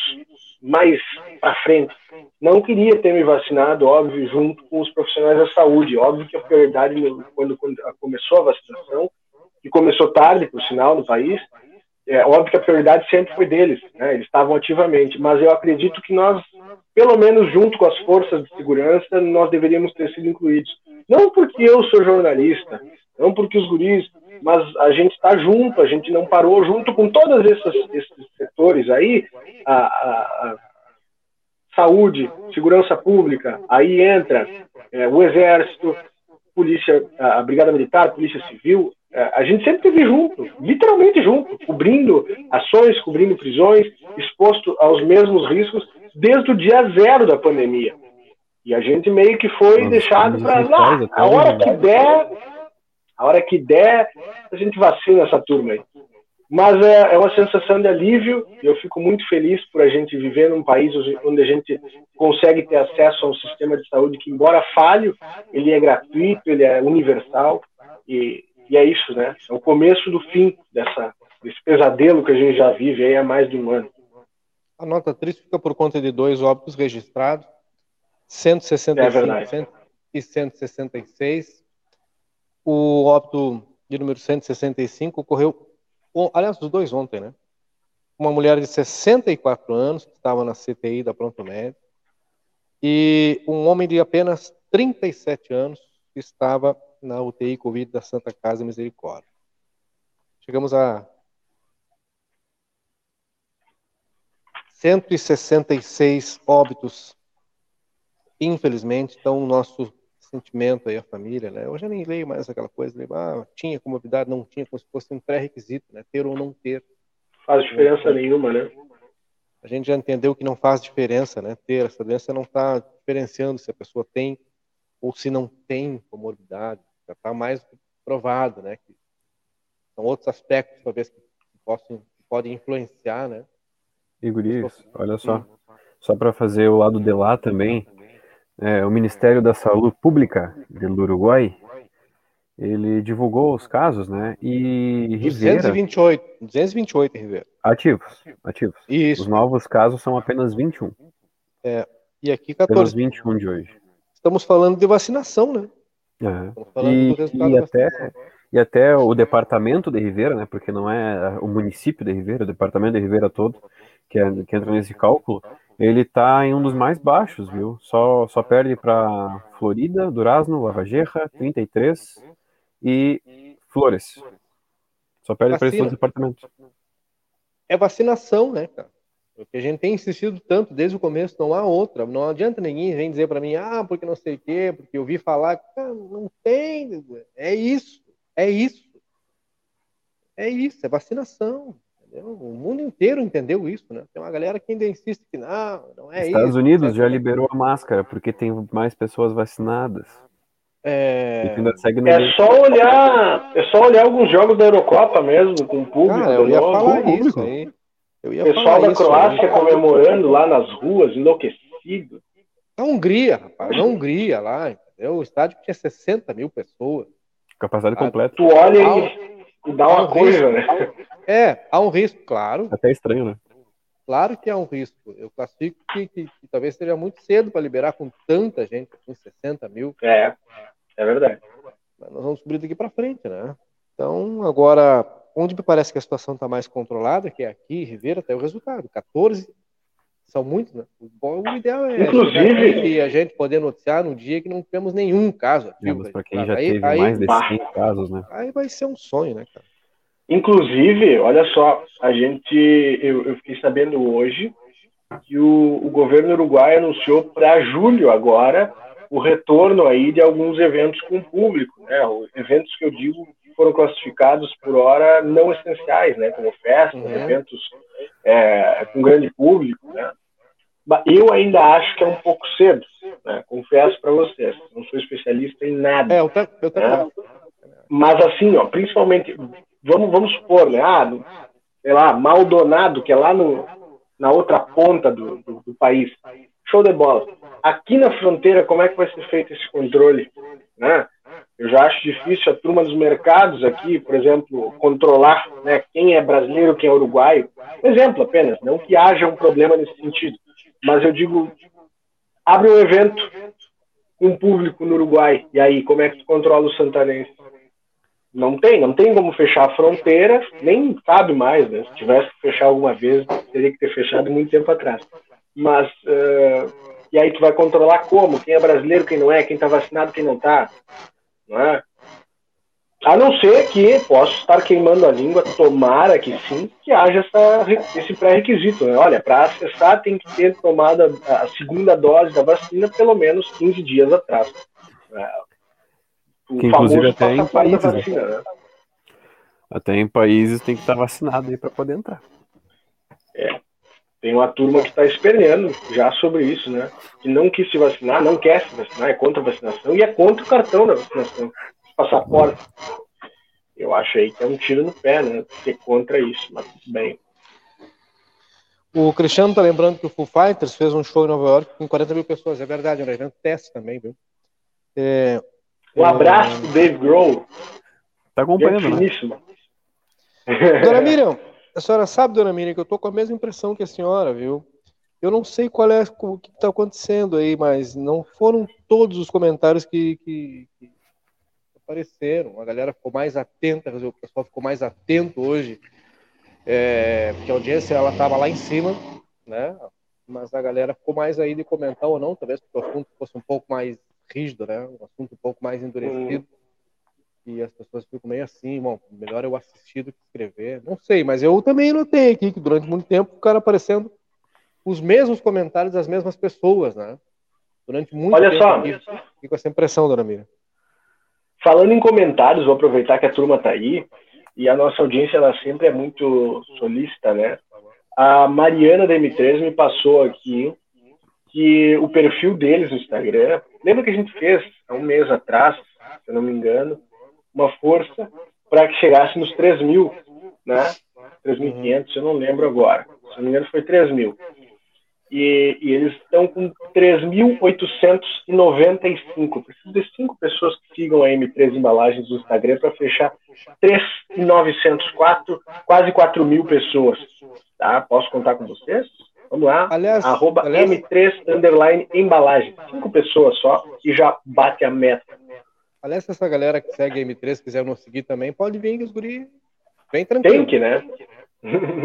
mais para frente. Não queria ter me vacinado, óbvio, junto com os profissionais da saúde. Óbvio que a prioridade, quando, quando começou a vacinação, que começou tarde, por sinal, no país, é óbvio que a prioridade sempre foi deles, né? eles estavam ativamente, mas eu acredito que nós, pelo menos junto com as forças de segurança, nós deveríamos ter sido incluídos. Não porque eu sou jornalista, não porque os guris, mas a gente está junto, a gente não parou, junto com todos esses, esses setores aí, a, a, a, saúde, segurança pública, aí entra é, o exército, polícia, a brigada militar, polícia civil, a gente sempre esteve junto, literalmente junto, cobrindo ações, cobrindo prisões, exposto aos mesmos riscos desde o dia zero da pandemia. E a gente meio que foi Nossa, deixado para lá, a hora que der, a hora que der, a gente vacina essa turma aí. Mas é, é uma sensação de alívio e eu fico muito feliz por a gente viver num país onde a gente consegue ter acesso a um sistema de saúde que, embora falho, ele é gratuito, ele é universal e, e é isso, né? É o começo do fim dessa, desse pesadelo que a gente já vive aí há mais de um ano. A nota triste fica por conta de dois óbitos registrados, 165 é e 166. O óbito de número 165 ocorreu, aliás, os dois ontem, né? Uma mulher de 64 anos, que estava na CTI da Pronto Médico, e um homem de apenas 37 anos, que estava na UTI Covid da Santa Casa Misericórdia. Chegamos a 166 óbitos, infelizmente, então o nosso sentimento aí, a família, né? Eu já nem leio mais aquela coisa, leio, ah, tinha comorbidade, não tinha, como se fosse um pré-requisito, né? Ter ou não ter. Faz diferença nenhuma, né? A gente já entendeu que não faz diferença, né? Ter essa doença não está diferenciando se a pessoa tem ou se não tem comorbidade, já está mais provado, né? Que são outros aspectos, talvez, que, possam, que podem influenciar, né? Igoris, olha só, só para fazer o lado de lá também, é, o Ministério da Saúde Pública do Uruguai, ele divulgou os casos, né? E Rivera, 228, 228 Rivera. Ativos, ativos. Isso. Os novos casos são apenas 21. É, e aqui 14. Pelos 21 de hoje. Estamos falando de vacinação, né? É. E, e até, e até o departamento de Rivera, né? Porque não é o município de Rivera, o departamento de Rivera todo, que, é, que entra nesse cálculo, ele está em um dos mais baixos, viu? Só, só perde para Florida, Durazno, Lavageja, 33 e Flores. Só perde para esses departamentos. É vacinação, né, cara? Porque a gente tem insistido tanto desde o começo, não há outra. Não adianta ninguém vir dizer para mim, ah, porque não sei o quê, porque eu vi falar. Cara, não tem. É isso. É isso. É isso. É vacinação. Entendeu? O mundo inteiro entendeu isso, né? Tem uma galera que ainda insiste que não, não é Estados isso. Estados Unidos já liberou a máscara porque tem mais pessoas vacinadas. É... é só olhar, é só olhar alguns jogos da Eurocopa mesmo com o público. Cara, eu ia falar isso aí. O pessoal da Croácia aí. comemorando lá nas ruas, enlouquecido. Na Hungria, rapaz, na Hungria lá, entendeu? O estádio tinha 60 mil pessoas. Capacidade completa. Tu olha e dá uma coisa, né? É, há um risco, claro. Até estranho, né? Claro que há um risco. Eu classifico que, que, que talvez seja muito cedo para liberar com tanta gente, com 60 mil. É, é verdade. Mas nós vamos descobrir daqui para frente, né? Então, agora, onde me parece que a situação está mais controlada, que é aqui, Ribeira, até o resultado. 14 são muitos, né? O ideal é Inclusive, a gente poder noticiar no dia que não temos nenhum caso ativo. Para quem já aí, teve aí, mais de 100 casos, né? Aí vai ser um sonho, né, cara? Inclusive, olha só, a gente, eu, eu fiquei sabendo hoje que o, o governo uruguai anunciou para julho agora o retorno aí de alguns eventos com público, né? Eventos que eu digo foram classificados por hora não essenciais, né? Como festas, uhum. eventos é, com grande público, né? Eu ainda acho que é um pouco cedo, né? confesso para vocês. Não sou especialista em nada. É, eu, tá, eu né? Mas assim, ó, principalmente vamos, vamos supor, né? Ah, sei lá, Maldonado, que é lá no, na outra ponta do, do, do, país. Show de bola. Aqui na fronteira, como é que vai ser feito esse controle? Né? Eu já acho difícil a turma dos mercados aqui, por exemplo, controlar né, quem é brasileiro, quem é uruguaio. Exemplo apenas, não que haja um problema nesse sentido. Mas eu digo, abre um evento com um público no Uruguai, e aí, como é que tu controla o santanense? Não tem, não tem como fechar a fronteira, nem cabe mais, né? Se tivesse que fechar alguma vez, teria que ter fechado muito tempo atrás. Mas, uh, e aí tu vai controlar como? Quem é brasileiro, quem não é, quem está vacinado, quem não está, não é? A não ser que posso estar queimando a língua, tomara que sim, que haja essa, esse pré-requisito. Né? Olha, para acessar tem que ter tomado a, a, segunda dose da vacina pelo menos 15 dias atrás. É, o que inclusive até em países. Né? Vacina, né? Até em países tem que estar vacinado aí para poder entrar. É. Tem uma turma que está esperneando já sobre isso, né? Que não quis se vacinar, não quer se vacinar, é contra a vacinação e é contra o cartão da vacinação passaporte. Eu acho aí que é um tiro no pé, né? Ser contra isso, mas bem. O Cristiano tá lembrando que o Foo Fighters fez um show em Nova York com 40 mil pessoas. É verdade, um evento teste também, viu? É, um abraço é... Dave Grohl. Tá acompanhando, né? Dona Miriam, a senhora sabe, dona Miriam, que eu tô com a mesma impressão que a senhora, viu? Eu não sei qual é o que está acontecendo aí, mas não foram todos os comentários que, que, que apareceram, a galera ficou mais atenta, o pessoal ficou mais atento hoje, é, porque a audiência ela estava lá em cima, né? Mas a galera ficou mais aí de comentar ou não, talvez porque o assunto fosse um pouco mais rígido, né? Um assunto um pouco mais endurecido. E as pessoas ficam meio assim, bom, melhor eu assistir do que escrever. Não sei, mas eu também notei aqui que durante muito tempo ficaram aparecendo os mesmos comentários das mesmas pessoas, né? Durante muito Olha tempo. Olha só. Fico com essa impressão, dona Mira. Falando em comentários, vou aproveitar que a turma está aí e a nossa audiência ela sempre é muito solícita, né? A Mariana da M3 me passou aqui que o perfil deles no Instagram, lembra que a gente fez há um mês atrás, se eu não me engano, uma força para que chegasse nos 3 mil, né? 3.500, eu não lembro agora. Se não me engano, foi 3 mil e, e eles estão com 3.895. Preciso de cinco pessoas que sigam a M3 Embalagens no Instagram para fechar 3.904, quase 4 mil pessoas. Tá? Posso contar com vocês? Vamos lá. Aliás, Arroba aliás, M3 underline embalagem. Cinco pessoas só e já bate a meta. Aliás, se essa galera que segue a M3 quiser nos seguir também, pode vir os guri vem tranquilo. Tem que, né?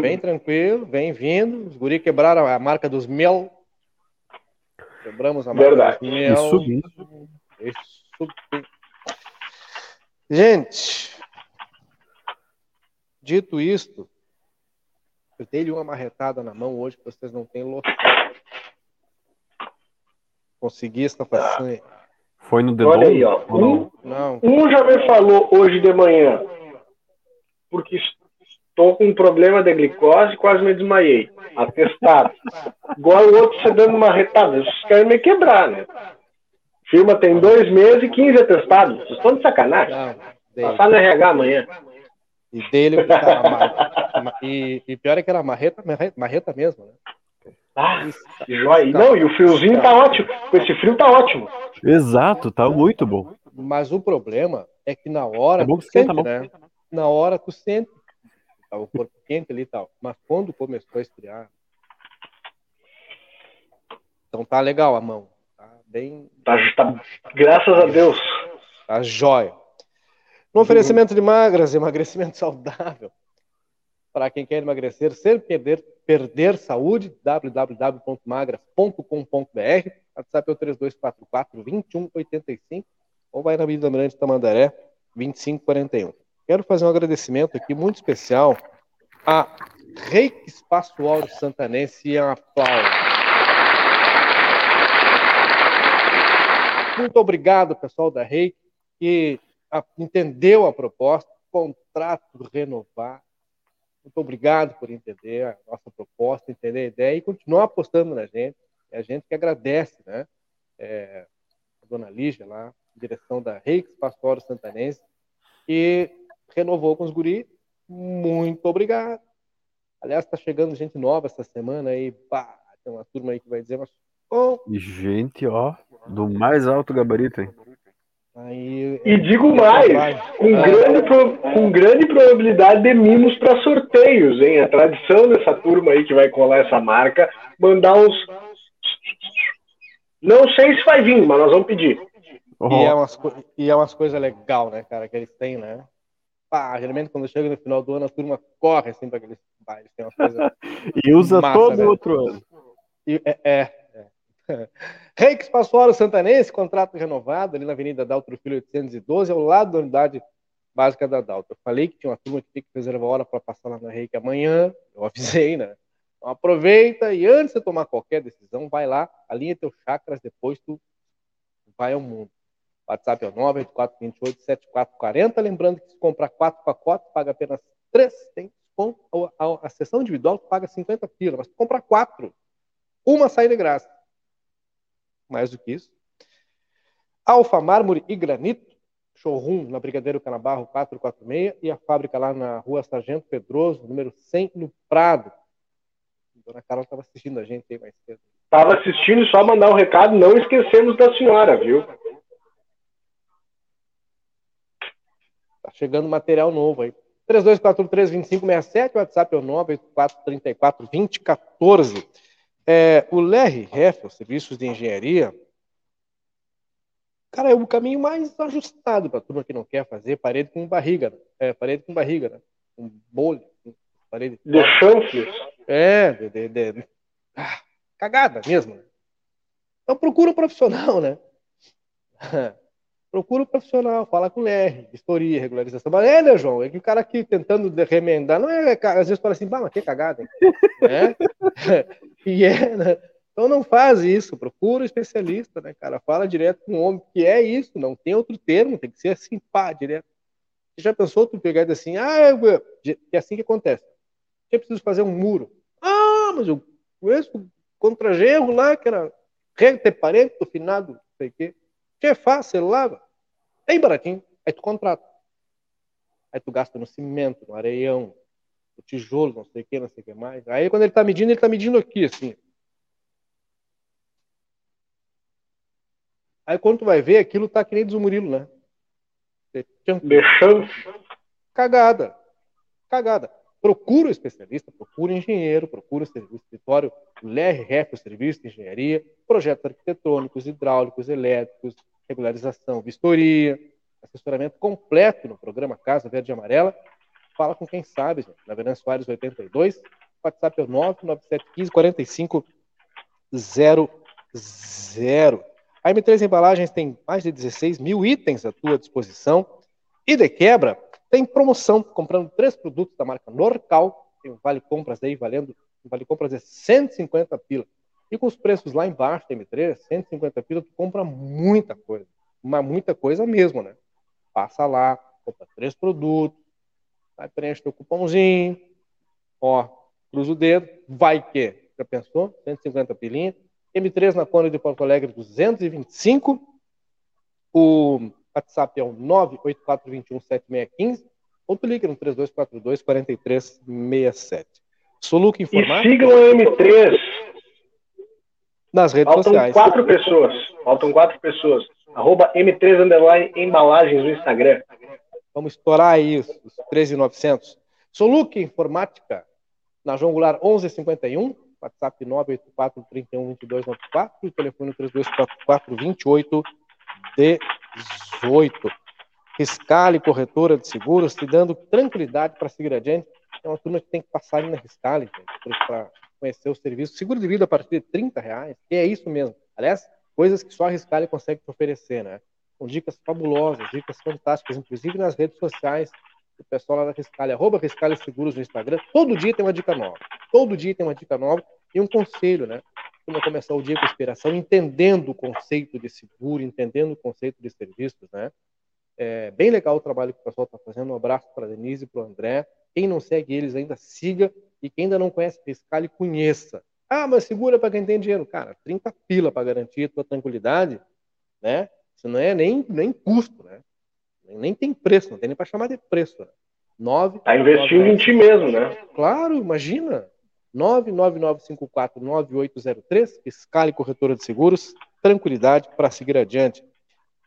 Bem tranquilo, bem vindo. Os guri quebraram a marca dos mel. Quebramos a marca Verdade. dos mel. E subindo. E subindo. Gente, dito isto, eu dei-lhe uma marretada na mão hoje que vocês não têm noção. Consegui esta façanha. Foi no dedo? Olha aí, ó. Um, Não. um já me falou hoje de manhã, porque Tô com um problema de glicose, quase me desmaiei. Atestado. Igual o outro você dando uma retada. Vocês querem me quebrar, né? Firma tem dois meses e 15 atestados. Vocês estão de sacanagem. Não, Passar no RH amanhã. E dele, tá, e, e pior é que era marreta, marreta, marreta mesmo, né? Ah. Não, e o friozinho tá ótimo. Com esse frio tá ótimo. Exato, tá muito bom. Mas o problema é que na hora. É bom que sente, esquenta, né? Na hora tu sente tava o corpo quente ali e tal. Mas quando começou a esfriar. Então tá legal a mão. Tá bem. Tá, tá graças a Deus. Tá jóia. No oferecimento de magras, emagrecimento [LAUGHS] saudável. Para quem quer emagrecer sem perder, perder saúde, www.magras.com.br. WhatsApp é o 3244-2185 ou vai na Avenida Mirante Tamandaré, 2541. Quero fazer um agradecimento aqui muito especial a Reiki Espaço Áureo Santanense e um aplauso. Muito obrigado, pessoal da Reiki, que entendeu a proposta, contrato renovar. Muito obrigado por entender a nossa proposta, entender a ideia e continuar apostando na gente. É a gente que agradece, né? É, a dona Lígia lá, direção da Espaço Áureo Santanense, que renovou com os guris. Muito obrigado. Aliás, está chegando gente nova essa semana aí. Pá, tem uma turma aí que vai dizer, mas. Oh. Gente, ó, do mais alto gabarito, hein? Aí, e digo mais, com, ah. grande, com grande probabilidade de mimos para sorteios, hein? A tradição dessa turma aí que vai colar essa marca, mandar uns Não sei se vai vir, mas nós vamos pedir. E é umas, e é umas coisas legais, né, cara, que eles têm, né? Pá, geralmente quando chega no final do ano, a turma corre assim para aqueles bailes. Tem umas coisas. [LAUGHS] e usa massa, todo né? outro ano. E, é, é, é. [LAUGHS] Reis Passuaro Santanense, contrato renovado ali na Avenida Daltro Filho 812, ao lado da unidade básica da Daltro. Falei que tinha uma turma que tem que reservar hora para passar lá na Reiki amanhã. Eu avisei, né? Então aproveita e antes de tomar qualquer decisão, vai lá, alinha teus chakras, depois tu vai ao mundo. WhatsApp é o 984287440. Lembrando que se comprar quatro pacotes, paga apenas três. Tem desconto. A, a, sessão individual paga 50 pila, mas se comprar quatro, uma sai de graça. Mais do que isso. Alfa Mármore e Granito, showroom na Brigadeiro Canabarro 446 e a fábrica lá na rua Sargento Pedroso, número 100, no Prado. A dona Carla estava assistindo a gente aí mais cedo. Estava assistindo, só mandar um recado, não esquecemos da senhora, viu? Tá chegando material novo aí. 3243-2567, WhatsApp é o 98434-2014. É, o Ref, os serviços de engenharia, cara, é o caminho mais ajustado para a turma que não quer fazer parede com barriga. Né? É, parede com barriga, né? Um bolho. Parede. De chanfles. É, de, de, de... Ah, cagada mesmo. Né? Então procura um profissional, né? [LAUGHS] procura o um profissional, fala com o LR, vistoria, regularização. Mas é, né, João? É que o cara aqui tentando remendar, não é, às vezes fala assim, bah, mas que cagada, hein? [LAUGHS] é? [LAUGHS] e é, né? Então não faz isso, procura um especialista, né, cara? Fala direto com o homem, que é isso, não tem outro termo, tem que ser assim, pá, direto. Você já pensou tu pegar assim, ah, é assim que acontece. Eu preciso fazer um muro. Ah, mas eu conheço contra-gerro lá, que era reto parede, finado, não sei o quê. Que é fácil, lava. Bem baratinho. Aí tu contrata. Aí tu gasta no cimento, no areião, no tijolo, não sei o que, não sei o que mais. Aí quando ele tá medindo, ele tá medindo aqui, assim. Aí quando tu vai ver, aquilo tá que nem diz o Murilo, né? Deixando. Cagada. Cagada. Procura o especialista, procura o engenheiro, procura o escritório, o LRF, o serviço de engenharia, projetos arquitetônicos, hidráulicos, elétricos, regularização, vistoria, assessoramento completo no programa Casa Verde e Amarela. Fala com quem sabe, gente. Na Venâncio Soares 82, WhatsApp é 99715 4500. A M3 Embalagens tem mais de 16 mil itens à tua disposição. E de quebra, tem promoção. Comprando três produtos da marca Norcal, tem um vale compras aí valendo, um vale compras de 150 pila. E com os preços lá embaixo da M3, 150 pila, tu compra muita coisa. Mas muita coisa mesmo, né? Passa lá, compra três produtos, vai preenche teu cupomzinho, ó, cruza o dedo, vai que? Já pensou? 150 pilinha. M3 na Conde de Porto Alegre, 225. O WhatsApp é o 984217615. Ou tu liga no 3242 4367. Soluca Informática. E sigam a M3 nas redes Faltam sociais. quatro pessoas. Faltam quatro pessoas. Arroba M3 Underline Embalagens no Instagram. Vamos estourar aí os, os 13,900. Soluque Informática, na João Goulart 1151, WhatsApp 984 31 22 94 e telefone 3244 28 18. Riscale, corretora de seguros, te dando tranquilidade para seguir adiante. É uma turma que tem que passar ali na Riscale, para conhecer o serviço. Seguro de vida a partir de 30 reais, que é isso mesmo. Aliás, coisas que só a Riscale consegue te oferecer, né? Com dicas fabulosas, dicas fantásticas, inclusive nas redes sociais. O pessoal lá da Riscale, arroba Seguros no Instagram, todo dia tem uma dica nova. Todo dia tem uma dica nova e um conselho, né? Como começar o dia com inspiração, entendendo o conceito de seguro, entendendo o conceito de serviços, né? É bem legal o trabalho que o pessoal está fazendo. Um abraço para Denise e para o André. Quem não segue eles ainda, siga. E quem ainda não conhece Fiscale, conheça. Ah, mas segura para quem tem dinheiro. Cara, 30 pila para garantir a tua tranquilidade, né? Isso não é nem, nem custo, né? Nem, nem tem preço, não tem nem para chamar de preço. Né? 9, tá investindo 9, em ti mesmo, né? Claro, imagina. 999549803, Fiscale Corretora de Seguros, tranquilidade para seguir adiante.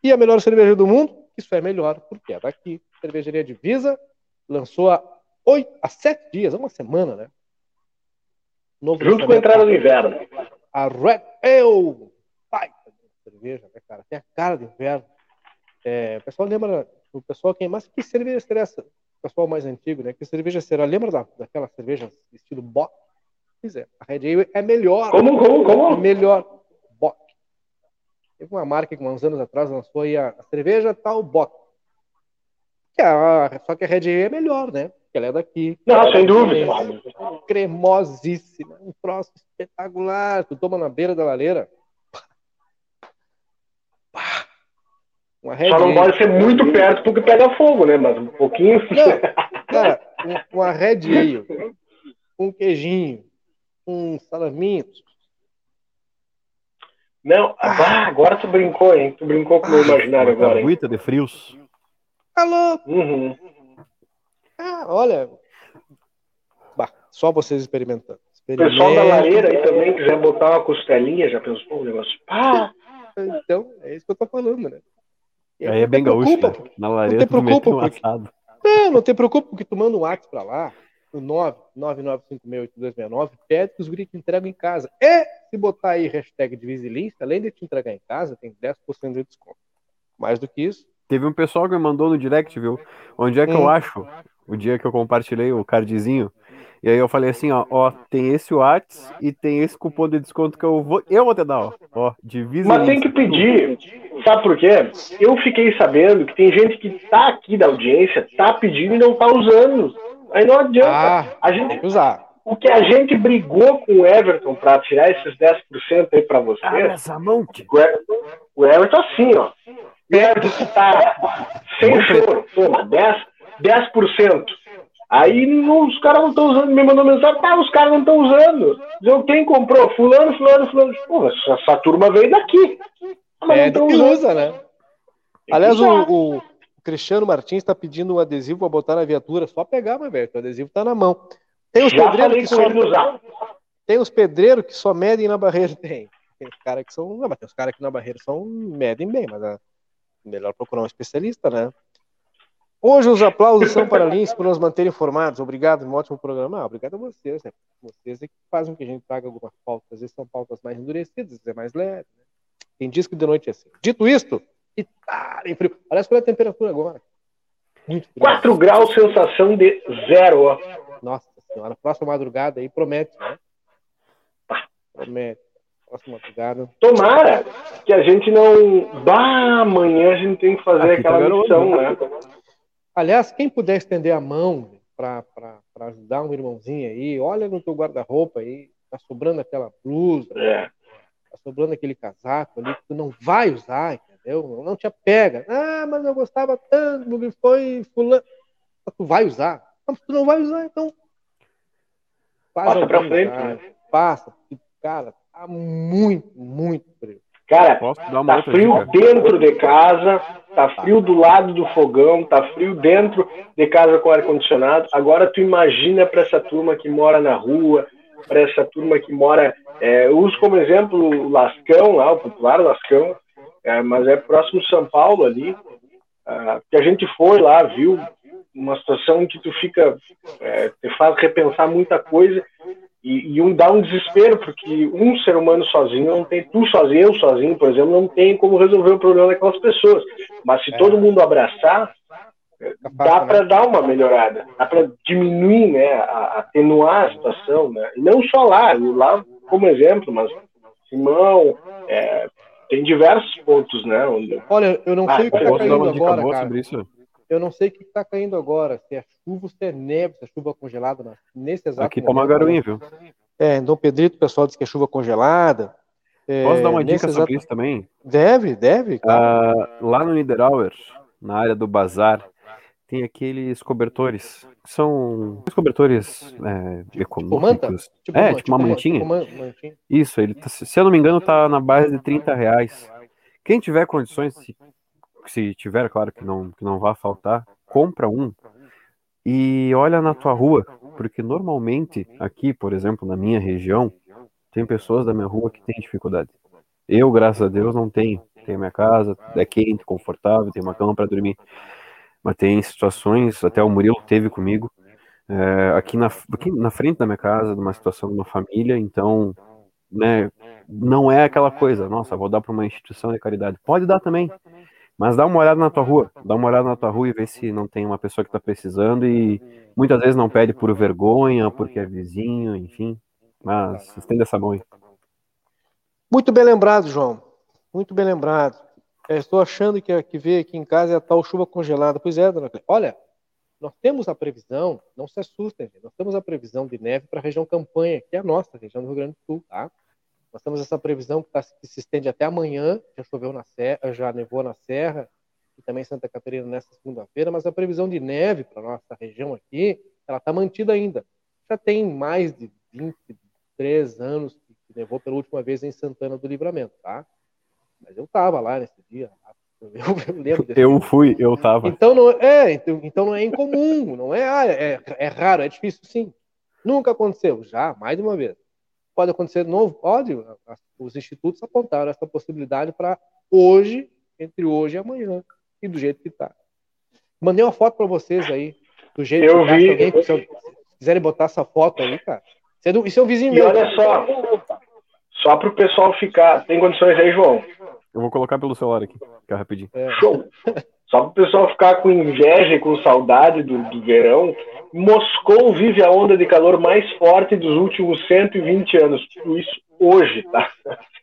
E a melhor cerveja do mundo, isso é melhor porque é daqui. Cervejaria Divisa lançou há oito, há sete dias, uma semana, né? Novo Junto com a entrada do inverno. A Red Ale, pai cerveja, né, cara? Tem a cara do inverno. É, o pessoal lembra, o pessoal quem, mas que cerveja será essa? O pessoal mais antigo, né? Que cerveja será? Lembra da, daquela cerveja estilo Bock? Pois é, a Red Ale é melhor. Como, como, como? É melhor. Teve uma marca que uns anos atrás lançou aí a, a cerveja tal Bock. Que é a, só que a Red é melhor, né? Porque ela é daqui. Não, sem dúvida. Cremosíssima. Um troço espetacular. Tu toma na beira da lareira. Pá. Uma Red Só não pode ser muito perto porque pega fogo, né? Mas um pouquinho. Não, cara, um- uma Red Ale, um queijinho, um salaminho. Não, ah, agora tu brincou, hein? Tu brincou com o meu imaginário Uma agora, hein? de frios. Alô? Uhum. Ah, olha. Bah, só vocês experimentando. O pessoal da lareira aí também quiser botar uma costelinha, já pensou o negócio? Ah, Então, é isso que eu tô falando, né? E Aí é bem não te gaúcho, preocupa, né? Na lareira te tu mete preocupa, um porque-. Não, não te preocupa, porque tu manda um WhatsApp pra lá, no 999568269, pede que os guris te entregam em casa. E se botar aí hashtag Divisilista, além de te entregar em casa, tem 10% de desconto. Mais do que isso, Teve um pessoal que me mandou no direct, viu? Onde é que Hum. eu acho? O dia que eu compartilhei o cardzinho. E aí eu falei assim, ó, ó, tem esse Whats e tem esse cupom de desconto que eu vou, eu vou te dar, ó. Ó, divisa mas tem que pedir. Sabe por quê? Eu fiquei sabendo que tem gente que tá aqui da audiência, tá pedindo e não tá usando. Aí não adianta. ah, a gente, que usar. o que a gente brigou com o Everton pra tirar esses 10% aí pra você, Ah, essa mão, o Everton, o Everton assim, ó. O Everton tá sem choro, toma, 10%. 10%. Aí não- os caras não estão usando, me mandou mensagem, tá, os caras não estão usando. Eu, quem comprou? Fulano, fulano, fulano. Pô, essa, essa turma veio daqui. Ah, mas não É, que usando. usa, né? Que Aliás, o, o Cristiano Martins está pedindo um adesivo para botar na viatura. Só pegar, meu velho. O adesivo tá na mão. Tem os Já pedreiros que só, usar. tem os pedreiros que só medem na barreira. [LAUGHS] Tem. Tem os caras que são. Não, mas tem os caras que na barreira são medem bem, mas é melhor procurar um especialista, né? Hoje os aplausos são para Lins por nos manter informados. Obrigado, um ótimo programa. Ah, obrigado a vocês, né? Vocês é que fazem com que a gente traga algumas pautas. Às vezes são pautas mais endurecidas, às vezes é mais leve. Né? Tem dias que de noite é assim. Dito isto, e tá em frio. Aliás, qual é a temperatura agora? Muito frio. 4 graus, sensação de zero, ó. Nossa senhora, próxima madrugada aí promete, né? Promete. Próxima madrugada. Tomara que a gente não. Bah, amanhã a gente tem que fazer Aqui tá aquela missão, né? né? Aliás, quem puder estender a mão para ajudar um irmãozinho aí, olha no teu guarda-roupa aí, tá sobrando aquela blusa, É. tá sobrando aquele casaco ali que tu não vai usar, entendeu? Não te apega. Ah, mas eu gostava tanto, porque foi fulano. Tu vai usar. Não, tu não vai usar, então. Passa pra frente, né? Passa. Cara, tá muito, muito frio. Cara, tá frio dica? dentro de casa, tá frio do lado do fogão, tá frio dentro de casa com ar-condicionado. Agora tu imagina para essa turma que mora na rua, para essa turma que mora. É, eu uso como exemplo o Lascão, lá, o popular Lascão, é, mas é próximo de São Paulo ali. ah, que a gente foi lá, viu uma situação em que tu fica, é, te faz repensar muita coisa e, e um dá um desespero, porque um ser humano sozinho não tem, tu sozinho, eu sozinho, por exemplo, não tem como resolver o problema daquelas pessoas. Mas se É. todo mundo abraçar, dá Capaz, para né? dar uma melhorada, dá para diminuir, né, a- atenuar a situação, né? E não só lá, lá como exemplo, mas Simão, é, tem diversos pontos, né? Onde, Olha, eu não Ah, sei o que tá dar caindo agora, cara. sobre isso? Eu não sei o que tá caindo agora. Se é chuva, se é neve, se é chuva congelada. né? Nesse exato Aqui tá uma garoinha, viu? É, em Dom Pedrito, o pessoal diz que é chuva congelada. É, Posso dar uma dica exato- sobre isso também? Deve, deve. Ah, lá no Niederauer, na área do bazar, tem aqueles cobertores. que São os cobertores é, econômicos. é, tipo uma mantinha. Tipo man- mantinha. Isso, ele tá- se eu não me engano, tá na base de 30 reais. Quem tiver condições, se, se tiver, claro que não, que não vai faltar, compra um e olha na tua rua, porque normalmente aqui, por exemplo, na minha região, tem pessoas da minha rua que têm dificuldade. Eu, graças a Deus, não tenho. Tenho minha casa, é quente, confortável, tenho uma cama para dormir. Mas tem situações, até o Murilo teve comigo, é, aqui, na, aqui na frente da minha casa, numa situação de uma família, então né, não é aquela coisa, nossa, vou dar para uma instituição de caridade. Pode dar também. Mas dá uma olhada na tua rua, dá uma olhada na tua rua e vê se não tem uma pessoa que está precisando e muitas vezes não pede por vergonha, porque é vizinho, enfim. Mas estende essa mão aí. Muito bem lembrado, João. Muito bem lembrado. É, estou achando que a que veio aqui em casa é a tal chuva congelada. Pois é, dona Cleia. Olha, nós temos a previsão, não se assustem, nós temos a previsão de neve para a região Campanha, que é a nossa região do Rio Grande do Sul, tá? Nós temos essa previsão que, tá, que se estende até amanhã, já choveu na serra, já nevou na serra, e também Santa Catarina nesta segunda-feira, mas a previsão de neve para nossa região aqui, ela está mantida ainda. Já tem mais de 23 anos que nevou pela última vez em Santana do Livramento, tá? Mas eu estava lá nesse dia, eu, eu lembro desse Eu dia. fui, eu estava. Então não é, então, então não é incomum, não é, ah, é, é raro, é difícil sim. Nunca aconteceu, já, mais de uma vez. Pode acontecer de novo? Pode. Os institutos apontaram essa possibilidade para hoje, entre hoje e amanhã, e do jeito que está. Mandei uma foto para vocês aí, do jeito eu que vi. Tá. Se quiserem botar essa foto aí, cara. Isso é, do, isso é um vizinho e meu. olha só, só para o pessoal ficar. Tem condições aí, João? Eu vou colocar pelo celular aqui, que é rapidinho. É. Show! Só para o pessoal ficar com inveja e com saudade do, do verão, Moscou vive a onda de calor mais forte dos últimos 120 anos. Isso hoje, tá?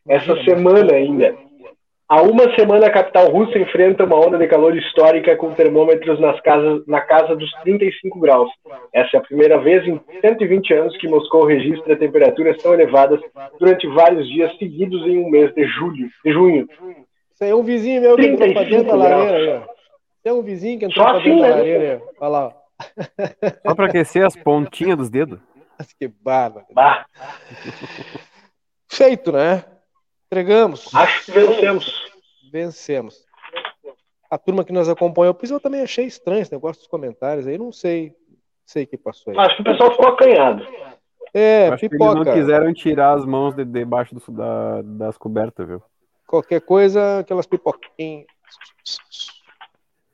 Essa semana ainda. Há uma semana a capital russa enfrenta uma onda de calor histórica com termômetros nas casas, na casa dos 35 graus. Essa é a primeira vez em 120 anos que Moscou registra temperaturas tão elevadas durante vários dias seguidos em um mês de julho, de junho. Isso aí é um vizinho meu que entrou pra dentro da lareira Tem um vizinho que entrou Só pra dentro assim, da né? lareira. Olha lá. Só para aquecer as pontinhas dos dedos. [LAUGHS] Que bárbaro. Bah. Feito, né? Entregamos. Acho que vencemos. Vencemos. A turma que nos acompanhou, pois eu também achei estranho esse negócio dos comentários aí, não sei. Sei o que passou aí. Acho que o pessoal ficou acanhado. É, Acho pipoca. eles não quiseram tirar as mãos de debaixo do, da, das cobertas, viu? Qualquer coisa, aquelas pipoquinhas.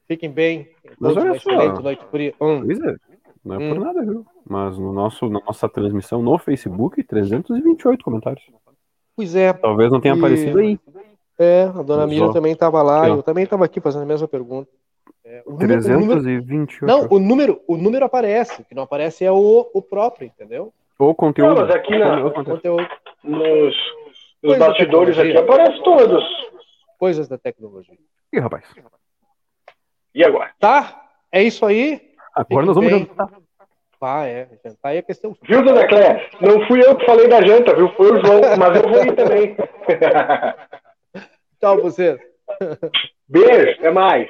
Fiquem bem. Mas olha só. Noite fria. Hum. Pois é. Não é hum. por nada, viu? Mas no nosso, na nossa transmissão no Facebook, 328 comentários. Pois é. Talvez não tenha e... aparecido aí. É, a dona Miriam também estava lá, eu também estava aqui fazendo a mesma pergunta. É, o 328. Número, não, o número, o número aparece, o que não aparece é o, o próprio, entendeu? O conteúdo. Não, mas aqui na, o conteúdo. nos, nos bastidores aqui aparece todos. Coisas da tecnologia. Ih, rapaz. E agora? Tá? É isso aí? Agora nós vamos jantar. Ah, é. Jantar ia questão. Viu, dona Cléia? Não fui eu que falei da janta, viu? Foi o João, mas eu vou ir também. [LAUGHS] Tchau, você. Beijo, até mais.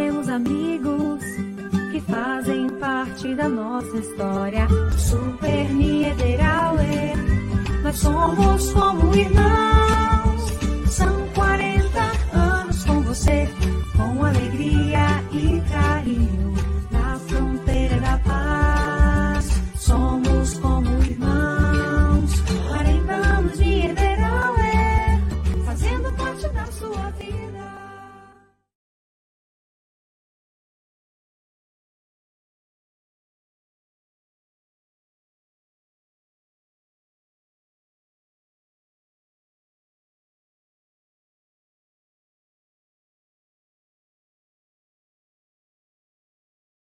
amigos que fazem parte da nossa história. Super Niederauer, nós somos como irmãos. São 40 anos com você, com alegria